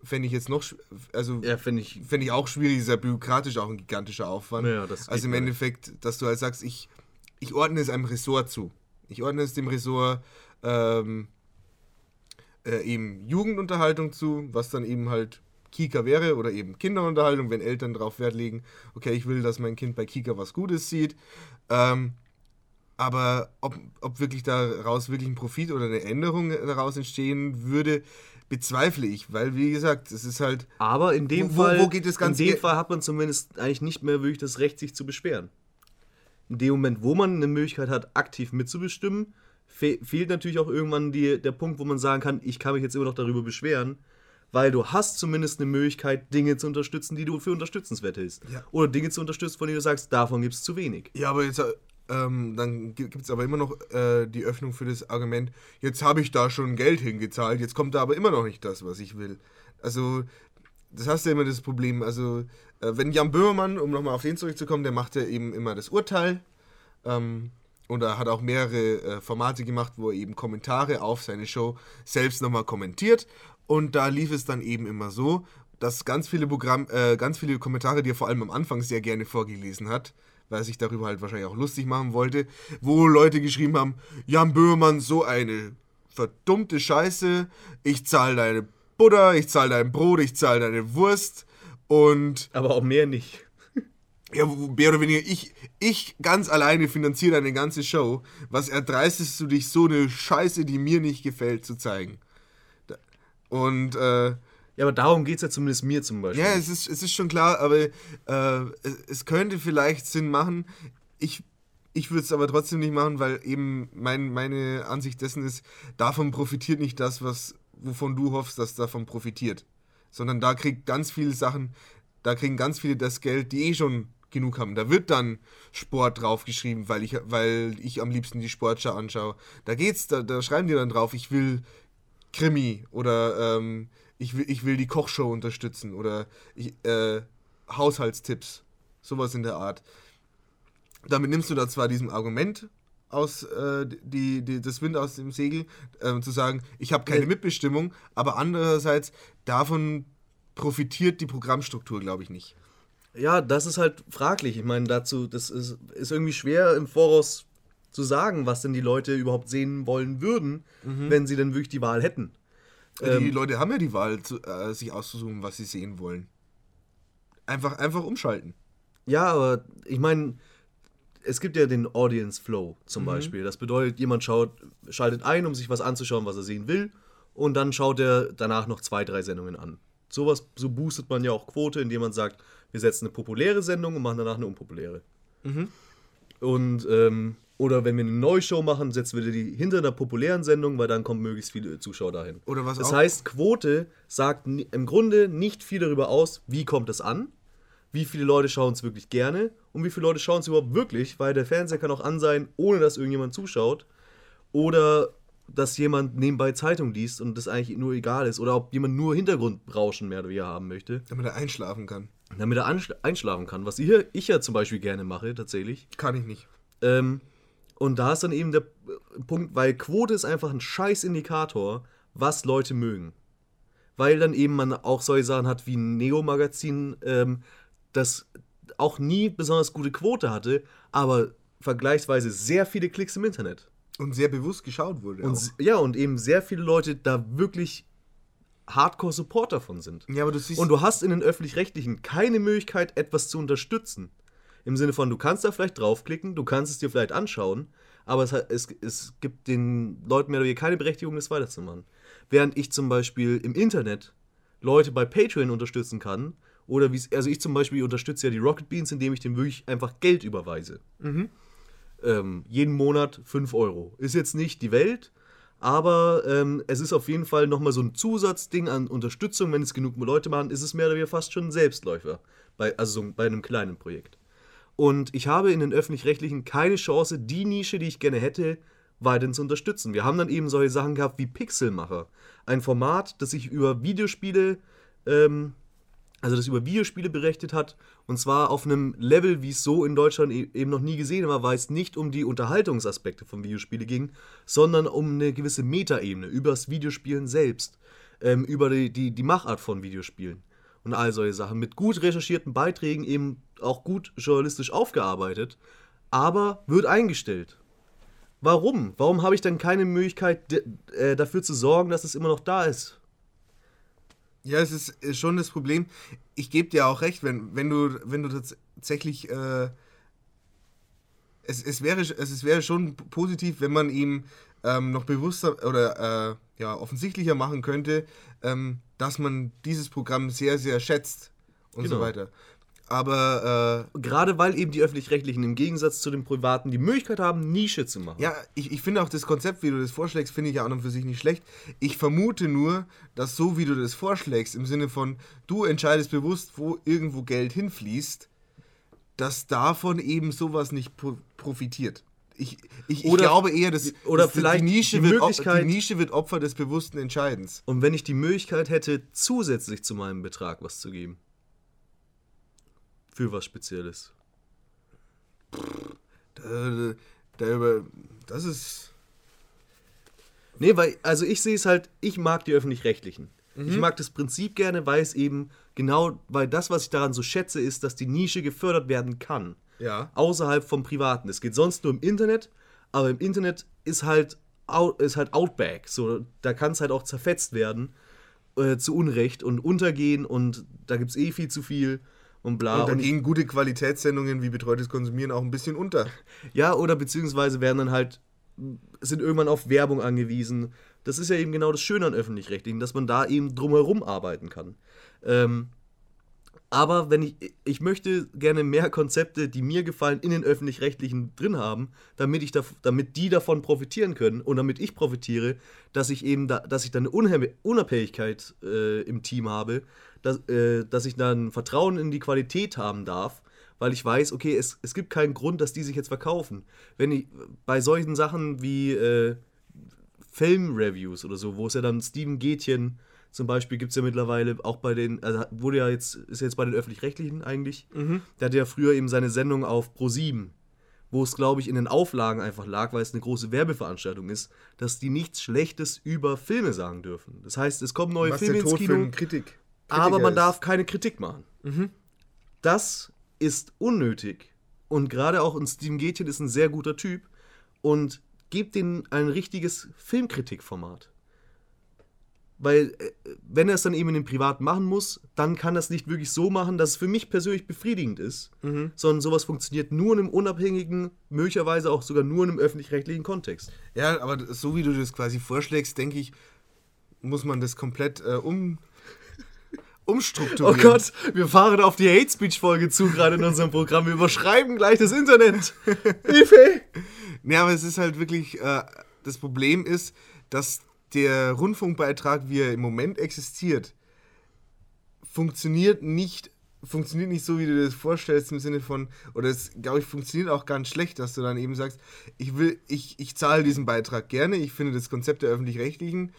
fände ich jetzt noch, also Ja, finde ich. fände ich auch schwierig, ist ja bürokratisch auch ein gigantischer Aufwand. Ja, also im. Endeffekt, dass du halt sagst, ich, ich ordne es einem Ressort zu. Ich ordne es dem Ressort ähm, äh, eben Jugendunterhaltung zu, was dann eben halt Kika wäre oder eben Kinderunterhaltung, wenn Eltern darauf Wert legen, okay, ich will, dass mein Kind bei Kika was Gutes sieht. Ähm, aber ob, ob wirklich daraus wirklich ein Profit oder eine Änderung daraus entstehen würde, bezweifle ich, weil wie gesagt, es ist halt Aber in dem Wo- Fall, wo geht das Ganze in dem Fall hat man zumindest eigentlich nicht mehr wirklich das Recht, sich zu beschweren. In dem Moment, wo man eine Möglichkeit hat, aktiv mitzubestimmen, fe fehlt natürlich auch irgendwann die, der Punkt, wo man sagen kann, ich kann mich jetzt immer noch darüber beschweren, weil du hast zumindest eine Möglichkeit, Dinge zu unterstützen, die du für unterstützenswert hältst. Ja. Oder Dinge zu unterstützen, von denen du sagst, davon gibt es zu wenig. Ja, aber jetzt, ähm, dann gibt es aber immer noch äh, die Öffnung für das Argument, jetzt habe ich da schon Geld hingezahlt, jetzt kommt da aber immer noch nicht das, was ich will. Also, das hast du ja immer das Problem. Also, äh, wenn Jan Böhmermann, um nochmal auf den zurückzukommen, der macht ja eben immer das Urteil. Ähm, Und er hat auch mehrere äh, Formate gemacht, wo er eben Kommentare auf seine Show selbst nochmal kommentiert. Und da lief es dann eben immer so, dass ganz viele Programm, äh, ganz viele Kommentare, die er vor allem am Anfang sehr gerne vorgelesen hat, weil er sich darüber halt wahrscheinlich auch lustig machen wollte, wo Leute geschrieben haben, Jan Böhmermann, so eine verdummte Scheiße, ich zahle deine Butter, ich zahle dein Brot, ich zahle deine Wurst und Aber auch mehr nicht. *laughs* ja, mehr oder weniger, ich, ich ganz alleine finanziere deine ganze Show. Was erdreistest du dich, so eine Scheiße, die mir nicht gefällt, zu zeigen? Und, äh, Ja, aber darum geht es ja zumindest mir zum Beispiel. ja, es ist, es ist schon klar, aber äh, es, es könnte vielleicht Sinn machen. Ich, ich würde es aber trotzdem nicht machen, weil eben mein, meine Ansicht dessen ist, davon profitiert nicht das, was, wovon du hoffst, dass davon profitiert. Sondern da kriegt ganz viele Sachen, da kriegen ganz viele das Geld, die eh schon genug haben. Da wird dann Sport draufgeschrieben, weil ich, weil ich am liebsten die Sportschau anschaue. Da geht's, da, da schreiben die dann drauf, ich will Krimi oder ähm, ich, will, ich will die Kochshow unterstützen oder ich, äh, Haushaltstipps, sowas in der Art. Damit nimmst du da zwar diesem Argument aus, äh, die, die, das Wind aus dem Segel, ähm, zu sagen, ich habe keine Ja. Mitbestimmung, aber andererseits davon profitiert die Programmstruktur, glaube ich, nicht. Ja, das ist halt fraglich. Ich meine, dazu, das ist, ist irgendwie schwer im Voraus zu sagen, was denn die Leute überhaupt sehen wollen würden, wenn sie denn wirklich die Wahl hätten. Die Ähm, Leute haben ja die Wahl, zu, äh, sich auszusuchen, was sie sehen wollen. Einfach, einfach umschalten. Ja, aber ich meine, es gibt ja den Audience Flow zum Beispiel. Das bedeutet, jemand schaut, schaltet ein, um sich was anzuschauen, was er sehen will, und dann schaut er danach noch zwei, drei Sendungen an. Sowas, so boostet man ja auch Quote, indem man sagt, wir setzen eine populäre Sendung und machen danach eine unpopuläre. Und, ähm, oder wenn wir eine Neushow machen, setzen wir die hinter einer populären Sendung, weil dann kommen möglichst viele Zuschauer dahin. Oder was das auch- heißt, Quote sagt im Grunde nicht viel darüber aus, wie kommt es an, wie viele Leute schauen es wirklich gerne und wie viele Leute schauen es überhaupt wirklich, weil der Fernseher kann auch an sein, ohne dass irgendjemand zuschaut. Oder dass jemand nebenbei Zeitung liest und das eigentlich nur egal ist. Oder ob jemand nur Hintergrundrauschen mehr oder weniger haben möchte, Damit er einschlafen kann. damit er einschlafen kann. Was ich, ich ja zum Beispiel gerne mache, tatsächlich. Kann ich nicht. Ähm, und da ist dann eben der Punkt, weil Quote ist einfach ein scheiß Indikator, was Leute mögen. Weil dann eben man auch solche Sachen hat wie ein Neo-Magazin, ähm, das auch nie besonders gute Quote hatte, aber vergleichsweise sehr viele Klicks im Internet. Und sehr bewusst geschaut wurde. Und ja, und eben sehr viele Leute da wirklich Hardcore-Support davon sind. Ja, aber du siehst. Und du hast in den öffentlich-rechtlichen keine Möglichkeit, etwas zu unterstützen. Im Sinne von, du kannst da vielleicht draufklicken, du kannst es dir vielleicht anschauen, aber es, hat, es, es gibt den Leuten mehr oder weniger keine Berechtigung, das weiterzumachen. Während ich zum Beispiel im Internet Leute bei Patreon unterstützen kann, oder wie also ich zum Beispiel unterstütze ja die Rocket Beans, indem ich dem wirklich einfach Geld überweise. Ähm, jeden Monat 5 Euro. Ist jetzt nicht die Welt, aber ähm, es ist auf jeden Fall nochmal so ein Zusatzding an Unterstützung. Wenn es genug Leute machen, ist es mehr oder weniger fast schon ein Selbstläufer. Bei, also so bei einem kleinen Projekt. Und ich habe in den öffentlich-rechtlichen keine Chance, die Nische, die ich gerne hätte, weiterhin zu unterstützen. Wir haben dann eben solche Sachen gehabt wie Pixelmacher. Ein Format, das sich über Videospiele, ähm, also das über Videospiele berichtet hat. Und zwar auf einem Level, wie es so in Deutschland e- eben noch nie gesehen war, weil es nicht um die Unterhaltungsaspekte von Videospielen ging, sondern um eine gewisse Metaebene, über das Videospielen selbst, ähm, über die, die, die Machart von Videospielen und all solche Sachen. Mit gut recherchierten Beiträgen eben auch gut journalistisch aufgearbeitet, aber wird eingestellt. Warum? Warum habe ich dann keine Möglichkeit äh, dafür zu sorgen, dass es immer noch da ist? Ja, es ist schon das Problem. Ich gebe dir auch recht, wenn, wenn du, wenn du tatsächlich. Äh, es, es, wäre, es, es wäre schon positiv, wenn man ihm ähm, noch bewusster oder äh, ja, offensichtlicher machen könnte, ähm, dass man dieses Programm sehr, sehr schätzt und so Genau. weiter. Aber äh, Gerade weil eben die Öffentlich-Rechtlichen im Gegensatz zu den Privaten die Möglichkeit haben, Nische zu machen. Ja, ich, ich finde auch das Konzept, wie du das vorschlägst, finde ich ja an und für sich nicht schlecht. Ich vermute nur, dass so wie du das vorschlägst, im Sinne von, du entscheidest bewusst, wo irgendwo Geld hinfließt, dass davon eben sowas nicht pro profitiert. Ich, ich, ich Oder- glaube eher, dass, oder dass vielleicht die, Nische die wird, Möglichkeit- die Nische wird Opfer des bewussten Entscheidens. Und wenn ich die Möglichkeit hätte, zusätzlich zu meinem Betrag was zu geben. Für was Spezielles. Über, das ist. Nee, weil, also ich sehe es halt, ich mag die öffentlich-rechtlichen. Mhm. Ich mag das Prinzip gerne, weil es eben genau, weil das, was ich daran so schätze, ist, dass die Nische gefördert werden kann. Ja. Außerhalb vom Privaten. Es geht sonst nur im Internet, aber im Internet ist halt, ist halt Outback. So, da kann es halt auch zerfetzt werden, äh, zu Unrecht und untergehen und da gibt es eh viel zu viel und bla. Und dann Und gehen gute Qualitätssendungen wie betreutes Konsumieren auch ein bisschen unter. *laughs* Ja, oder beziehungsweise werden dann halt, sind irgendwann auf Werbung angewiesen. Das ist ja eben genau das Schöne an Öffentlich-Rechtlichen, dass man da eben drumherum arbeiten kann. Ähm, aber wenn ich, ich möchte gerne mehr Konzepte, die mir gefallen, in den Öffentlich-Rechtlichen drin haben, damit, ich da, damit die davon profitieren können und damit ich profitiere, dass ich eben da, dass ich da eine Unabhängigkeit äh, im Team habe, dass, äh, dass ich dann Vertrauen in die Qualität haben darf, weil ich weiß, okay, es, es gibt keinen Grund, dass die sich jetzt verkaufen. Wenn ich bei solchen Sachen wie äh, Film-Reviews oder so, wo es ja dann Steven Gätchen zum Beispiel gibt es ja mittlerweile auch bei den, also wurde ja jetzt, ist jetzt bei den Öffentlich-Rechtlichen eigentlich. Der hatte ja früher eben seine Sendung auf Pro7, wo es, glaube ich, in den Auflagen einfach lag, weil es eine große Werbeveranstaltung ist, dass die nichts Schlechtes über Filme sagen dürfen. Das heißt, es kommen neue Was Filme ins Kino, Kritik. aber man ist. darf keine Kritik machen. Das ist unnötig. Und gerade auch ein Steven Gätchen ist ein sehr guter Typ und gibt denen ein richtiges Filmkritikformat. Weil, äh, wenn er es dann eben in dem Privaten machen muss, dann kann er es nicht wirklich so machen, dass es für mich persönlich befriedigend ist, sondern sowas funktioniert nur in einem unabhängigen, möglicherweise auch sogar nur in einem öffentlich-rechtlichen Kontext. Ja, aber so wie du das quasi vorschlägst, denke ich, muss man das komplett äh, um, *laughs* Oh umstrukturieren. Gott, wir fahren auf die Hate Speech Folge zu gerade in unserem Programm. Wir überschreiben gleich das Internet. *laughs* Hilfe! Nee, aber es ist halt wirklich, äh, das Problem ist, dass der Rundfunkbeitrag, wie er im Moment existiert, funktioniert nicht, funktioniert nicht so, wie du dir das vorstellst, im Sinne von, oder es, glaube ich, funktioniert auch ganz schlecht, dass du dann eben sagst, ich will, ich, ich zahle diesen Beitrag gerne, ich finde das Konzept der Öffentlich-Rechtlichen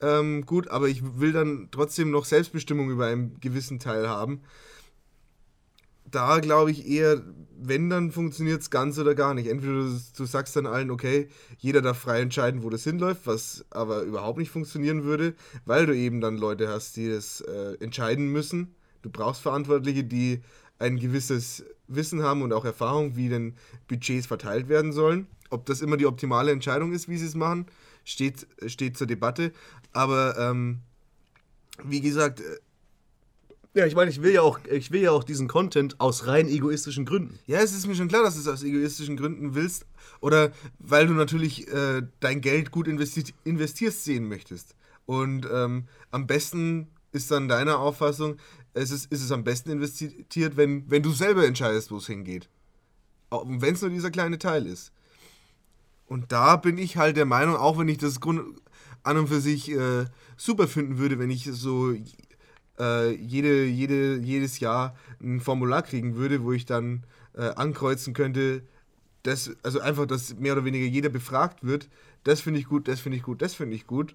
ähm, gut, aber ich will dann trotzdem noch Selbstbestimmung über einen gewissen Teil haben. Da glaube ich eher, wenn, dann funktioniert es ganz oder gar nicht. Entweder du, du sagst dann allen, okay, jeder darf frei entscheiden, wo das hinläuft, was aber überhaupt nicht funktionieren würde, weil du eben dann Leute hast, die das äh, entscheiden müssen. Du brauchst Verantwortliche, die ein gewisses Wissen haben und auch Erfahrung, wie denn Budgets verteilt werden sollen. Ob das immer die optimale Entscheidung ist, wie sie es machen, steht, steht zur Debatte. Aber ähm, wie gesagt, äh, Ja, ich meine, ich will ja auch, ich will ja auch diesen Content aus rein egoistischen Gründen. Ja, es ist mir schon klar, dass du es aus egoistischen Gründen willst. Oder weil du natürlich äh, dein Geld gut investi investierst sehen möchtest. Und ähm, am besten ist dann deiner Auffassung, es ist, ist es am besten investiert, wenn, wenn du selber entscheidest, wo es hingeht. Wenn es nur dieser kleine Teil ist. Und da bin ich halt der Meinung, auch wenn ich das Grund an und für sich äh, super finden würde, wenn ich so äh, jede, jede, jedes Jahr ein Formular kriegen würde, wo ich dann äh, ankreuzen könnte, das, also einfach, dass mehr oder weniger jeder befragt wird. Das finde ich gut, das finde ich gut, das finde ich gut.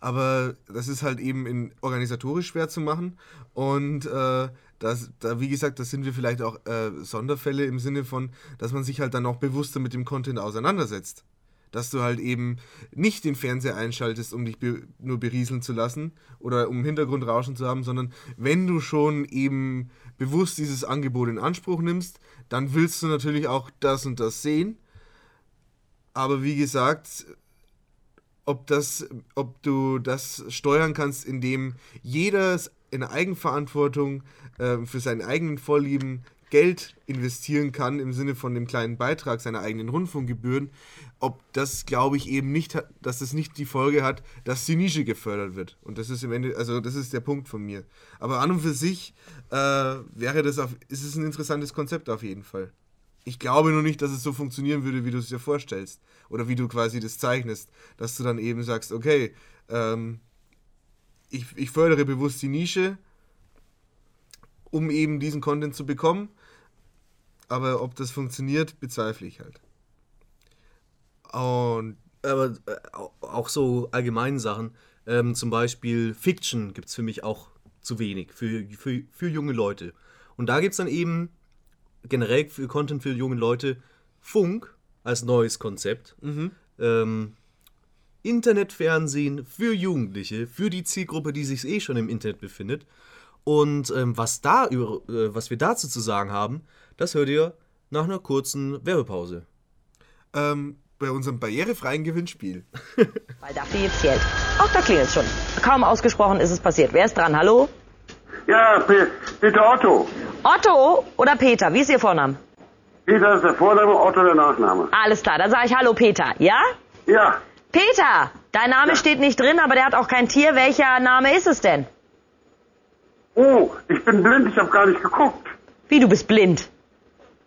Aber das ist halt eben in, organisatorisch schwer zu machen. Und äh, das, da, wie gesagt, das sind wir vielleicht auch äh, Sonderfälle im Sinne von, dass man sich halt dann auch bewusster mit dem Content auseinandersetzt. Dass du halt eben nicht den Fernseher einschaltest, um dich be nur berieseln zu lassen oder um Hintergrundrauschen zu haben, sondern wenn du schon eben bewusst dieses Angebot in Anspruch nimmst, dann willst du natürlich auch das und das sehen. Aber wie gesagt, ob, das, ob du das steuern kannst, indem jeder in Eigenverantwortung äh, für seine eigenen Vorlieben Geld investieren kann, im Sinne von dem kleinen Beitrag seiner eigenen Rundfunkgebühren, ob das, glaube ich, eben nicht, dass das nicht die Folge hat, dass die Nische gefördert wird. Und das ist im Ende, also das ist der Punkt von mir. Aber an und für sich äh, wäre das auf, ist es ein interessantes Konzept auf jeden Fall. Ich glaube nur nicht, dass es so funktionieren würde, wie du es dir vorstellst. Oder wie du quasi das zeichnest. Dass du dann eben sagst, okay, ähm, ich, ich fördere bewusst die Nische, um eben diesen Content zu bekommen. Aber ob das funktioniert, bezweifle ich halt. Und Aber äh, au- auch so allgemeine Sachen, ähm, zum Beispiel Fiction gibt es für mich auch zu wenig, für, für, für junge Leute. Und da gibt es dann eben generell für Content für junge Leute Funk als neues Konzept. Ähm, Internetfernsehen für Jugendliche, für die Zielgruppe, die sich eh schon im Internet befindet. Und ähm, was, da über, äh, was wir dazu zu sagen haben, das hört ihr nach einer kurzen Werbepause. Ähm, bei unserem barrierefreien Gewinnspiel. *laughs* Weil dafür gibt's Geld. Auch da klingelt schon. Kaum ausgesprochen ist es passiert. Wer ist dran? Hallo? Ja, Pe Peter Otto. Otto oder Peter? Wie ist Ihr Vorname? Peter ist der Vorname, Otto der Nachname. Alles klar, dann sage ich Hallo Peter. Ja? Ja, Peter! Dein Name steht nicht drin, aber der hat auch kein Tier. Welcher Name ist es denn? Oh, ich bin blind, ich habe gar nicht geguckt. Wie, du bist blind?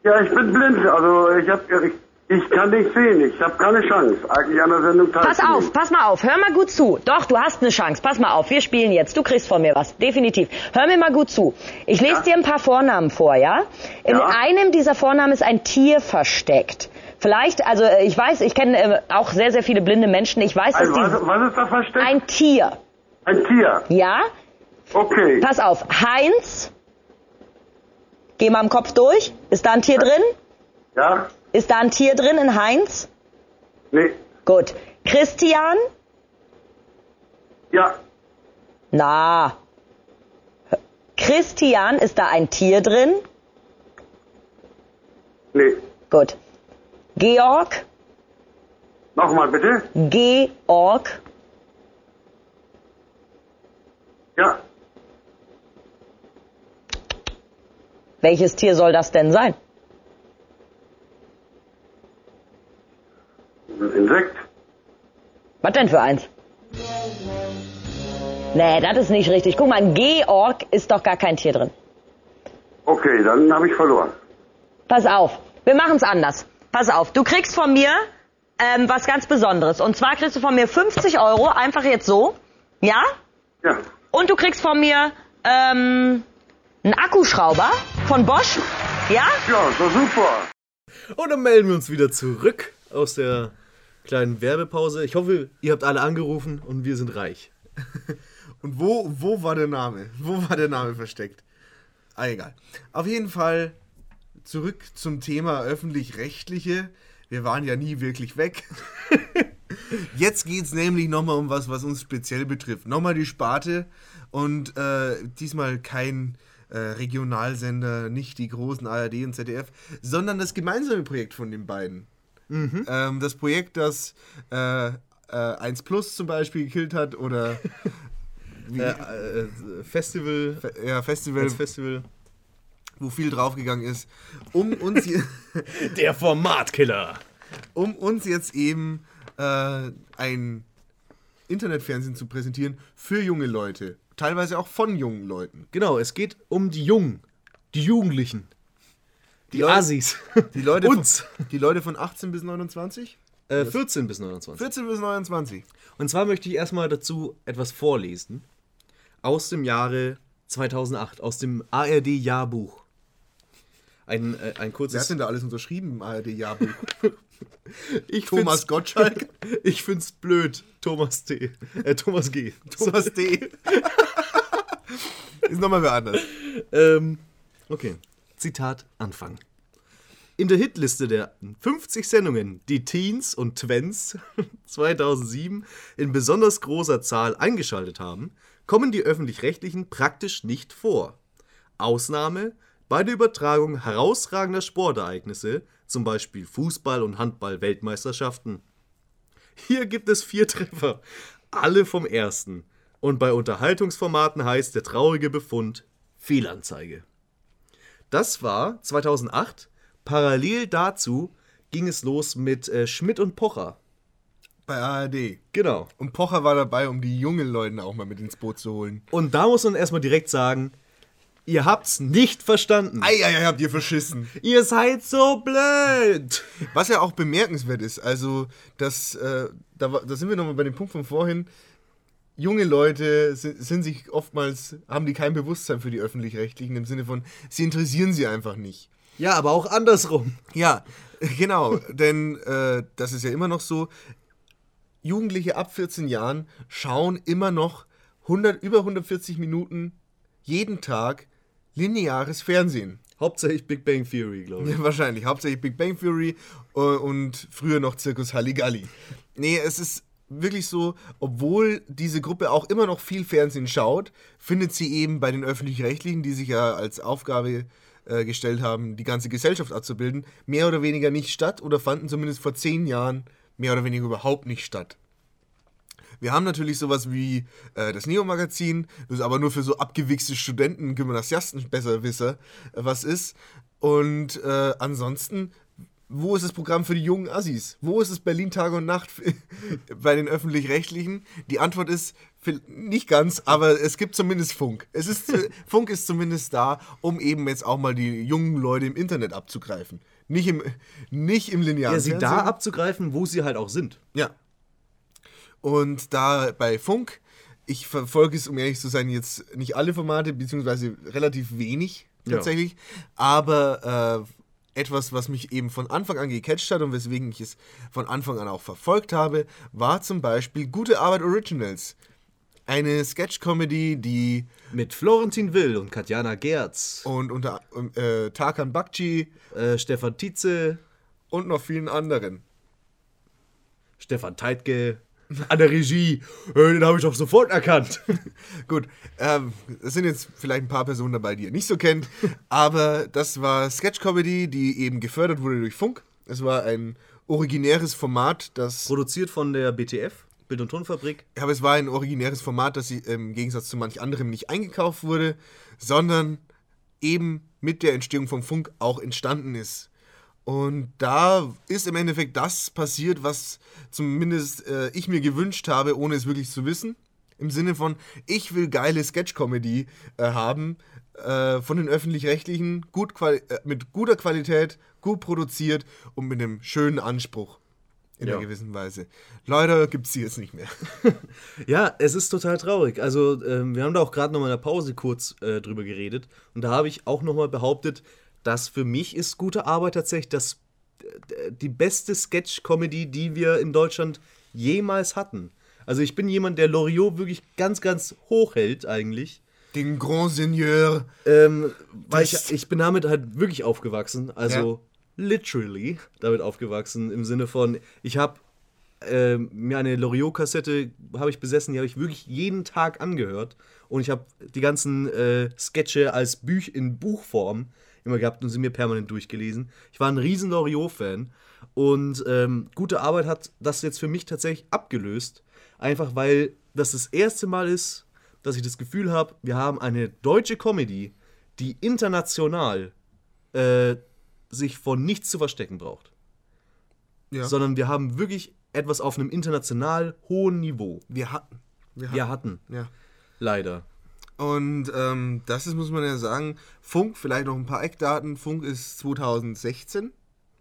Ja, ich bin blind, also ich hab, ich, ich kann nicht sehen, ich habe keine Chance, eigentlich an der Sendung Pass teilzunehmen. auf, pass mal auf, hör mal gut zu. Doch, du hast eine Chance. Pass mal auf, wir spielen jetzt. Du kriegst von mir was, definitiv. Hör mir mal gut zu. Ich lese Ja. dir ein paar Vornamen vor, ja? In Ja. einem dieser Vornamen ist ein Tier versteckt. Vielleicht, also äh, ich weiß, ich kenne äh, auch sehr, sehr viele blinde Menschen. Ich weiß, dass was, die was ist da versteckt? ein Tier, Ein Tier. ja? Okay. Pass auf, Heinz. Geh mal im Kopf durch. Ist da ein Tier drin? Ja? Ist da ein Tier drin in Heinz? Nee. Gut. Christian? Ja. Na. Christian, ist da ein Tier drin? Nee. Gut. Georg? Nochmal bitte. Georg? Ja. Welches Tier soll das denn sein? Ein Insekt. Was denn für eins? Nee, das ist nicht richtig. Guck mal, ein Georg ist doch gar kein Tier drin. Okay, dann habe ich verloren. Pass auf, wir machen's anders. Pass auf, du kriegst von mir ähm, was ganz Besonderes. Und zwar kriegst du von mir 50 Euro, einfach jetzt so. Ja? Ja. Und du kriegst von mir ähm, einen Akkuschrauber von Bosch. Ja? Ja, so super. Und dann melden wir uns wieder zurück aus der kleinen Werbepause. Ich hoffe, ihr habt alle angerufen und wir sind reich. *laughs* Und wo, wo war der Name? Wo war der Name versteckt? Ah, egal. Auf jeden Fall zurück zum Thema öffentlich-rechtliche. Wir waren ja nie wirklich weg. *laughs* Jetzt geht es nämlich nochmal um was, was uns speziell betrifft. Nochmal die Sparte und äh, diesmal kein äh, Regionalsender, nicht die großen ARD und ZDF, sondern das gemeinsame Projekt von den beiden. Ähm, das Projekt, das äh, äh, 1 Plus zum Beispiel gekillt hat oder *laughs* Äh, äh, Festival, Fe- ja, Festival, als Festival. wo viel draufgegangen ist, um uns, *laughs* Der Formatkiller. um uns jetzt eben äh, ein Internetfernsehen zu präsentieren für junge Leute. Teilweise auch von jungen Leuten. Genau, es geht um die Jungen, die Jugendlichen, die, Leute- Assis. Die Leute, Uns. *laughs* Von, die Leute von 18 bis 29? Äh, 14 bis 29. 14 bis 29. Und zwar möchte ich erstmal dazu etwas vorlesen. Aus dem Jahre 2008, aus dem ARD-Jahrbuch. Ein, äh, ein Wer hat kurzes. denn da alles unterschrieben im ARD-Jahrbuch? *laughs* Ich Thomas Gottschalk? *laughs* Ich find's blöd. Thomas T. Äh, Thomas G. Thomas D. *laughs* Ist nochmal wer anders. Ähm, okay. Zitat Anfang. In der Hitliste der 50 Sendungen, die Teens und Twens *laughs* 2007 in besonders großer Zahl eingeschaltet haben, kommen die öffentlich-rechtlichen praktisch nicht vor. Ausnahme bei der Übertragung herausragender Sportereignisse, zum Beispiel Fußball- und Handball-Weltmeisterschaften. Hier gibt es vier Treffer, alle vom ersten. Und bei Unterhaltungsformaten heißt der traurige Befund Fehlanzeige. Das war 2008. Parallel dazu ging es los mit äh, Schmidt und Pocher. Bei ARD. Genau. Und Pocher war dabei, um die jungen Leute auch mal mit ins Boot zu holen. Und da muss man erstmal direkt sagen, ihr habt's nicht verstanden. Eieiei, habt ihr verschissen. Ihr seid so blöd. Was ja auch bemerkenswert ist, also das, äh, da, da sind wir nochmal bei dem Punkt von vorhin. Junge Leute sind, sind sich oftmals, haben die kein Bewusstsein für die Öffentlich-Rechtlichen im Sinne von, sie interessieren sie einfach nicht. Ja, aber auch andersrum. Ja, *laughs* genau, denn äh, das ist ja immer noch so, Jugendliche ab 14 Jahren schauen immer noch 100, über 140 Minuten jeden Tag lineares Fernsehen. Hauptsächlich Big Bang Theory, glaube ich. Ja, *laughs* wahrscheinlich. Hauptsächlich Big Bang Theory äh, und früher noch Zirkus Halligalli. Nee, es ist wirklich so, obwohl diese Gruppe auch immer noch viel Fernsehen schaut, findet sie eben bei den Öffentlich-Rechtlichen, die sich ja als Aufgabe äh, gestellt haben, die ganze Gesellschaft abzubilden, mehr oder weniger nicht statt oder fanden zumindest vor zehn Jahren mehr oder weniger überhaupt nicht statt. Wir haben natürlich sowas wie äh, das Neo-Magazin, das aber nur für so abgewichste Studenten, Gymnasiasten, Besserwisser, äh, was ist. Und äh, ansonsten, wo ist das Programm für die jungen Assis? Wo ist es Berlin Tag und Nacht *laughs* bei den Öffentlich-Rechtlichen? Die Antwort ist nicht ganz, aber es gibt zumindest Funk. Es ist, zu- *laughs* Funk ist zumindest da, um eben jetzt auch mal die jungen Leute im Internet abzugreifen. Nicht im, nicht im linearen Ja, sie da Fernsehen. abzugreifen, wo sie halt auch sind. Ja. Und da bei Funk, ich verfolge es, um ehrlich zu sein, jetzt nicht alle Formate, beziehungsweise relativ wenig Ja. tatsächlich, aber äh, etwas, was mich eben von Anfang an gecatcht hat und weswegen ich es von Anfang an auch verfolgt habe, war zum Beispiel Gute Arbeit Originals. Eine Sketch-Comedy, die Mit Florentin Will und Katjana Gerz, und unter äh, Tarkan Bakci äh, Stefan Tietze, und noch vielen anderen. Stefan Teitke, an der Regie. Äh, den habe ich doch sofort erkannt. *laughs* Gut, ähm, es sind jetzt vielleicht ein paar Personen dabei, die ihr nicht so kennt, aber das war Sketch-Comedy, die eben gefördert wurde durch Funk. Es war ein originäres Format, das. Produziert von der BTF, Bild- und Tonfabrik. Aber es war ein originäres Format, das im Gegensatz zu manch anderem nicht eingekauft wurde, sondern eben mit der Entstehung vom Funk auch entstanden ist. Und da ist im Endeffekt das passiert, was zumindest äh, ich mir gewünscht habe, ohne es wirklich zu wissen. Im Sinne von, ich will geile Sketch-Comedy äh, haben, äh, von den Öffentlich-Rechtlichen, gut äh, mit guter Qualität, gut produziert und mit einem schönen Anspruch. In Ja. einer gewissen Weise. Leider gibt es sie jetzt nicht mehr. *laughs* Ja, es ist total traurig. Also, ähm, wir haben da auch gerade noch mal in der Pause kurz äh, drüber geredet. Und da habe ich auch noch mal behauptet, dass für mich ist gute Arbeit tatsächlich das, äh, die beste Sketch-Comedy, die wir in Deutschland jemals hatten. Also, ich bin jemand, der Loriot wirklich ganz, ganz hoch hält, eigentlich. Den Grand Seigneur. Ähm, weil ich, Das- ich bin damit halt wirklich aufgewachsen. Also literally damit aufgewachsen im Sinne von, ich habe ähm, mir eine Loriot-Kassette habe ich besessen, die habe ich wirklich jeden Tag angehört. Und ich habe die ganzen äh, Sketche als Büch in Buchform immer gehabt und sie mir permanent durchgelesen. Ich war ein riesen Loriot-Fan. Und ähm, gute Arbeit hat das jetzt für mich tatsächlich abgelöst. Einfach weil das das erste Mal ist, dass ich das Gefühl habe, wir haben eine deutsche Comedy, die international äh, sich vor nichts zu verstecken braucht. Ja. Sondern wir haben wirklich etwas auf einem international hohen Niveau. Wir hatten. Wir Wir hatten, Ja. leider. Und ähm, das ist, muss man ja sagen, Funk, vielleicht noch ein paar Eckdaten. Funk ist 2016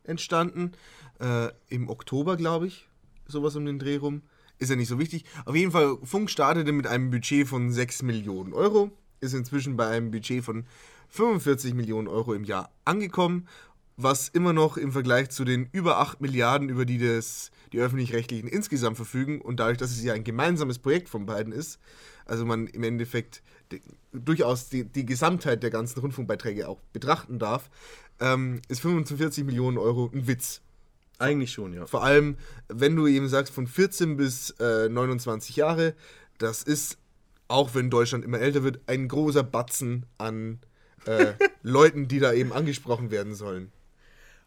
entstanden, äh, im Oktober, glaube ich, sowas um den Dreh rum. Ist ja nicht so wichtig. Auf jeden Fall, Funk startete mit einem Budget von 6 Millionen Euro, ist inzwischen bei einem Budget von 45 Millionen Euro im Jahr angekommen, was immer noch im Vergleich zu den über 8 Milliarden, über die das, die Öffentlich-Rechtlichen insgesamt verfügen und dadurch, dass es ja ein gemeinsames Projekt von beiden ist, also man im Endeffekt die, durchaus die, die Gesamtheit der ganzen Rundfunkbeiträge auch betrachten darf, ähm, ist 45 Millionen Euro ein Witz. Eigentlich schon, ja. Vor allem, wenn du eben sagst, von 14 bis äh, 29 Jahre, das ist, auch wenn Deutschland immer älter wird, ein großer Batzen an äh, *laughs* Leuten, die da eben angesprochen werden sollen.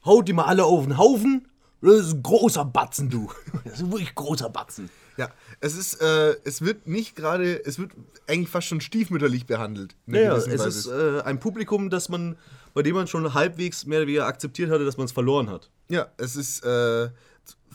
Haut die mal alle auf den Haufen. Das ist ein großer Batzen, du. Das ist wirklich großer Batzen. Ja, es ist, äh, es wird nicht gerade, es wird eigentlich fast schon stiefmütterlich behandelt. Ja, ja, es Weise. ist äh, ein Publikum, das man, bei dem man schon halbwegs mehr oder weniger akzeptiert hatte, dass man es verloren hat. ja, es ist, äh,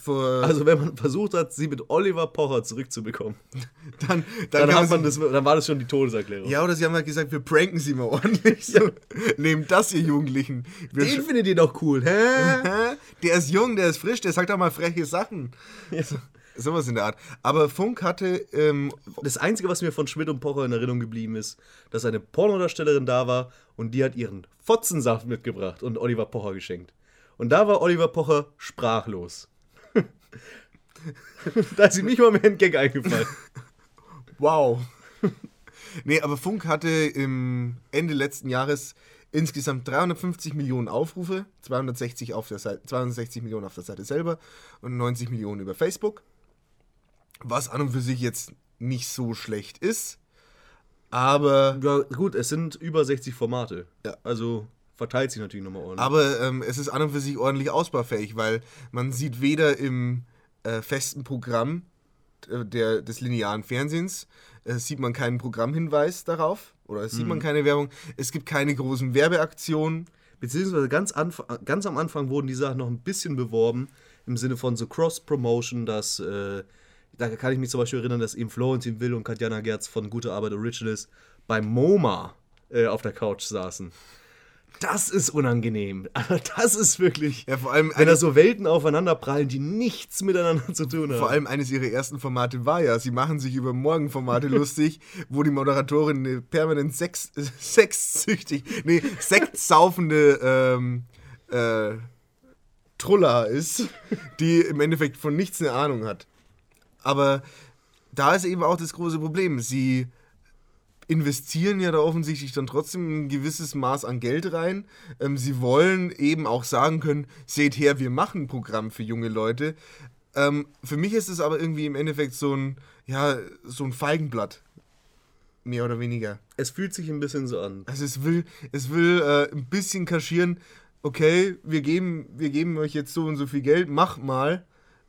Also wenn man *laughs* versucht hat, sie mit Oliver Pocher zurückzubekommen, *laughs* dann, dann, hat man das, dann war das schon die Todeserklärung. Ja, oder sie haben halt gesagt, wir pranken sie mal ordentlich. So. *laughs* Nehmt das, ihr Jugendlichen. Wir Den findet ihr doch cool, hä? Der ist jung, der ist frisch, der sagt auch mal freche Sachen. So, sowas in der Art. Aber Funk hatte, ähm, Das Einzige, was mir von Schmidt und Pocher in Erinnerung geblieben ist, dass eine Pornodarstellerin da war und die hat ihren Fotzensaft mitgebracht und Oliver Pocher geschenkt. Und da war Oliver Pocher sprachlos. *laughs* da ist ihm nicht mal mehr ein Gag eingefallen. *laughs* wow. nee, aber Funk hatte im Ende letzten Jahres insgesamt 350 Millionen Aufrufe, 260, auf der Seite, 260 Millionen auf der Seite selber und 90 Millionen über Facebook. Was an und für sich jetzt nicht so schlecht ist. Aber, Ja, gut, es sind über 60 Formate. Ja. Also verteilt sich natürlich nochmal ordentlich. aber ähm, es ist an und für sich ordentlich ausbaufähig, weil man sieht weder im äh, festen Programm äh, der, des linearen Fernsehens, äh, sieht man keinen Programmhinweis darauf oder es sieht man keine Werbung. Es gibt keine großen Werbeaktionen. Beziehungsweise ganz, anf ganz am Anfang wurden die Sachen noch ein bisschen beworben, im Sinne von so Cross-Promotion, dass, äh, da kann ich mich zum Beispiel erinnern, dass eben Florentin Will und Katjana Gerz von Gute Arbeit Originals beim MoMA äh, auf der Couch saßen. Das ist unangenehm. *laughs* Aber das ist wirklich. Ja, vor allem wenn da so Welten aufeinanderprallen, die nichts miteinander zu tun haben. Vor allem eines ihrer ersten Formate war ja, sie machen sich über Morgenformate *laughs* lustig, wo die Moderatorin eine permanent Sex, äh, *laughs* sexsüchtig, nee, sektsaufende ähm, äh, Trulla ist, die im Endeffekt von nichts eine Ahnung hat. Aber da ist eben auch das große Problem. Sie investieren ja da offensichtlich dann trotzdem ein gewisses Maß an Geld rein. Ähm, sie wollen eben auch sagen können, seht her, wir machen ein Programm für junge Leute. Ähm, für mich ist es aber irgendwie im Endeffekt so ein, ja, so ein Feigenblatt. Mehr oder weniger. es fühlt sich ein bisschen so an. Also es will, es will äh, ein bisschen kaschieren, okay, wir geben, wir geben euch jetzt so und so viel Geld, macht mal.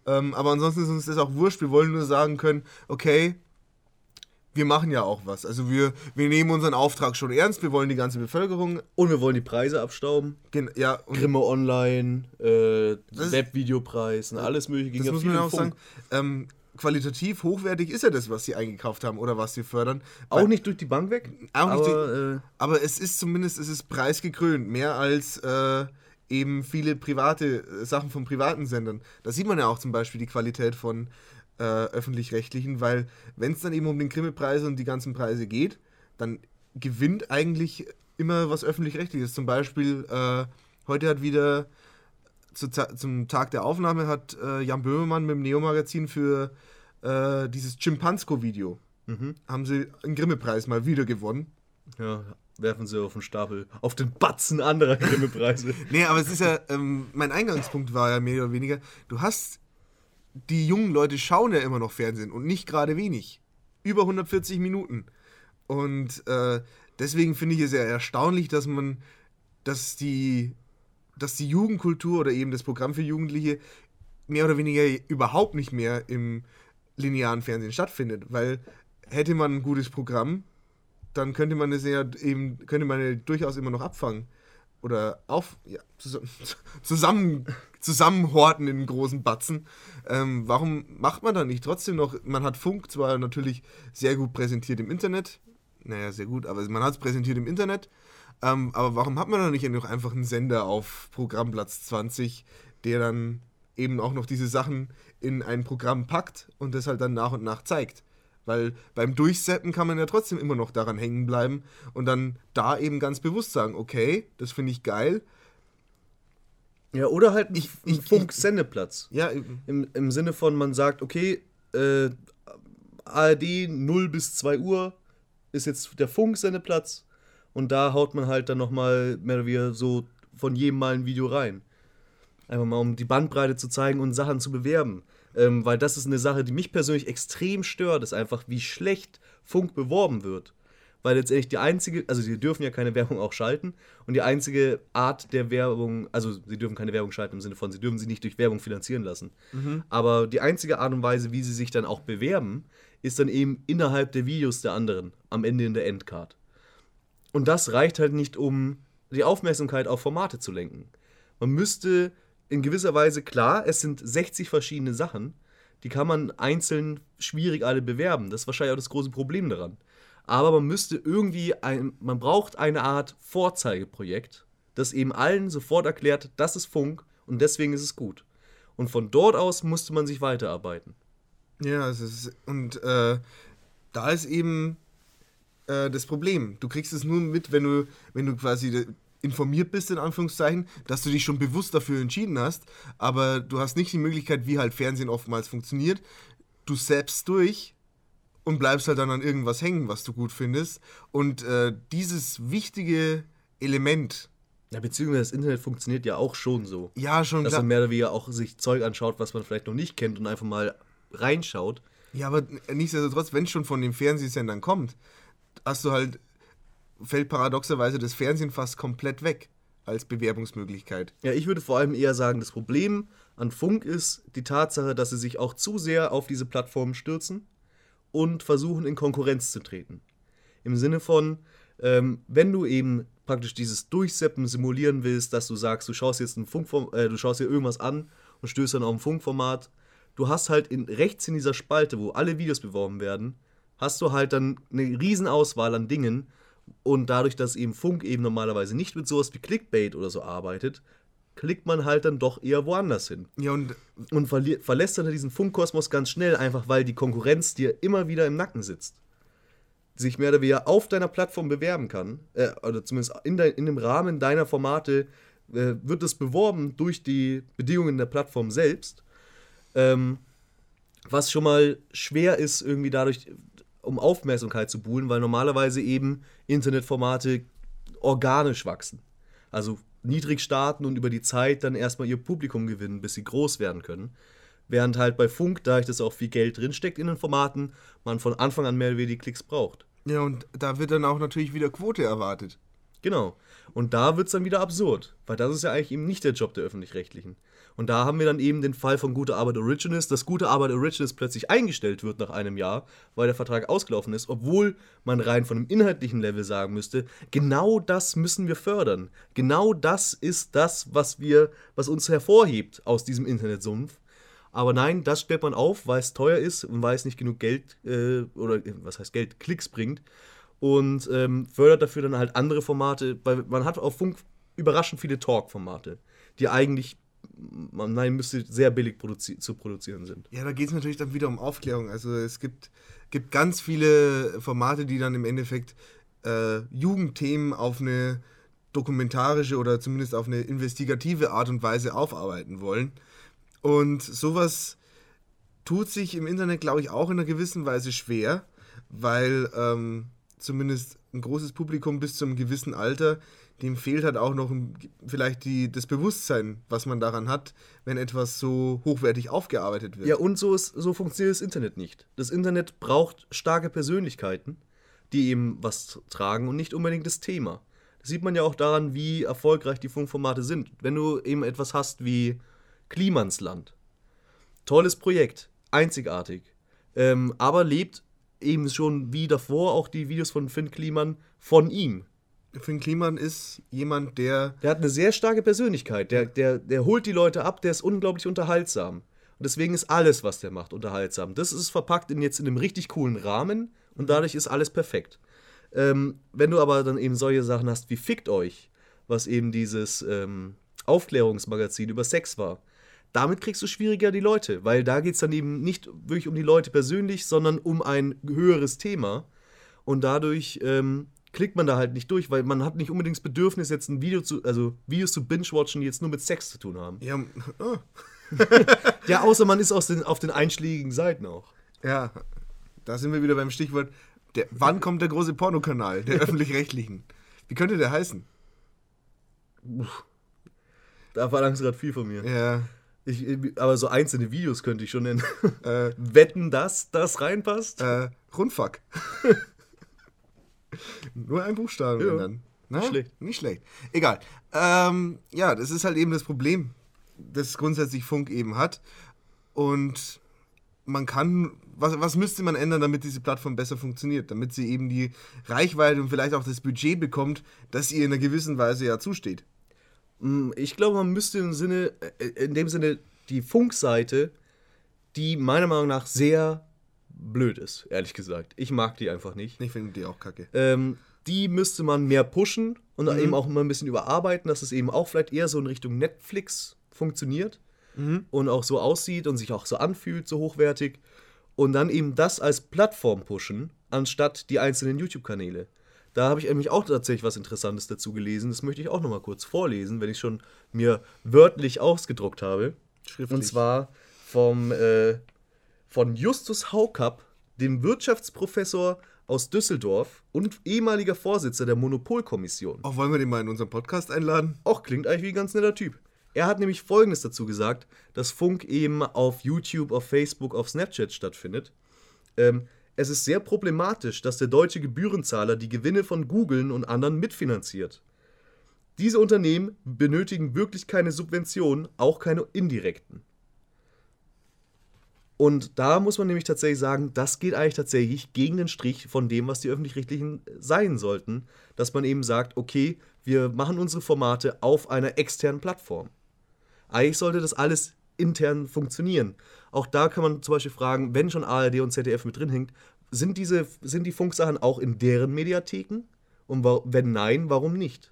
Ähm, aber ansonsten ist uns das auch wurscht. Wir wollen nur sagen können, okay, wir machen ja auch was. Also wir, wir nehmen unseren Auftrag schon ernst, wir wollen die ganze Bevölkerung. Und wir wollen die Preise abstauben. gen- Ja, Grimme Online, äh, Webvideopreis alles mögliche ging das ja muss man auch Funk. sagen. Ähm, qualitativ hochwertig ist ja das, was sie eingekauft haben oder was sie fördern. Auch Weil- nicht durch die Bank weg. Auch nicht aber, äh, Aber es ist zumindest, es ist preisgekrönt, mehr als äh, eben viele private äh, Sachen von privaten Sendern. Da sieht man ja auch zum Beispiel die Qualität von äh, öffentlich-rechtlichen, weil wenn es dann eben um den Grimme-Preis und die ganzen Preise geht, dann gewinnt eigentlich immer was öffentlich-rechtliches. Zum Beispiel, äh, heute hat wieder zu, zum Tag der Aufnahme hat äh, Jan Böhmermann mit dem Neo-Magazin für äh, dieses Chimpansko-Video haben sie einen Grimme-Preis mal wieder gewonnen. ja, werfen sie auf den Stapel. Auf den Batzen anderer Grimme-Preise. *laughs* Nee, aber es ist ja, ähm, mein Eingangspunkt war ja mehr oder weniger, du hast, die jungen Leute schauen ja immer noch Fernsehen und nicht gerade wenig. Über 140 Minuten. Und äh, deswegen finde ich es ja erstaunlich, dass man, dass die, dass die Jugendkultur oder eben das Programm für Jugendliche mehr oder weniger überhaupt nicht mehr im linearen Fernsehen stattfindet. Weil hätte man ein gutes Programm, dann könnte man es ja eben, könnte man ja durchaus immer noch abfangen. Oder auf, ja, zusammen, *laughs* zusammen, zusammenhorten in großen Batzen. Ähm, warum macht man da nicht trotzdem noch, man hat Funk zwar natürlich sehr gut präsentiert im Internet, naja, sehr gut, aber man hat es präsentiert im Internet, ähm, aber warum hat man da nicht noch einfach einen Sender auf Programmplatz 20, der dann eben auch noch diese Sachen in ein Programm packt und das halt dann nach und nach zeigt? Weil beim Durchsetzen kann man ja trotzdem immer noch daran hängen bleiben und dann da eben ganz bewusst sagen, okay, das finde ich geil. ja, oder halt Ich- ein ich- Funk-Sendeplatz. Ja. Im, Im Sinne von, man sagt, okay, äh, ARD 0 bis 2 Uhr ist jetzt der Funksendeplatz und da haut man halt dann nochmal mehr oder weniger so von jedem Mal ein Video rein. Einfach mal, um die Bandbreite zu zeigen und Sachen zu bewerben. Ähm, weil das ist eine Sache, die mich persönlich extrem stört, ist einfach, wie schlecht Funk beworben wird. Weil letztendlich die einzige, also sie dürfen ja keine *laughs* Werbung auch schalten und die einzige Art der Werbung, also sie dürfen keine Werbung schalten im Sinne von, sie dürfen sie nicht durch Werbung finanzieren lassen. Aber die einzige Art und Weise, wie sie sich dann auch bewerben, ist dann eben innerhalb der Videos der anderen, am Ende in der Endcard. Und das reicht halt nicht, um die Aufmerksamkeit auf Formate zu lenken. Man müsste in gewisser Weise, klar, es sind 60 verschiedene Sachen, die kann man einzeln schwierig alle bewerben. Das ist wahrscheinlich auch das große Problem daran. Aber man müsste irgendwie, ein, man braucht eine Art Vorzeigeprojekt, das eben allen sofort erklärt, das ist Funk und deswegen ist es gut. Und von dort aus musste man sich weiterarbeiten. Ja, es ist, und äh, da ist eben äh, das Problem. Du kriegst es nur mit, wenn du, wenn du quasi informiert bist, in Anführungszeichen, dass du dich schon bewusst dafür entschieden hast, aber du hast nicht die Möglichkeit, wie halt Fernsehen oftmals funktioniert. Du selbst durch und bleibst halt dann an irgendwas hängen, was du gut findest. Und äh, dieses wichtige Element. Ja, beziehungsweise das Internet funktioniert ja auch schon so. Ja, schon Dass klar. man mehr oder weniger auch sich Zeug anschaut, was man vielleicht noch nicht kennt und einfach mal reinschaut. Ja, aber nichtsdestotrotz, wenn es schon von den Fernsehsendern kommt, hast du halt, fällt paradoxerweise das Fernsehen fast komplett weg als Bewerbungsmöglichkeit. Ja, ich würde vor allem eher sagen, das Problem an Funk ist die Tatsache, dass sie sich auch zu sehr auf diese Plattformen stürzen und versuchen, in Konkurrenz zu treten. Im Sinne von, ähm, wenn du eben praktisch dieses Durchseppen simulieren willst, dass du sagst, du schaust jetzt ein Funkform äh, du schaust dir irgendwas an und stößt dann auf ein Funkformat, du hast halt in, rechts in dieser Spalte, wo alle Videos beworben werden, hast du halt dann eine riesen Auswahl an Dingen und dadurch, dass eben Funk eben normalerweise nicht mit sowas wie Clickbait oder so arbeitet, klickt man halt dann doch eher woanders hin. Ja, und Und verlässt dann diesen Funkkosmos ganz schnell, einfach weil die Konkurrenz dir immer wieder im Nacken sitzt. Sich mehr oder weniger auf deiner Plattform bewerben kann, äh, oder zumindest in, dein, in dem Rahmen deiner Formate äh, wird es beworben durch die Bedingungen der Plattform selbst. Ähm, was schon mal schwer ist, irgendwie dadurch, um Aufmerksamkeit zu buhlen, weil normalerweise eben Internetformate organisch wachsen. Also niedrig starten und über die Zeit dann erstmal ihr Publikum gewinnen, bis sie groß werden können. Während halt bei Funk, da dass auch viel Geld drinsteckt in den Formaten, man von Anfang an mehr oder weniger die Klicks braucht. ja, und da wird dann auch natürlich wieder Quote erwartet. Genau. Und da wird es dann wieder absurd, weil das ist ja eigentlich eben nicht der Job der Öffentlich-Rechtlichen. Und da haben wir dann eben den Fall von Gute Arbeit Originals, dass Gute Arbeit Originals plötzlich eingestellt wird nach einem Jahr, weil der Vertrag ausgelaufen ist, obwohl man rein von einem inhaltlichen Level sagen müsste, genau das müssen wir fördern. Genau das ist das, was wir, was uns hervorhebt aus diesem Internetsumpf. Aber nein, das stellt man auf, weil es teuer ist und weil es nicht genug Geld äh, oder äh, was heißt Geld, Klicks bringt und ähm, fördert dafür dann halt andere Formate, weil man hat auf Funk überraschend viele Talk-Formate, die eigentlich, meinen müsste, sehr billig produzi zu produzieren sind. Ja, da geht es natürlich dann wieder um Aufklärung. Also es gibt, gibt ganz viele Formate, die dann im Endeffekt äh, Jugendthemen auf eine dokumentarische oder zumindest auf eine investigative Art und Weise aufarbeiten wollen. Und sowas tut sich im Internet, glaube ich, auch in einer gewissen Weise schwer, weil ähm, zumindest ein großes Publikum bis zu einem gewissen Alter, dem fehlt halt auch noch vielleicht die, das Bewusstsein, was man daran hat, wenn etwas so hochwertig aufgearbeitet wird. Ja, und so, ist, so funktioniert das Internet nicht. Das Internet braucht starke Persönlichkeiten, die eben was tragen und nicht unbedingt das Thema. Das sieht man ja auch daran, wie erfolgreich die Funkformate sind. Wenn du eben etwas hast wie Klimansland. Tolles Projekt, einzigartig. Ähm, aber lebt eben schon wie davor auch die Videos von Finn Kliman von ihm. Finn Kliman ist jemand, der Der hat eine sehr starke Persönlichkeit. Der, der, der holt die Leute ab, der ist unglaublich unterhaltsam. Und deswegen ist alles, was der macht, unterhaltsam. Das ist verpackt in jetzt in einem richtig coolen Rahmen und dadurch ist alles perfekt. Ähm, wenn du aber dann eben solche Sachen hast wie Fickt euch, was eben dieses ähm, Aufklärungsmagazin über Sex war, damit kriegst du schwieriger die Leute, weil da geht es dann eben nicht wirklich um die Leute persönlich, sondern um ein höheres Thema. Und dadurch ähm, klickt man da halt nicht durch, weil man hat nicht unbedingt das Bedürfnis, jetzt ein Video zu, also Videos zu binge-watchen, die jetzt nur mit Sex zu tun haben. ja, oh, *laughs* Ja, außer man ist aus den, auf den einschlägigen Seiten auch. ja, da sind wir wieder beim Stichwort, der, wann kommt der große Pornokanal der *laughs* öffentlich-rechtlichen? Wie könnte der heißen? Da verlangst du gerade viel von mir. Ja, Ich, aber so einzelne Videos könnte ich schon nennen. äh, *laughs* Wetten, dass das reinpasst? äh, Rundfuck. Nur ein Buchstaben Ja, ändern. Na? nicht schlecht. Nicht schlecht. Egal. Ähm, ja, das ist halt eben das Problem, das grundsätzlich Funk eben hat. Und man kann, was, was müsste man ändern, damit diese Plattform besser funktioniert? Damit sie eben die Reichweite und vielleicht auch das Budget bekommt, das ihr in einer gewissen Weise ja zusteht. Mm, Ich glaube, man müsste im Sinne, äh, in dem Sinne die Funkseite, die meiner Meinung nach sehr blöd ist, ehrlich gesagt. Ich mag die einfach nicht. Ich finde die auch kacke. Ähm, die müsste man mehr pushen und eben auch mal ein bisschen überarbeiten, dass es eben auch vielleicht eher so in Richtung Netflix funktioniert und auch so aussieht und sich auch so anfühlt, so hochwertig. Und dann eben das als Plattform pushen, anstatt die einzelnen YouTube-Kanäle. Da habe ich nämlich auch tatsächlich was Interessantes dazu gelesen. Das möchte ich auch noch mal kurz vorlesen, wenn ich schon mir wörtlich ausgedruckt habe. Schriftlich. Und zwar vom, äh, von Justus Haukapp, dem Wirtschaftsprofessor aus Düsseldorf und ehemaliger Vorsitzender der Monopolkommission. Auch wollen wir den mal in unseren Podcast einladen? Auch klingt eigentlich wie ein ganz netter Typ. Er hat nämlich Folgendes dazu gesagt, dass Funk eben auf YouTube, auf Facebook, auf Snapchat stattfindet. Ähm, es ist sehr problematisch, dass der deutsche Gebührenzahler die Gewinne von Googlen und anderen mitfinanziert. Diese Unternehmen benötigen wirklich keine Subventionen, auch keine indirekten. Und da muss man nämlich tatsächlich sagen, das geht eigentlich tatsächlich gegen den Strich von dem, was die öffentlich-rechtlichen sein sollten, dass man eben sagt, okay, wir machen unsere Formate auf einer externen Plattform. Eigentlich sollte das alles intern funktionieren. Auch da kann man zum Beispiel fragen, wenn schon ARD und ZDF mit drin hängt, sind, diese, sind die Funksachen auch in deren Mediatheken? Und wenn nein, warum nicht?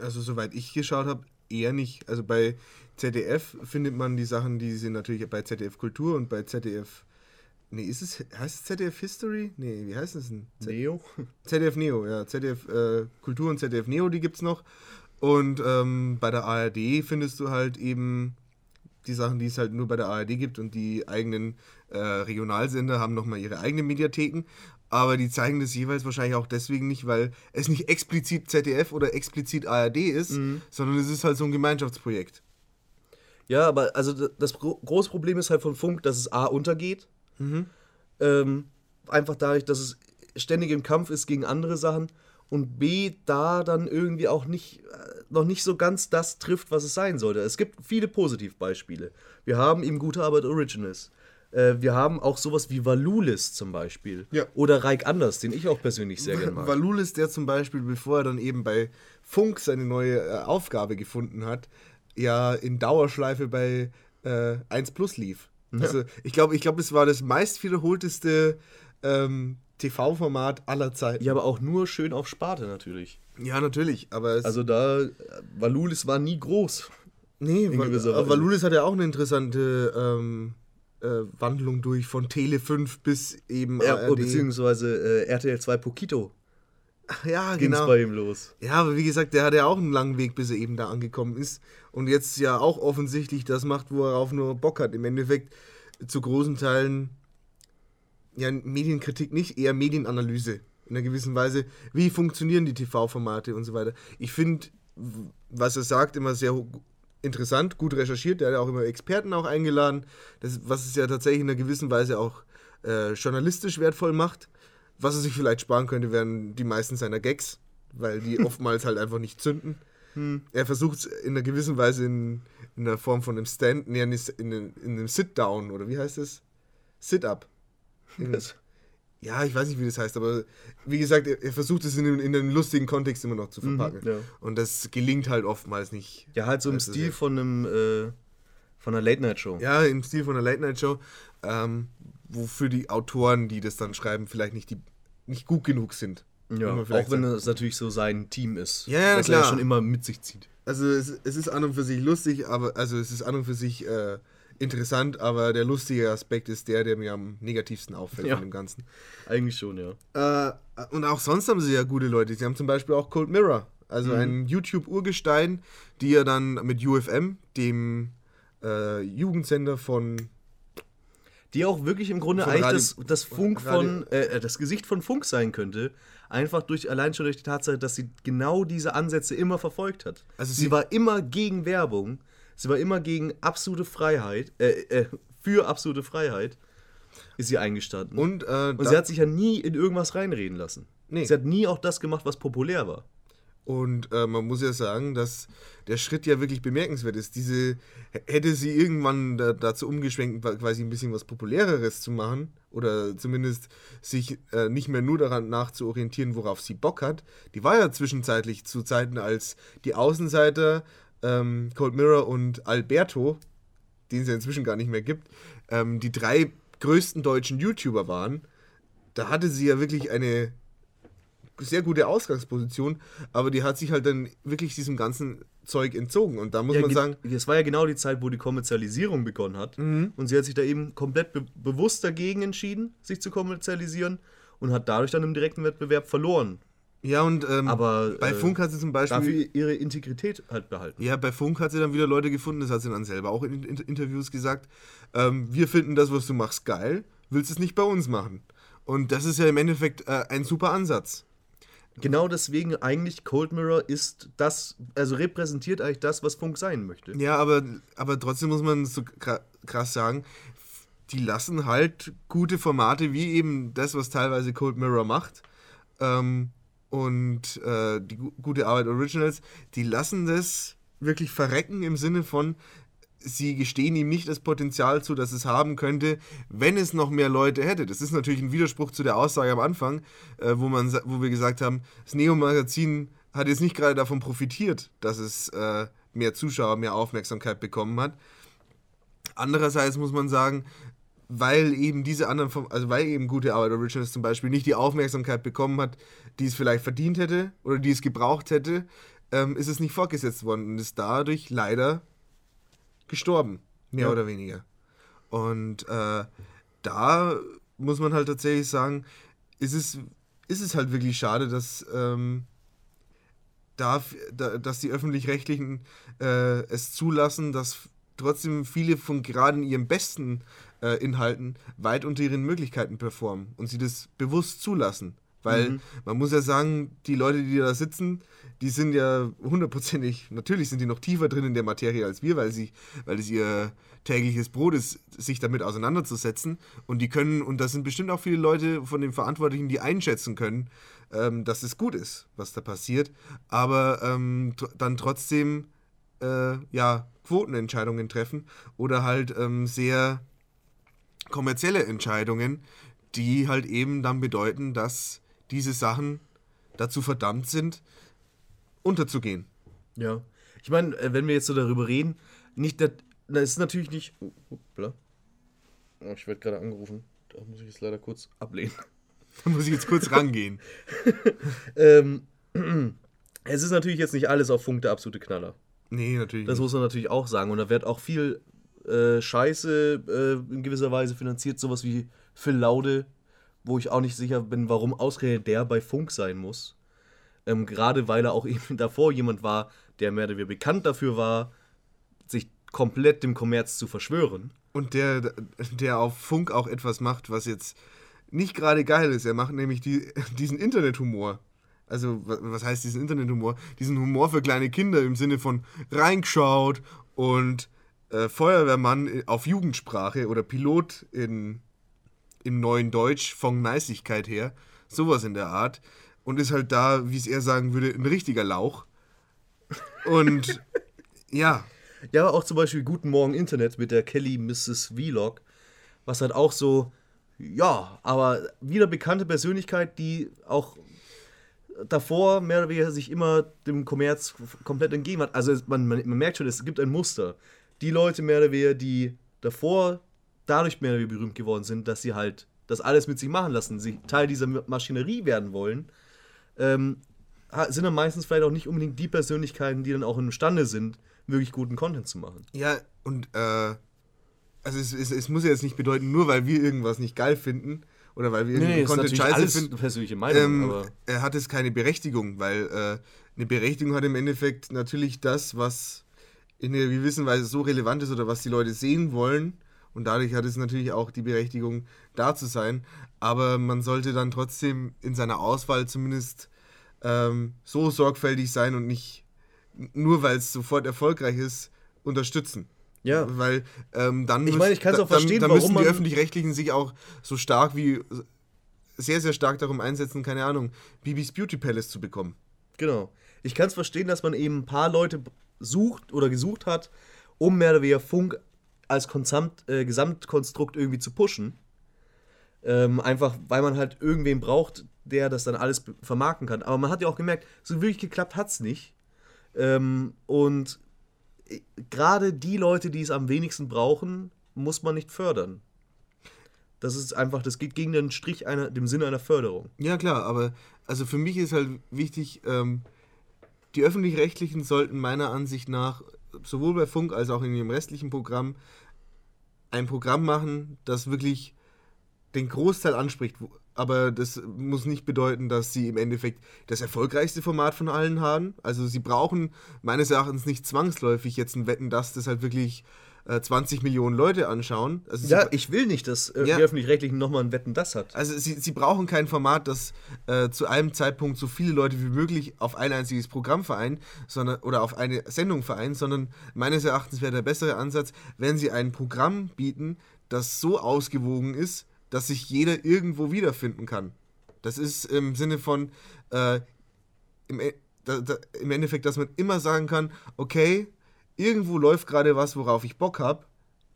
Also soweit ich geschaut habe, eher nicht. Also bei ZDF findet man die Sachen, die sind natürlich bei ZDF Kultur und bei ZDF. Nee, ist es, heißt es ZDF History? Nee, wie heißt es denn? Z Neo? *laughs* ZDF Neo, ja. ZDF äh, Kultur und ZDF Neo, die gibt's noch. Und ähm, bei der ARD findest du halt eben die Sachen, die es halt nur bei der ARD gibt und die eigenen äh, Regionalsender haben nochmal ihre eigenen Mediatheken. Aber die zeigen das jeweils wahrscheinlich auch deswegen nicht, weil es nicht explizit ZDF oder explizit ARD ist, sondern es ist halt so ein Gemeinschaftsprojekt. Ja, aber also das gro große Problem ist halt von Funk, dass es A untergeht. Ähm, einfach dadurch, dass es ständig im Kampf ist gegen andere Sachen und B da dann irgendwie auch nicht äh, noch nicht so ganz das trifft, was es sein sollte. Es gibt viele Positivbeispiele. Wir haben eben gute Arbeit Originals. Äh, wir haben auch sowas wie Valulis zum Beispiel. Ja. Oder Reik Anders, den ich auch persönlich sehr gerne mag. Valulis, der zum Beispiel, bevor er dann eben bei Funk seine neue äh, Aufgabe gefunden hat, ja in Dauerschleife bei äh, 1 Plus lief. Also ich glaube, ich glaub, es war das meist wiederholteste ähm, TV-Format aller Zeiten. ja, aber auch nur schön auf Sparte natürlich. Ja, natürlich, aber Also da, Valulis war nie groß. nee, aber. Valulis hat ja auch eine interessante ähm, äh, Wandlung durch von Tele 5 bis eben Ja, ARD. beziehungsweise äh, RTL 2 Pokito ja, ging es genau. bei ihm los. Ja, aber wie gesagt, der hat ja auch einen langen Weg, bis er eben da angekommen ist. Und jetzt ja auch offensichtlich das macht, worauf nur Bock hat. Im Endeffekt zu großen Teilen ja Medienkritik nicht, eher Medienanalyse. In einer gewissen Weise, wie funktionieren die TV-Formate und so weiter. Ich finde, was er sagt, immer sehr interessant, gut recherchiert. Der hat ja auch immer Experten auch eingeladen, das, was es ja tatsächlich in einer gewissen Weise auch äh, journalistisch wertvoll macht. Was er sich vielleicht sparen könnte, wären die meisten seiner Gags, weil die *laughs* oftmals halt einfach nicht zünden. Er versucht es in einer gewissen Weise in, in der Form von einem Stand, nee, in, in, in einem Sit-Down oder wie heißt es? Sit-Up. Ja, ich weiß nicht, wie das heißt, aber wie gesagt, er, er versucht es in, einem- in einem lustigen Kontext immer noch zu verpacken. ja. Und das gelingt halt oftmals nicht. Ja, halt so im Also Stil von einem äh, von einer Late-Night-Show. Ja, im Stil von einer Late-Night-Show, ähm, wofür die Autoren, die das dann schreiben, vielleicht nicht, die, nicht gut genug sind. Ja, auch vielleicht wenn es natürlich so sein Team ist. Ja, ja, klar. er schon immer mit sich zieht. Also es, es ist an und für sich lustig, aber also es ist an und für sich äh, interessant, aber der lustige Aspekt ist der, der mir am negativsten auffällt Ja. von dem Ganzen. Eigentlich schon, ja. Äh, und auch sonst haben sie ja gute Leute. Sie haben zum Beispiel auch Cold Mirror, also ein YouTube-Urgestein, die ja dann mit UFM, dem äh, Jugendsender von Die auch wirklich im Grunde eigentlich Radio- das, das Funk von, äh, das Gesicht von Funk sein könnte. Einfach durch, allein schon durch die Tatsache, dass sie genau diese Ansätze immer verfolgt hat. Also sie, sie- war immer gegen Werbung, sie war immer gegen absolute Freiheit, äh, äh, für absolute Freiheit ist sie eingestanden. und, äh, Und sie hat sich ja nie in irgendwas reinreden lassen. Nee. Sie hat nie auch das gemacht, was populär war. Und äh, man muss ja sagen, dass der Schritt ja wirklich bemerkenswert ist. Diese hätte sie irgendwann da, dazu umgeschwenkt, quasi ein bisschen was Populäreres zu machen oder zumindest sich äh, nicht mehr nur daran nachzuorientieren, worauf sie Bock hat. Die war ja zwischenzeitlich zu Zeiten, als die Außenseiter ähm, Cold Mirror und Alberto, den es ja inzwischen gar nicht mehr gibt, ähm, die drei größten deutschen YouTuber waren. Da hatte sie ja wirklich eine sehr gute Ausgangsposition, aber die hat sich halt dann wirklich diesem ganzen Zeug entzogen. Und da muss man ge- sagen, das war ja genau die Zeit, wo die Kommerzialisierung begonnen hat. Mhm. Und sie hat sich da eben komplett be bewusst dagegen entschieden, sich zu kommerzialisieren und hat dadurch dann im direkten Wettbewerb verloren. ja, und ähm, Aber, bei äh, Funk hat sie zum Beispiel. Dafür ihre Integrität halt behalten. Ja, bei Funk hat sie dann wieder Leute gefunden, das hat sie dann selber auch in, in Interviews gesagt. Ähm, wir finden das, was du machst, geil, willst es nicht bei uns machen. Und das ist ja im Endeffekt äh, ein super Ansatz. Genau deswegen eigentlich Cold Mirror ist das, also repräsentiert eigentlich das, was Funk sein möchte. Ja, aber, aber trotzdem muss man so kra- krass sagen, die lassen halt gute Formate wie eben das, was teilweise Cold Mirror macht ähm, und äh, die gu gute Arbeit Originals, die lassen das wirklich verrecken im Sinne von, sie gestehen ihm nicht das Potenzial zu, dass es haben könnte, wenn es noch mehr Leute hätte. Das ist natürlich ein Widerspruch zu der Aussage am Anfang, äh, wo, man, wo wir gesagt haben, das Neo-Magazin hat jetzt nicht gerade davon profitiert, dass es äh, mehr Zuschauer, mehr Aufmerksamkeit bekommen hat. Andererseits muss man sagen, weil eben diese anderen, also weil eben gute Arbeit Originals zum Beispiel nicht die Aufmerksamkeit bekommen hat, die es vielleicht verdient hätte oder die es gebraucht hätte, ähm, ist es nicht fortgesetzt worden und ist dadurch leider gestorben, mehr Ja. oder weniger. Und äh, da muss man halt tatsächlich sagen, ist es, ist es halt wirklich schade, dass, ähm, darf, da, dass die öffentlich-rechtlichen äh, es zulassen, dass trotzdem viele von gerade in ihren besten äh, Inhalten weit unter ihren Möglichkeiten performen und sie das bewusst zulassen. Weil man muss ja sagen, die Leute, die da sitzen, die sind ja hundertprozentig, natürlich sind die noch tiefer drin in der Materie als wir, weil sie, weil es ihr tägliches Brot ist, sich damit auseinanderzusetzen. Und die können, und das sind bestimmt auch viele Leute von den Verantwortlichen, die einschätzen können, ähm, dass es gut ist, was da passiert, aber ähm, dann trotzdem äh, ja, Quotenentscheidungen treffen oder halt ähm, sehr kommerzielle Entscheidungen, die halt eben dann bedeuten, dass diese Sachen dazu verdammt sind, unterzugehen. Ja. Ich meine, äh, wenn wir jetzt so darüber reden, nicht, das, das ist natürlich nicht. Oh, hoppla. Oh, ich werde gerade angerufen. Da muss ich jetzt leider kurz ablehnen. *laughs* Da muss ich jetzt kurz rangehen. *laughs* Ähm, *clears throat* es ist natürlich jetzt nicht alles auf Funk der absolute Knaller. Nee, natürlich Das nicht. muss man natürlich auch sagen. Und da wird auch viel äh, Scheiße äh, in gewisser Weise finanziert. Sowas wie Phil Laude, wo ich auch nicht sicher bin, warum ausgerechnet der bei Funk sein muss. Ähm, Gerade weil er auch *laughs* eben davor jemand war, der mehr oder weniger bekannt dafür war, sich komplett dem Kommerz zu verschwören. Und der, der auf Funk auch etwas macht, was jetzt nicht gerade geil ist. Er macht nämlich die, *laughs* diesen Internethumor. Also, wa- was heißt diesen Internethumor? Diesen Humor für kleine Kinder im Sinne von reingeschaut und äh, Feuerwehrmann auf Jugendsprache oder Pilot in, im neuen Deutsch von Neisigkeit her. Sowas in der Art. Und ist halt da, wie es er sagen würde, ein richtiger Lauch. Und *laughs* ja, Ja, auch zum Beispiel Guten Morgen Internet mit der Kelly Mrs. Vlog, was halt auch so, ja, aber wieder bekannte Persönlichkeit, die auch davor mehr oder weniger sich immer dem Kommerz komplett entgegen hat. Also man, man, man merkt schon, es gibt ein Muster. Die Leute mehr oder weniger, die davor dadurch mehr berühmt geworden sind, dass sie halt das alles mit sich machen lassen, sie Teil dieser Maschinerie werden wollen, ähm, sind dann meistens vielleicht auch nicht unbedingt die Persönlichkeiten, die dann auch imstande sind, wirklich guten Content zu machen. Ja, und äh, also es, es, es muss ja jetzt nicht bedeuten, nur weil wir irgendwas nicht geil finden oder weil wir irgendwie Content scheiße finden, persönliche Meinung, ähm, aber er hat es keine Berechtigung, weil äh, eine Berechtigung hat im Endeffekt natürlich das, was in einer gewissen Weise so relevant ist oder was die Leute sehen wollen. Und dadurch hat es natürlich auch die Berechtigung, da zu sein. Aber man sollte dann trotzdem in seiner Auswahl zumindest ähm, so sorgfältig sein und nicht nur weil es sofort erfolgreich ist, unterstützen. Ja. Weil ähm, dann Ich meine, ich kann's da- auch verstehen, dann, dann warum müssen die Öffentlich-Rechtlichen sich auch so stark wie sehr, sehr stark darum einsetzen, keine Ahnung, Bibis Beauty Palace zu bekommen. genau. Ich kann es verstehen, dass man eben ein paar Leute sucht oder gesucht hat, um mehr oder weniger Funk als Konsamt, äh, Gesamtkonstrukt irgendwie zu pushen. Ähm, einfach, weil man halt irgendwen braucht, der das dann alles vermarkten kann. Aber man hat ja auch gemerkt, so wirklich geklappt hat es nicht. Ähm, und äh, gerade die Leute, die es am wenigsten brauchen, muss man nicht fördern. Das ist einfach, das geht gegen den Strich einer, dem Sinne einer Förderung. Ja, klar, aber also für mich ist halt wichtig, ähm, die Öffentlich-Rechtlichen sollten meiner Ansicht nach sowohl bei Funk als auch in ihrem restlichen Programm ein Programm machen, das wirklich den Großteil anspricht. Aber das muss nicht bedeuten, dass sie im Endeffekt das erfolgreichste Format von allen haben. Also sie brauchen meines Erachtens nicht zwangsläufig jetzt ein Wetten, dass das halt wirklich äh, 20 Millionen Leute anschauen. Also Ja, ich will nicht, dass äh, Ja. die Öffentlich-Rechtlichen nochmal ein Wetten das hat. also sie, sie brauchen kein Format, das äh, zu einem Zeitpunkt so viele Leute wie möglich auf ein einziges Programm vereint, sondern oder auf eine Sendung vereint, sondern meines Erachtens wäre der bessere Ansatz, wenn sie ein Programm bieten, das so ausgewogen ist, dass sich jeder irgendwo wiederfinden kann. Das ist im Sinne von äh, im, E- da, da, im Endeffekt, dass man immer sagen kann, okay, irgendwo läuft gerade was, worauf ich Bock habe.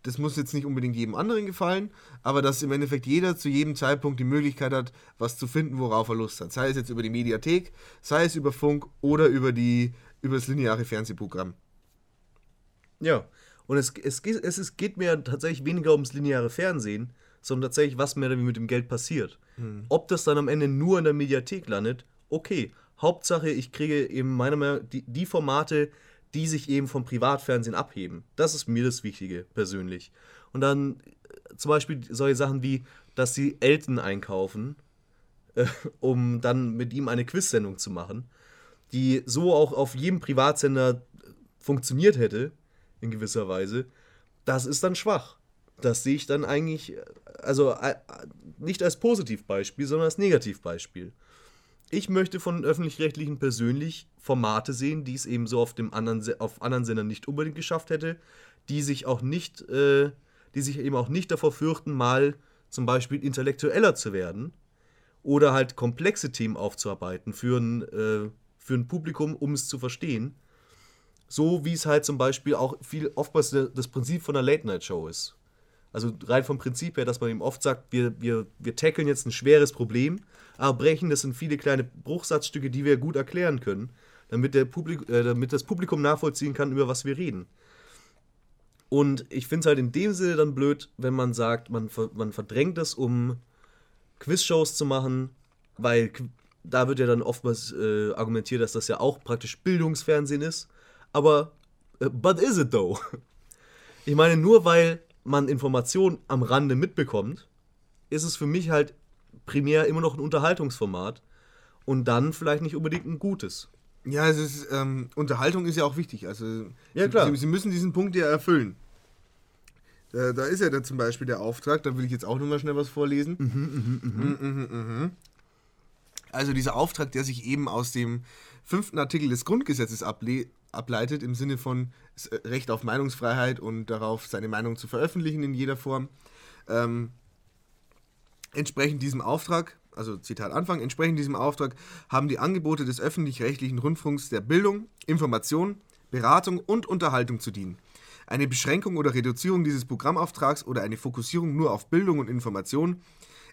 Das muss jetzt nicht unbedingt jedem anderen gefallen, aber dass im Endeffekt jeder zu jedem Zeitpunkt die Möglichkeit hat, was zu finden, worauf er Lust hat. Sei es jetzt über die Mediathek, sei es über Funk oder über, die, über das lineare Fernsehprogramm. Ja. Und es, es, geht- es ist, geht mir tatsächlich weniger ums lineare Fernsehen, sondern tatsächlich, was mir damit mit dem Geld passiert. Ob das dann am Ende nur in der Mediathek landet, okay. Hauptsache, ich kriege eben meiner Meinung nach die, die Formate, die sich eben vom Privatfernsehen abheben. Das ist mir das Wichtige, persönlich. Und dann äh, zum Beispiel solche Sachen wie, dass sie Elton einkaufen, äh, *laughs* um dann mit ihm eine Quiz-Sendung zu machen, die so auch auf jedem Privatsender funktioniert hätte, in gewisser Weise, das ist dann schwach. Das sehe ich dann eigentlich, äh, also äh, nicht als Positivbeispiel, sondern als Negativbeispiel. Ich möchte von öffentlich-rechtlichen persönlich Formate sehen, die es eben so auf, dem anderen, auf anderen Sendern nicht unbedingt geschafft hätte, die sich auch nicht, äh, die sich eben auch nicht davor fürchten, mal zum Beispiel intellektueller zu werden oder halt komplexe Themen aufzuarbeiten für ein, äh, für ein Publikum, um es zu verstehen. So wie es halt zum Beispiel auch viel oftmals das Prinzip von einer Late-Night-Show ist. Also rein vom Prinzip her, dass man eben oft sagt, wir, wir, wir tackeln jetzt ein schweres Problem, aber brechen das in viele kleine Bruchsatzstücke, die wir gut erklären können, damit, der Publik äh, damit das Publikum nachvollziehen kann, über was wir reden. Und ich finde es halt in dem Sinne dann blöd, wenn man sagt, man, man verdrängt es, um Quizshows zu machen, weil da wird ja dann oftmals äh, argumentiert, dass das ja auch praktisch Bildungsfernsehen ist. Aber, äh, but is it though? *laughs* Ich meine, nur weil man Informationen am Rande mitbekommt, ist es für mich halt primär immer noch ein Unterhaltungsformat und dann vielleicht nicht unbedingt ein gutes. Ja, es ist, ähm, Unterhaltung ist ja auch wichtig. Also Ja, sie, klar. Sie, sie müssen diesen Punkt ja erfüllen. Da, da ist ja dann zum Beispiel der Auftrag, da will ich jetzt auch nochmal schnell was vorlesen. Mhm, mhm, mhm. Also dieser Auftrag, der sich eben aus dem fünften Artikel des Grundgesetzes able ableitet, im Sinne von äh, Recht auf Meinungsfreiheit und darauf, seine Meinung zu veröffentlichen in jeder Form. Ähm, Entsprechend diesem Auftrag, also Zitat Anfang, entsprechend diesem Auftrag haben die Angebote des öffentlich-rechtlichen Rundfunks der Bildung, Information, Beratung und Unterhaltung zu dienen. Eine Beschränkung oder Reduzierung dieses Programmauftrags oder eine Fokussierung nur auf Bildung und Information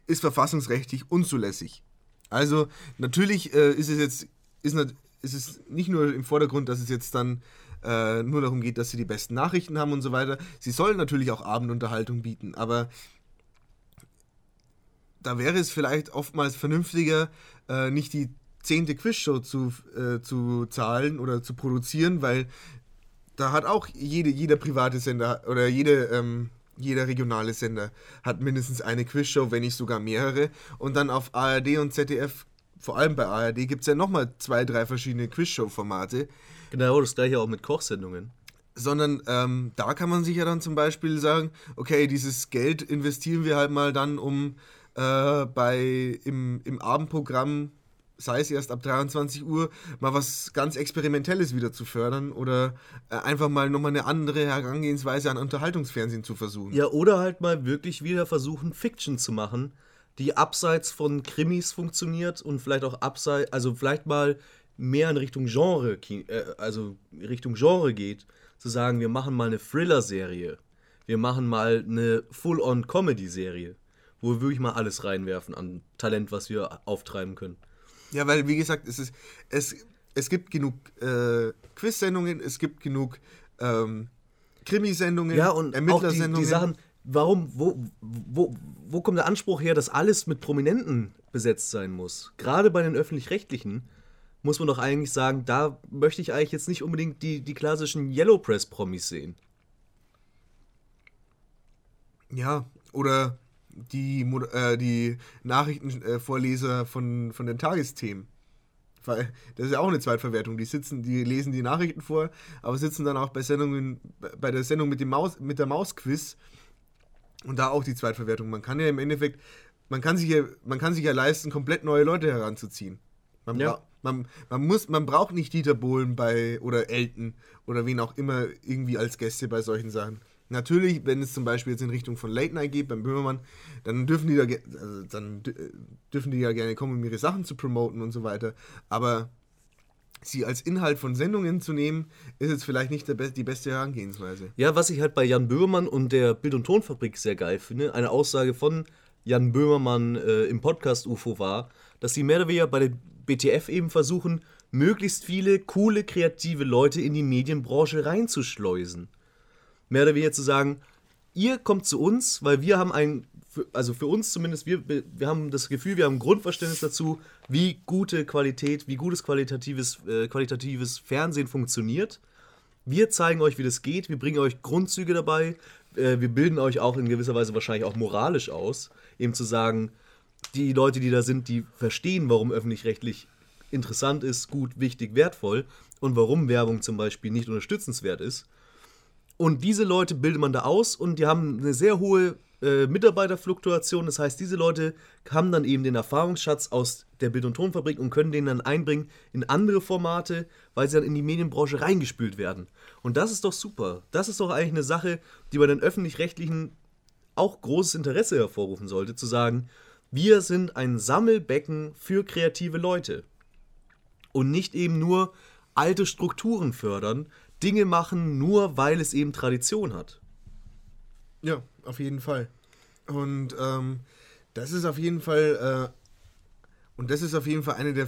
ist verfassungsrechtlich unzulässig. Also natürlich äh, ist es jetzt ist, nat- ist es nicht nur im Vordergrund, dass es jetzt dann äh, nur darum geht, dass sie die besten Nachrichten haben und so weiter. Sie sollen natürlich auch Abendunterhaltung bieten, aber da wäre es vielleicht oftmals vernünftiger, äh, nicht die zehnte Quizshow zu, äh, zu zahlen oder zu produzieren, weil da hat auch jede, jeder private Sender oder jede, ähm, jeder regionale Sender hat mindestens eine Quizshow, wenn nicht sogar mehrere. Und dann auf ARD und ZDF, vor allem bei ARD, gibt es ja nochmal zwei, drei verschiedene Quizshow-Formate. Genau, das gleiche auch mit Kochsendungen. Sondern ähm, da kann man sich ja dann zum Beispiel sagen, okay, dieses Geld investieren wir halt mal dann, um äh, bei im, im Abendprogramm, sei es erst ab 23 Uhr, mal was ganz Experimentelles wieder zu fördern oder äh, einfach mal nochmal eine andere Herangehensweise an Unterhaltungsfernsehen zu versuchen. Ja, oder halt mal wirklich wieder versuchen, Fiction zu machen, die abseits von Krimis funktioniert und vielleicht auch abseits, also vielleicht mal mehr in Richtung Genre, äh, also Richtung Genre geht, zu sagen, wir machen mal eine Thriller-Serie, wir machen mal eine Full-on-Comedy-Serie, wo wir wirklich mal alles reinwerfen an Talent, was wir auftreiben können. Ja, weil wie gesagt, es, ist, es, es gibt genug äh, Quiz-Sendungen, es gibt genug ähm, Krimisendungen, Ja, und auch die, Ermittlersendungen. die Sachen, warum, wo, wo, wo kommt der Anspruch her, dass alles mit Prominenten besetzt sein muss? Gerade bei den Öffentlich-Rechtlichen muss man doch eigentlich sagen, da möchte ich eigentlich jetzt nicht unbedingt die, die klassischen Yellow Press-Promis sehen. Ja, oder die, äh, die Nachrichtenvorleser von, von den Tagesthemen. Weil das ist ja auch eine Zweitverwertung. Die sitzen, die lesen die Nachrichten vor, aber sitzen dann auch bei Sendungen, bei der Sendung mit dem Maus, mit der Mausquiz und da auch die Zweitverwertung. Man kann ja im Endeffekt, man kann sich ja, man kann sich ja leisten, komplett neue Leute heranzuziehen. Man, Ja. man, man, muss, man braucht nicht Dieter Bohlen bei oder Elton oder wen auch immer irgendwie als Gäste bei solchen Sachen. Natürlich, wenn es zum Beispiel jetzt in Richtung von Late Night geht beim Böhmermann, dann dürfen die da also dann dü- dürfen die ja gerne kommen, um ihre Sachen zu promoten und so weiter. Aber sie als Inhalt von Sendungen zu nehmen, ist jetzt vielleicht nicht be die beste Herangehensweise. Ja, was ich halt bei Jan Böhmermann und der Bild- und Tonfabrik sehr geil finde, eine Aussage von Jan Böhmermann äh, im Podcast UFO war, dass sie mehr oder weniger bei der BTF eben versuchen, möglichst viele coole, kreative Leute in die Medienbranche reinzuschleusen. Mehr oder weniger zu sagen, ihr kommt zu uns, weil wir haben ein, für- also für uns zumindest, wir, wir haben das Gefühl, wir haben ein Grundverständnis dazu, wie gute Qualität, wie gutes qualitatives, äh, qualitatives Fernsehen funktioniert. Wir zeigen euch, wie das geht. Wir bringen euch Grundzüge dabei. Äh, wir bilden euch auch in gewisser Weise wahrscheinlich auch moralisch aus. Eben zu sagen, die Leute, die da sind, die verstehen, warum öffentlich-rechtlich interessant ist, gut, wichtig, wertvoll und warum Werbung zum Beispiel nicht unterstützenswert ist. Und diese Leute bildet man da aus und die haben eine sehr hohe äh, Mitarbeiterfluktuation. Das heißt, diese Leute haben dann eben den Erfahrungsschatz aus der Bild- und Tonfabrik und können den dann einbringen in andere Formate, weil sie dann in die Medienbranche reingespült werden. Und das ist doch super. Das ist doch eigentlich eine Sache, die bei den öffentlich-rechtlichen auch großes Interesse hervorrufen sollte, zu sagen, wir sind ein Sammelbecken für kreative Leute. Und nicht eben nur alte Strukturen fördern, Dinge machen, nur weil es eben Tradition hat. Ja, auf jeden Fall. Und ähm, das ist auf jeden Fall äh, und das ist auf jeden Fall eine der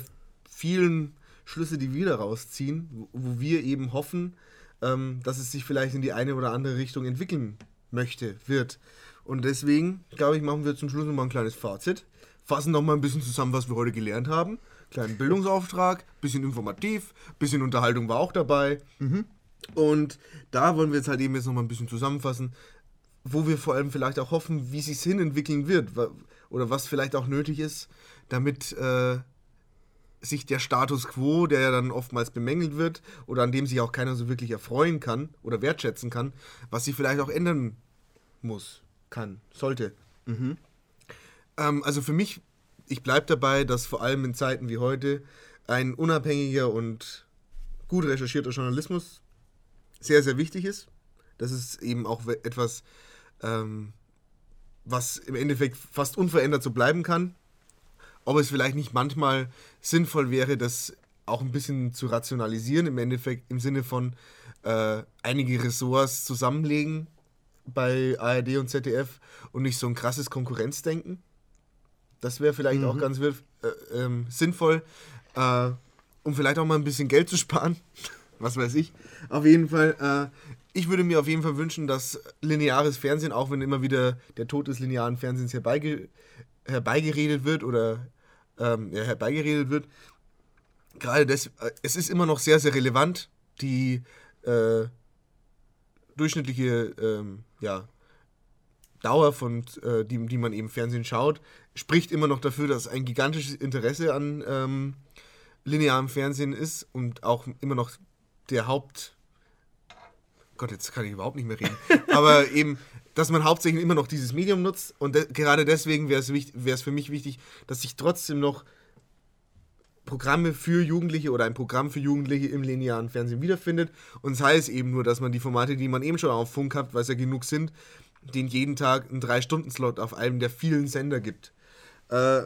vielen Schlüsse, die wir daraus ziehen, wo, wo wir eben hoffen, ähm, dass es sich vielleicht in die eine oder andere Richtung entwickeln möchte, wird. Und deswegen, glaube ich, machen wir zum Schluss nochmal ein kleines Fazit. Fassen nochmal ein bisschen zusammen, was wir heute gelernt haben. Kleinen Bildungsauftrag, bisschen informativ, bisschen Unterhaltung war auch dabei. Und da wollen wir jetzt halt eben jetzt nochmal ein bisschen zusammenfassen, wo wir vor allem vielleicht auch hoffen, wie sich hin entwickeln wird oder was vielleicht auch nötig ist, damit äh, sich der Status quo, der ja dann oftmals bemängelt wird oder an dem sich auch keiner so wirklich erfreuen kann oder wertschätzen kann, was sich vielleicht auch ändern muss, kann, sollte. Ähm, also für mich, ich bleibe dabei, dass vor allem in Zeiten wie heute ein unabhängiger und gut recherchierter Journalismus sehr, sehr wichtig ist. Das ist eben auch etwas, ähm, was im Endeffekt fast unverändert so bleiben kann. Ob es vielleicht nicht manchmal sinnvoll wäre, das auch ein bisschen zu rationalisieren, im Endeffekt im Sinne von äh, einige Ressorts zusammenlegen bei ARD und ZDF und nicht so ein krasses Konkurrenzdenken. Das wäre vielleicht auch ganz äh, ähm, sinnvoll, äh, um vielleicht auch mal ein bisschen Geld zu sparen. *laughs* Was weiß ich. Auf jeden Fall, äh, ich würde mir auf jeden Fall wünschen, dass lineares Fernsehen, auch wenn immer wieder der Tod des linearen Fernsehens herbeige herbeigeredet wird oder ähm, ja, herbeigeredet wird, gerade das, äh, es ist immer noch sehr, sehr relevant, die äh, durchschnittliche ähm, ja, Dauer von, äh, die, die man eben Fernsehen schaut, spricht immer noch dafür, dass ein gigantisches Interesse an ähm, linearem Fernsehen ist und auch immer noch der Haupt. Gott, jetzt kann ich überhaupt nicht mehr reden. Aber *laughs* eben, dass man hauptsächlich immer noch dieses Medium nutzt und de gerade deswegen wäre es für mich wichtig, dass sich trotzdem noch Programme für Jugendliche oder ein Programm für Jugendliche im linearen Fernsehen wiederfindet. Und sei es eben nur, dass man die Formate, die man eben schon auf Funk hat, weil es ja genug sind, den jeden Tag einen 3-Stunden-Slot auf einem der vielen Sender gibt. Äh,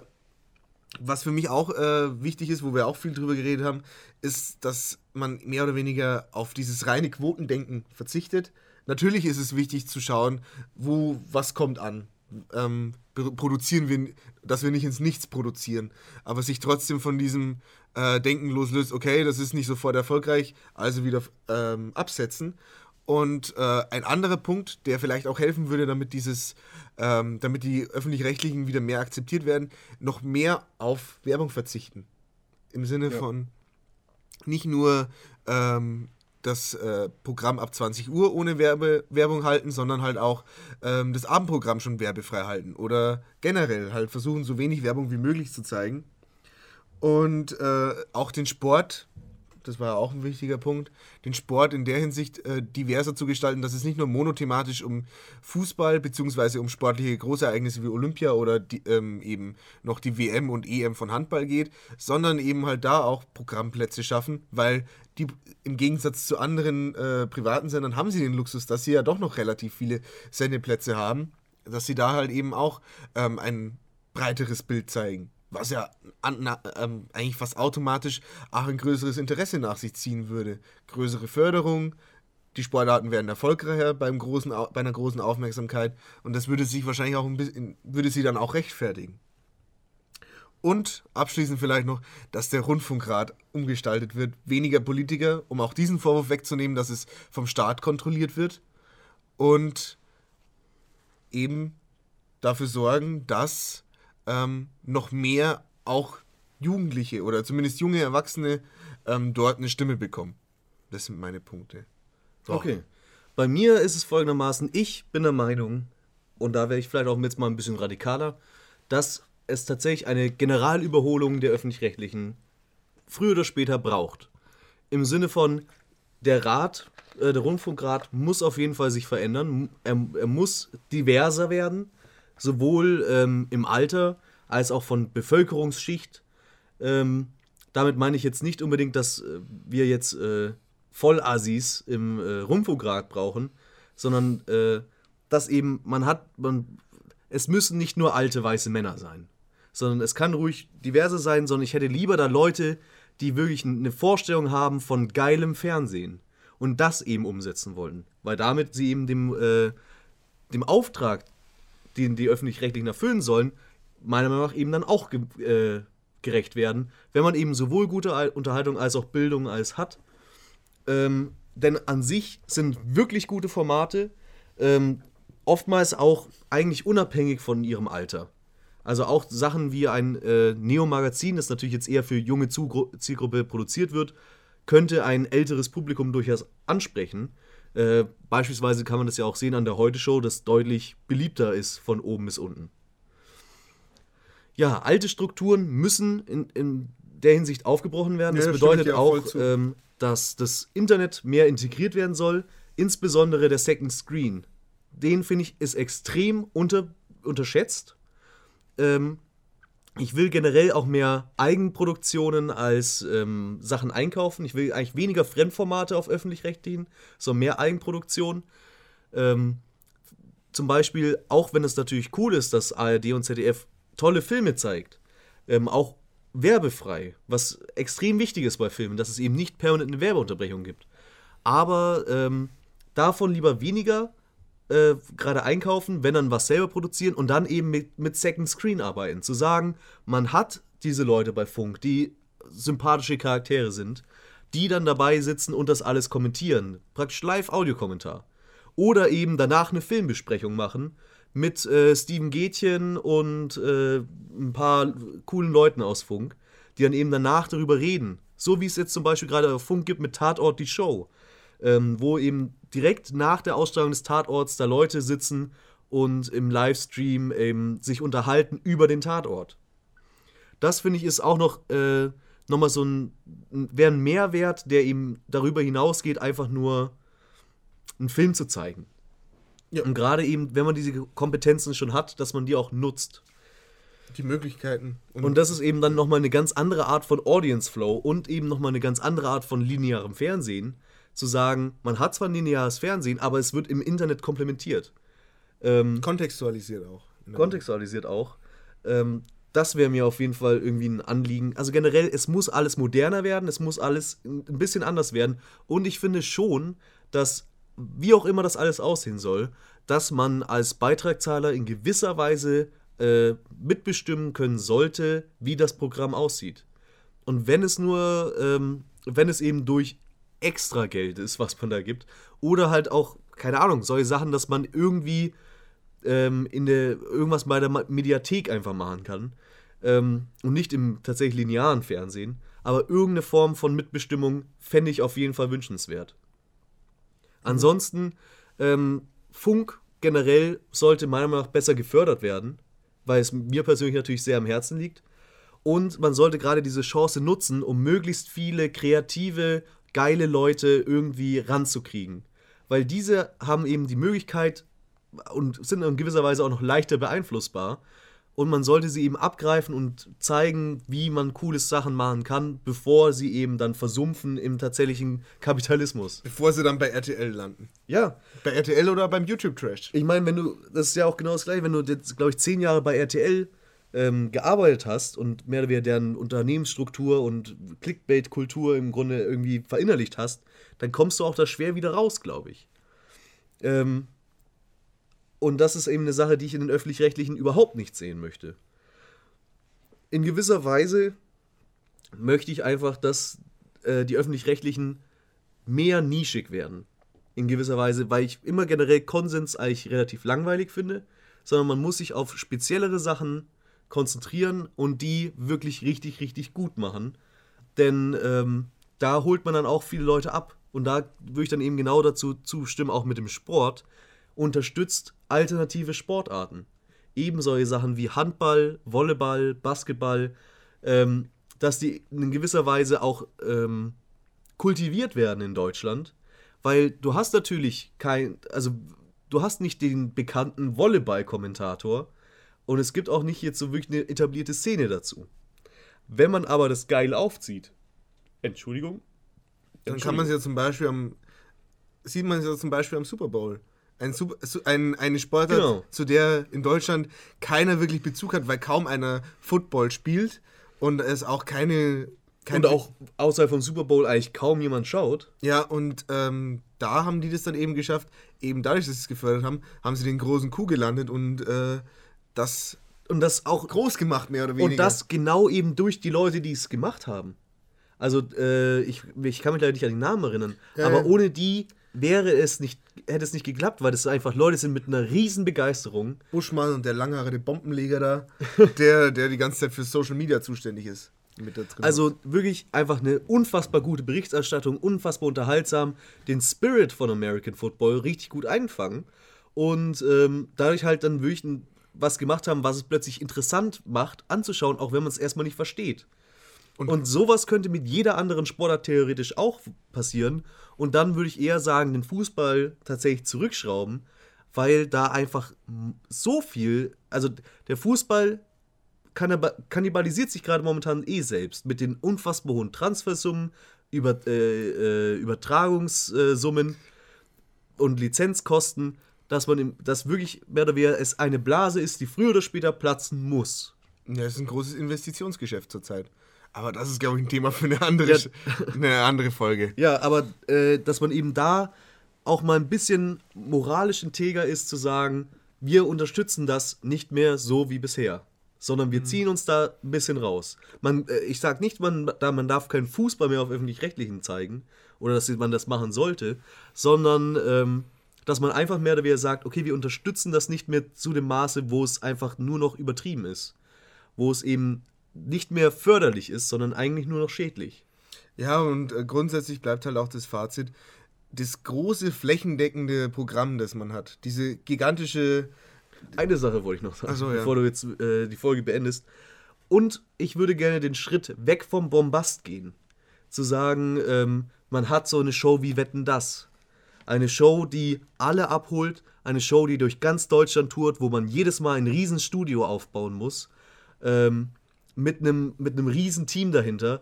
was für mich auch äh, wichtig ist, wo wir auch viel drüber geredet haben, ist, dass man mehr oder weniger auf dieses reine Quotendenken verzichtet. Natürlich ist es wichtig zu schauen, wo was kommt an. Ähm, pro- produzieren wir, dass wir nicht ins Nichts produzieren, aber sich trotzdem von diesem äh, Denken loslöst, okay, das ist nicht sofort erfolgreich, also wieder ähm, absetzen. Und äh, ein anderer Punkt, der vielleicht auch helfen würde, damit dieses, ähm, damit die öffentlich-rechtlichen wieder mehr akzeptiert werden, noch mehr auf Werbung verzichten. Im Sinne von nicht nur ähm, das äh, Programm ab 20 Uhr ohne Werbe Werbung halten, sondern halt auch ähm, das Abendprogramm schon werbefrei halten oder generell halt versuchen, so wenig Werbung wie möglich zu zeigen. Und äh, auch den Sport, das war auch ein wichtiger Punkt, den Sport in der Hinsicht äh, diverser zu gestalten, dass es nicht nur monothematisch um Fußball bzw. um sportliche Großereignisse wie Olympia oder die, ähm, eben noch die WM und EM von Handball geht, sondern eben halt da auch Programmplätze schaffen, weil die im Gegensatz zu anderen äh, privaten Sendern haben sie den Luxus, dass sie ja doch noch relativ viele Sendeplätze haben, dass sie da halt eben auch ähm, ein breiteres Bild zeigen was ja an, na, ähm, eigentlich fast automatisch auch ein größeres Interesse nach sich ziehen würde. Größere Förderung, die Sportarten werden erfolgreicher beim großen, bei einer großen Aufmerksamkeit und das würde sich wahrscheinlich auch ein bisschen, würde sie dann auch rechtfertigen. Und abschließend vielleicht noch, dass der Rundfunkrat umgestaltet wird. Weniger Politiker, um auch diesen Vorwurf wegzunehmen, dass es vom Staat kontrolliert wird. Und eben dafür sorgen, dass ähm, noch mehr auch Jugendliche oder zumindest junge Erwachsene ähm, dort eine Stimme bekommen. Das sind meine Punkte. So. Okay. Bei mir ist es folgendermaßen, ich bin der Meinung, und da wäre ich vielleicht auch jetzt mal ein bisschen radikaler, dass es tatsächlich eine Generalüberholung der öffentlich-rechtlichen früher oder später braucht. Im Sinne von, der Rat, äh, der Rundfunkrat muss auf jeden Fall sich verändern. Er, er muss diverser werden, sowohl ähm, im Alter als auch von Bevölkerungsschicht. Ähm, damit meine ich jetzt nicht unbedingt, dass äh, wir jetzt äh, Vollassis im äh, Rundfunkrat brauchen, sondern äh, dass eben man hat, man, es müssen nicht nur alte weiße Männer sein, sondern es kann ruhig diverse sein, sondern ich hätte lieber da Leute, die wirklich eine Vorstellung haben von geilem Fernsehen und das eben umsetzen wollen, weil damit sie eben dem, äh, dem Auftrag, den die öffentlich-rechtlichen erfüllen sollen, meiner Meinung nach eben dann auch ge äh, gerecht werden, wenn man eben sowohl gute Al- Unterhaltung als auch Bildung als hat. Ähm, denn an sich sind wirklich gute Formate, ähm, oftmals auch eigentlich unabhängig von ihrem Alter. Also auch Sachen wie ein äh, Neo-Magazin, das natürlich jetzt eher für junge Zugru Zielgruppe produziert wird, könnte ein älteres Publikum durchaus ansprechen. Äh, beispielsweise kann man das ja auch sehen an der Heute-Show, das deutlich beliebter ist von oben bis unten. Ja, alte Strukturen müssen in, in der Hinsicht aufgebrochen werden. Ja, das bedeutet auch ähm, dass das Internet mehr integriert werden soll, insbesondere der Second Screen. Den finde ich ist extrem unter, unterschätzt. Ähm, ich will generell auch mehr Eigenproduktionen als ähm, Sachen einkaufen. Ich will eigentlich weniger Fremdformate auf öffentlich-rechtlichen, sondern mehr Eigenproduktion. Ähm, zum Beispiel, auch wenn es natürlich cool ist, dass ARD und ZDF tolle Filme zeigt, ähm, auch werbefrei, was extrem wichtig ist bei Filmen, dass es eben nicht permanent eine Werbeunterbrechung gibt. Aber ähm, davon lieber weniger äh, gerade einkaufen, wenn dann was selber produzieren und dann eben mit, mit Second Screen arbeiten. Zu sagen, man hat diese Leute bei Funk, die sympathische Charaktere sind, die dann dabei sitzen und das alles kommentieren. Praktisch Live-Audiokommentar. Oder eben danach eine Filmbesprechung machen mit äh, Steven Gätchen und äh, ein paar coolen Leuten aus Funk, die dann eben danach darüber reden. So wie es jetzt zum Beispiel gerade auf Funk gibt mit Tatort die Show, ähm, wo eben direkt nach der Ausstrahlung des Tatorts da Leute sitzen und im Livestream eben sich unterhalten über den Tatort. Das finde ich ist auch noch, äh, noch mal so ein, wäre ein Mehrwert, der eben darüber hinausgeht, einfach nur einen Film zu zeigen. Ja. Und gerade eben, wenn man diese Kompetenzen schon hat, dass man die auch nutzt. Die Möglichkeiten. Und das ist eben dann nochmal eine ganz andere Art von Audience Flow und eben nochmal eine ganz andere Art von linearem Fernsehen. Zu sagen, man hat zwar ein lineares Fernsehen, aber es wird im Internet komplementiert. Ähm, kontextualisiert auch. kontextualisiert auch. Ähm, das wäre mir auf jeden Fall irgendwie ein Anliegen. Also generell, es muss alles moderner werden, es muss alles ein ein bisschen anders werden. Und ich finde schon, dass, wie auch immer das alles aussehen soll, dass man als Beitragszahler in gewisser Weise äh, mitbestimmen können sollte, wie das Programm aussieht. Und wenn es nur, ähm, wenn es eben durch extra Geld ist, was man da gibt, oder halt auch, keine Ahnung, solche Sachen, dass man irgendwie ähm, in der irgendwas bei der Mediathek einfach machen kann ähm, und nicht im tatsächlich linearen Fernsehen, aber irgendeine Form von Mitbestimmung fände ich auf jeden Fall wünschenswert. Ansonsten ähm, Funk generell sollte meiner Meinung nach besser gefördert werden, weil es mir persönlich natürlich sehr am Herzen liegt. Und man sollte gerade diese Chance nutzen, um möglichst viele kreative, geile Leute irgendwie ranzukriegen. Weil diese haben eben die Möglichkeit und sind in gewisser Weise auch noch leichter beeinflussbar. Und man sollte sie eben abgreifen und zeigen, wie man cooles Sachen machen kann, bevor sie eben dann versumpfen im tatsächlichen Kapitalismus. Bevor sie dann bei RTL landen. Ja, Bei RTL oder beim YouTube-Trash. ich meine, wenn du, das ist ja auch genau das gleiche, wenn du jetzt, glaube ich, zehn Jahre bei RTL ähm, gearbeitet hast und mehr oder weniger deren Unternehmensstruktur und Clickbait-Kultur im Grunde irgendwie verinnerlicht hast, dann kommst du auch da schwer wieder raus, glaube ich. Ähm, und das ist eben eine Sache, die ich in den öffentlich-rechtlichen überhaupt nicht sehen möchte. In gewisser Weise möchte ich einfach, dass äh, die öffentlich-rechtlichen mehr nischig werden. In gewisser Weise, weil ich immer generell Konsens eigentlich relativ langweilig finde, sondern man muss sich auf speziellere Sachen konzentrieren und die wirklich richtig, richtig gut machen. Denn ähm, da holt man dann auch viele Leute ab. Und da würde ich dann eben genau dazu zustimmen, auch mit dem Sport, unterstützt alternative Sportarten. Eben solche Sachen wie Handball, Volleyball, Basketball, ähm, dass die in gewisser Weise auch ähm, kultiviert werden in Deutschland, weil du hast natürlich kein, also du hast nicht den bekannten Volleyball-Kommentator und es gibt auch nicht jetzt so wirklich eine etablierte Szene dazu. Wenn man aber das geil aufzieht, Entschuldigung, Dann kann man es ja zum Beispiel am. Sieht man es ja zum Beispiel am Super Bowl. Ein Super, su- ein, eine Sportart, Genau. zu der in Deutschland keiner wirklich Bezug hat, weil kaum einer Football spielt und es auch keine. kein und auch außerhalb vom Super Bowl eigentlich kaum jemand schaut. Ja, und ähm, da haben die das dann eben geschafft, eben dadurch, dass sie es gefördert haben, haben sie den großen Kuh gelandet und äh, das Und das auch groß gemacht, mehr oder weniger. Und das genau eben durch die Leute, die es gemacht haben. Also, äh, ich, ich kann mich leider nicht an die Namen erinnern. Ja, aber ja. ohne die wäre es nicht, hätte es nicht geklappt, weil das einfach Leute sind mit einer riesen Begeisterung. Buschmann und der langhaarige Bombenleger da, *laughs* der, der die ganze Zeit für Social Media zuständig ist. Also wirklich einfach eine unfassbar gute Berichterstattung, unfassbar unterhaltsam, den Spirit von American Football richtig gut einfangen und ähm, dadurch halt dann wirklich ein, was gemacht haben, was es plötzlich interessant macht anzuschauen, auch wenn man es erstmal nicht versteht. Und, sowas könnte mit jeder anderen Sportart theoretisch auch passieren. Und dann würde ich eher sagen, den Fußball tatsächlich zurückschrauben, weil da einfach so viel, also der Fußball kannib- kannibalisiert sich gerade momentan eh selbst mit den unfassbar hohen Transfersummen, über, äh, äh, Übertragungssummen und Lizenzkosten, dass man im, dass wirklich mehr oder weniger es eine Blase ist, die früher oder später platzen muss. ja, es ist ein großes Investitionsgeschäft zurzeit. Aber das ist, glaube ich, ein Thema für eine andere, Ja. Eine andere Folge. *laughs* Ja, aber äh, dass man eben da auch mal ein bisschen moralisch integer ist, zu sagen, wir unterstützen das nicht mehr so wie bisher, sondern wir ziehen uns da ein bisschen raus. Man, äh, ich sage nicht, man, da, man darf keinen Fußball mehr auf öffentlich-rechtlichen zeigen oder dass man das machen sollte, sondern ähm, dass man einfach mehr oder weniger sagt, okay, wir unterstützen das nicht mehr zu dem Maße, wo es einfach nur noch übertrieben ist, wo es eben nicht mehr förderlich ist, sondern eigentlich nur noch schädlich. Ja, und äh, grundsätzlich bleibt halt auch das Fazit, das große flächendeckende Programm, das man hat, diese gigantische, Eine Sache wollte ich noch sagen, so, ja. bevor du jetzt äh, die Folge beendest. Und ich würde gerne den Schritt weg vom Bombast gehen. Zu sagen, ähm, man hat so eine Show wie Wetten das. Eine Show, die alle abholt. Eine Show, die durch ganz Deutschland tourt, wo man jedes Mal ein riesen Studio aufbauen muss. Ähm, mit einem mit riesen Team dahinter,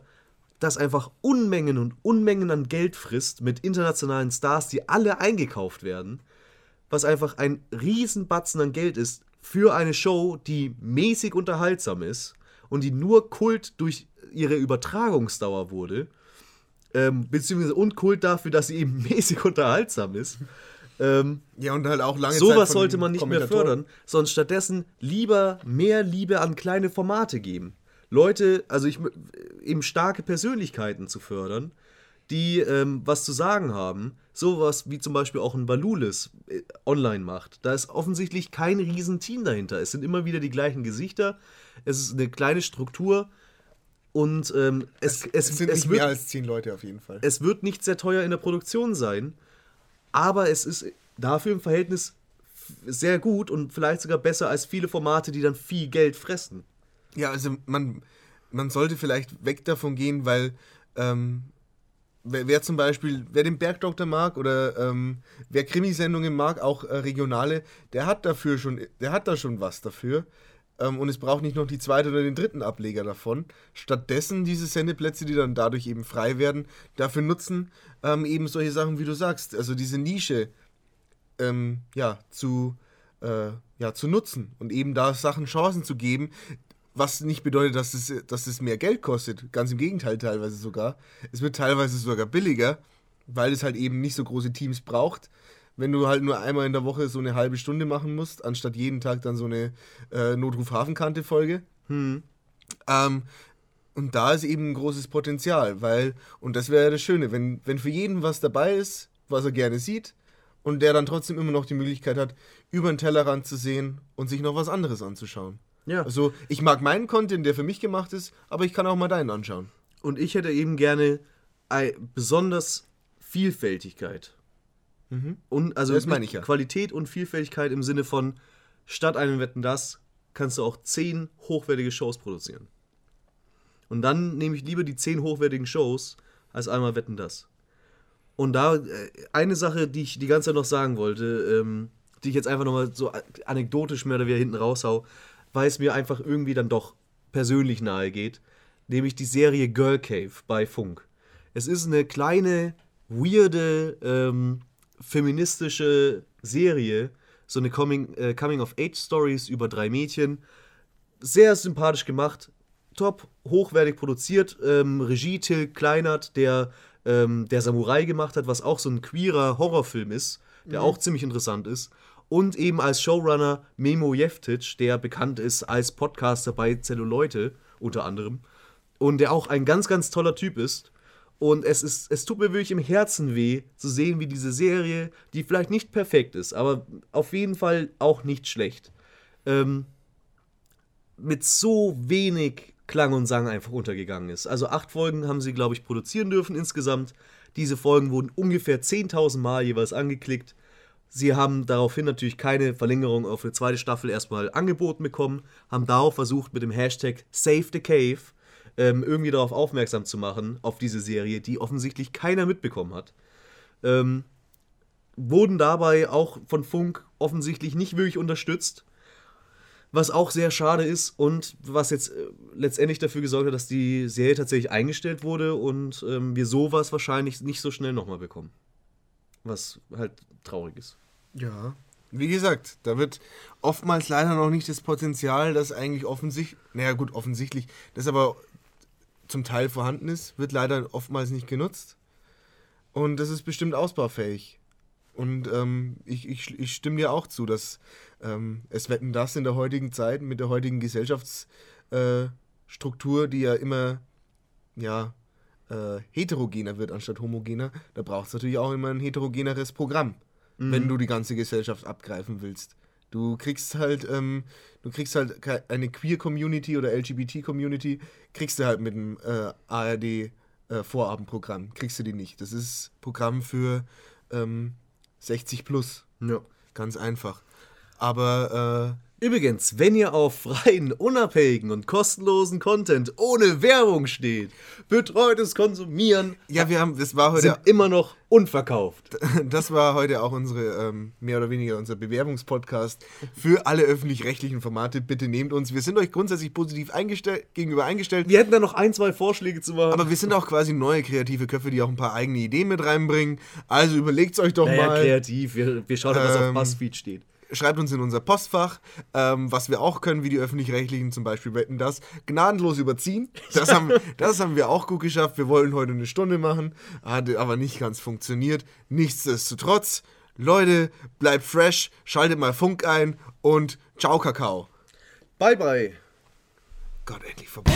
das einfach Unmengen und Unmengen an Geld frisst mit internationalen Stars, die alle eingekauft werden was einfach ein Riesenbatzen an Geld ist für eine Show, die mäßig unterhaltsam ist und die nur Kult durch ihre Übertragungsdauer wurde, ähm, beziehungsweise und Kult dafür, dass sie eben *laughs* mäßig unterhaltsam ist. Ähm, ja, und halt auch lange Zeit Sowas sollte man nicht mehr fördern, sondern stattdessen lieber mehr Liebe an kleine Formate geben. Leute, also ich eben starke Persönlichkeiten zu fördern, die ähm, was zu sagen haben. Sowas wie zum Beispiel auch ein Valulis äh, online macht. Da ist offensichtlich kein Riesenteam dahinter. Es sind immer wieder die gleichen Gesichter. Es ist eine kleine Struktur. Und ähm, es, es, Es sind es nicht wird mehr als zehn Leute auf jeden Fall. es wird nicht sehr teuer in der Produktion sein, aber es ist dafür im Verhältnis sehr gut und vielleicht sogar besser als viele Formate, die dann viel Geld fressen. Ja, also man, man sollte vielleicht weg davon gehen, weil ähm, wer, wer zum Beispiel, wer den Bergdoktor mag oder ähm, wer Krimisendungen mag, auch äh, regionale, der hat dafür schon, der hat da schon was dafür. Ähm, und es braucht nicht noch die zweite oder den dritten Ableger davon. Stattdessen diese Sendeplätze, die dann dadurch eben frei werden, dafür nutzen, ähm, eben solche Sachen, wie du sagst, also diese Nische ähm, ja, zu, äh, ja, zu nutzen und eben da Sachen Chancen zu geben, was nicht bedeutet, dass es, dass es mehr Geld kostet. Ganz im Gegenteil teilweise sogar. Es wird teilweise sogar billiger, weil es halt eben nicht so große Teams braucht. Wenn du halt nur einmal in der Woche so eine halbe Stunde machen musst, anstatt jeden Tag dann so eine äh, Notruf-Hafenkante-Folge. Ähm, und da ist eben ein großes Potenzial, weil, und das wäre ja das Schöne, wenn, wenn für jeden was dabei ist, was er gerne sieht, und der dann trotzdem immer noch die Möglichkeit hat, über den Tellerrand zu sehen und sich noch was anderes anzuschauen. Ja. Also, ich mag meinen Content, der für mich gemacht ist, aber ich kann auch mal deinen anschauen. Und ich hätte eben gerne ei- besonders Vielfältigkeit. Und also Das meine ich ja. Qualität und Vielfältigkeit im Sinne von, statt einem Wetten das, kannst du auch zehn hochwertige Shows produzieren. Und dann nehme ich lieber die zehn hochwertigen Shows als einmal Wetten das. Und da äh, eine Sache, die ich die ganze Zeit noch sagen wollte, ähm, die ich jetzt einfach nochmal so anekdotisch mehr oder weniger hinten raushau, weil es mir einfach irgendwie dann doch persönlich nahe geht, nämlich die Serie Girl Cave bei Funk. Es ist eine kleine, weirde, ähm, feministische Serie, so eine Coming, äh, Coming of Age Stories über drei Mädchen. Sehr sympathisch gemacht, top, hochwertig produziert. Ähm, Regie Till Kleinert, der ähm, der Samurai gemacht hat, was auch so ein queerer Horrorfilm ist, der auch ziemlich interessant ist. Und eben als Showrunner Memo Jeftic, der bekannt ist als Podcaster bei Zelluleute unter anderem. Und der auch ein ganz, ganz toller Typ ist. Und es, ist, es tut mir wirklich im Herzen weh, zu sehen, wie diese Serie, die vielleicht nicht perfekt ist, aber auf jeden Fall auch nicht schlecht, ähm, mit so wenig Klang und Sang einfach untergegangen ist. Also acht Folgen haben sie, glaube ich, produzieren dürfen insgesamt. Diese Folgen wurden ungefähr 10.000 Mal jeweils angeklickt. Sie haben daraufhin natürlich keine Verlängerung auf eine zweite Staffel erstmal angeboten bekommen, haben darauf versucht, mit dem Hashtag Save the Cave ähm, irgendwie darauf aufmerksam zu machen, auf diese Serie, die offensichtlich keiner mitbekommen hat. Ähm, wurden dabei auch von Funk offensichtlich nicht wirklich unterstützt. Was auch sehr schade ist und was jetzt äh, letztendlich dafür gesorgt hat, dass die Serie tatsächlich eingestellt wurde und ähm, wir sowas wahrscheinlich nicht so schnell nochmal bekommen. Was halt traurig ist. Ja. Wie gesagt, da wird oftmals leider noch nicht das Potenzial, das eigentlich offensichtlich, naja gut, offensichtlich, das aber zum Teil vorhanden ist, wird leider oftmals nicht genutzt. Und das ist bestimmt ausbaufähig. Und ähm, ich, ich, ich stimme dir auch zu, dass ähm, es wetten das in der heutigen Zeit mit der heutigen Gesellschaftsstruktur, äh, die ja immer ja, äh, heterogener wird anstatt homogener, da braucht es natürlich auch immer ein heterogeneres Programm, wenn du die ganze Gesellschaft abgreifen willst. Du kriegst halt, ähm, du kriegst halt eine Queer-Community oder LGBT-Community, kriegst du halt mit dem äh, ARD-Vorabendprogramm. kriegst du die nicht. Das ist Programm für ähm, 60 plus. Ja. Ganz einfach. Aber Übrigens, wenn ihr auf freien, unabhängigen und kostenlosen Content ohne Werbung steht, betreutes Konsumieren ja, wir haben, das war heute sind immer noch unverkauft. *laughs* Das war heute auch unsere, ähm, mehr oder weniger unser Bewerbungspodcast für alle öffentlich-rechtlichen Formate. Bitte nehmt uns. Wir sind euch grundsätzlich positiv eingestellt, gegenüber eingestellt. Wir hätten da noch ein, zwei Vorschläge zu machen. Aber wir sind auch quasi neue kreative Köpfe, die auch ein paar eigene Ideen mit reinbringen. Also überlegt euch doch naja, mal. kreativ. Wir, wir schauen, was auf Ähm, BuzzFeed steht. Schreibt uns in unser Postfach, ähm, was wir auch können, wie die Öffentlich-Rechtlichen zum Beispiel wetten das. Gnadenlos überziehen. Das haben, *laughs* das haben wir auch gut geschafft. Wir wollten heute eine Stunde machen, hat aber nicht ganz funktioniert. Nichtsdestotrotz, Leute, bleibt fresh, schaltet mal Funk ein und ciao Kakao. Bye, bye. Gott, endlich vorbei.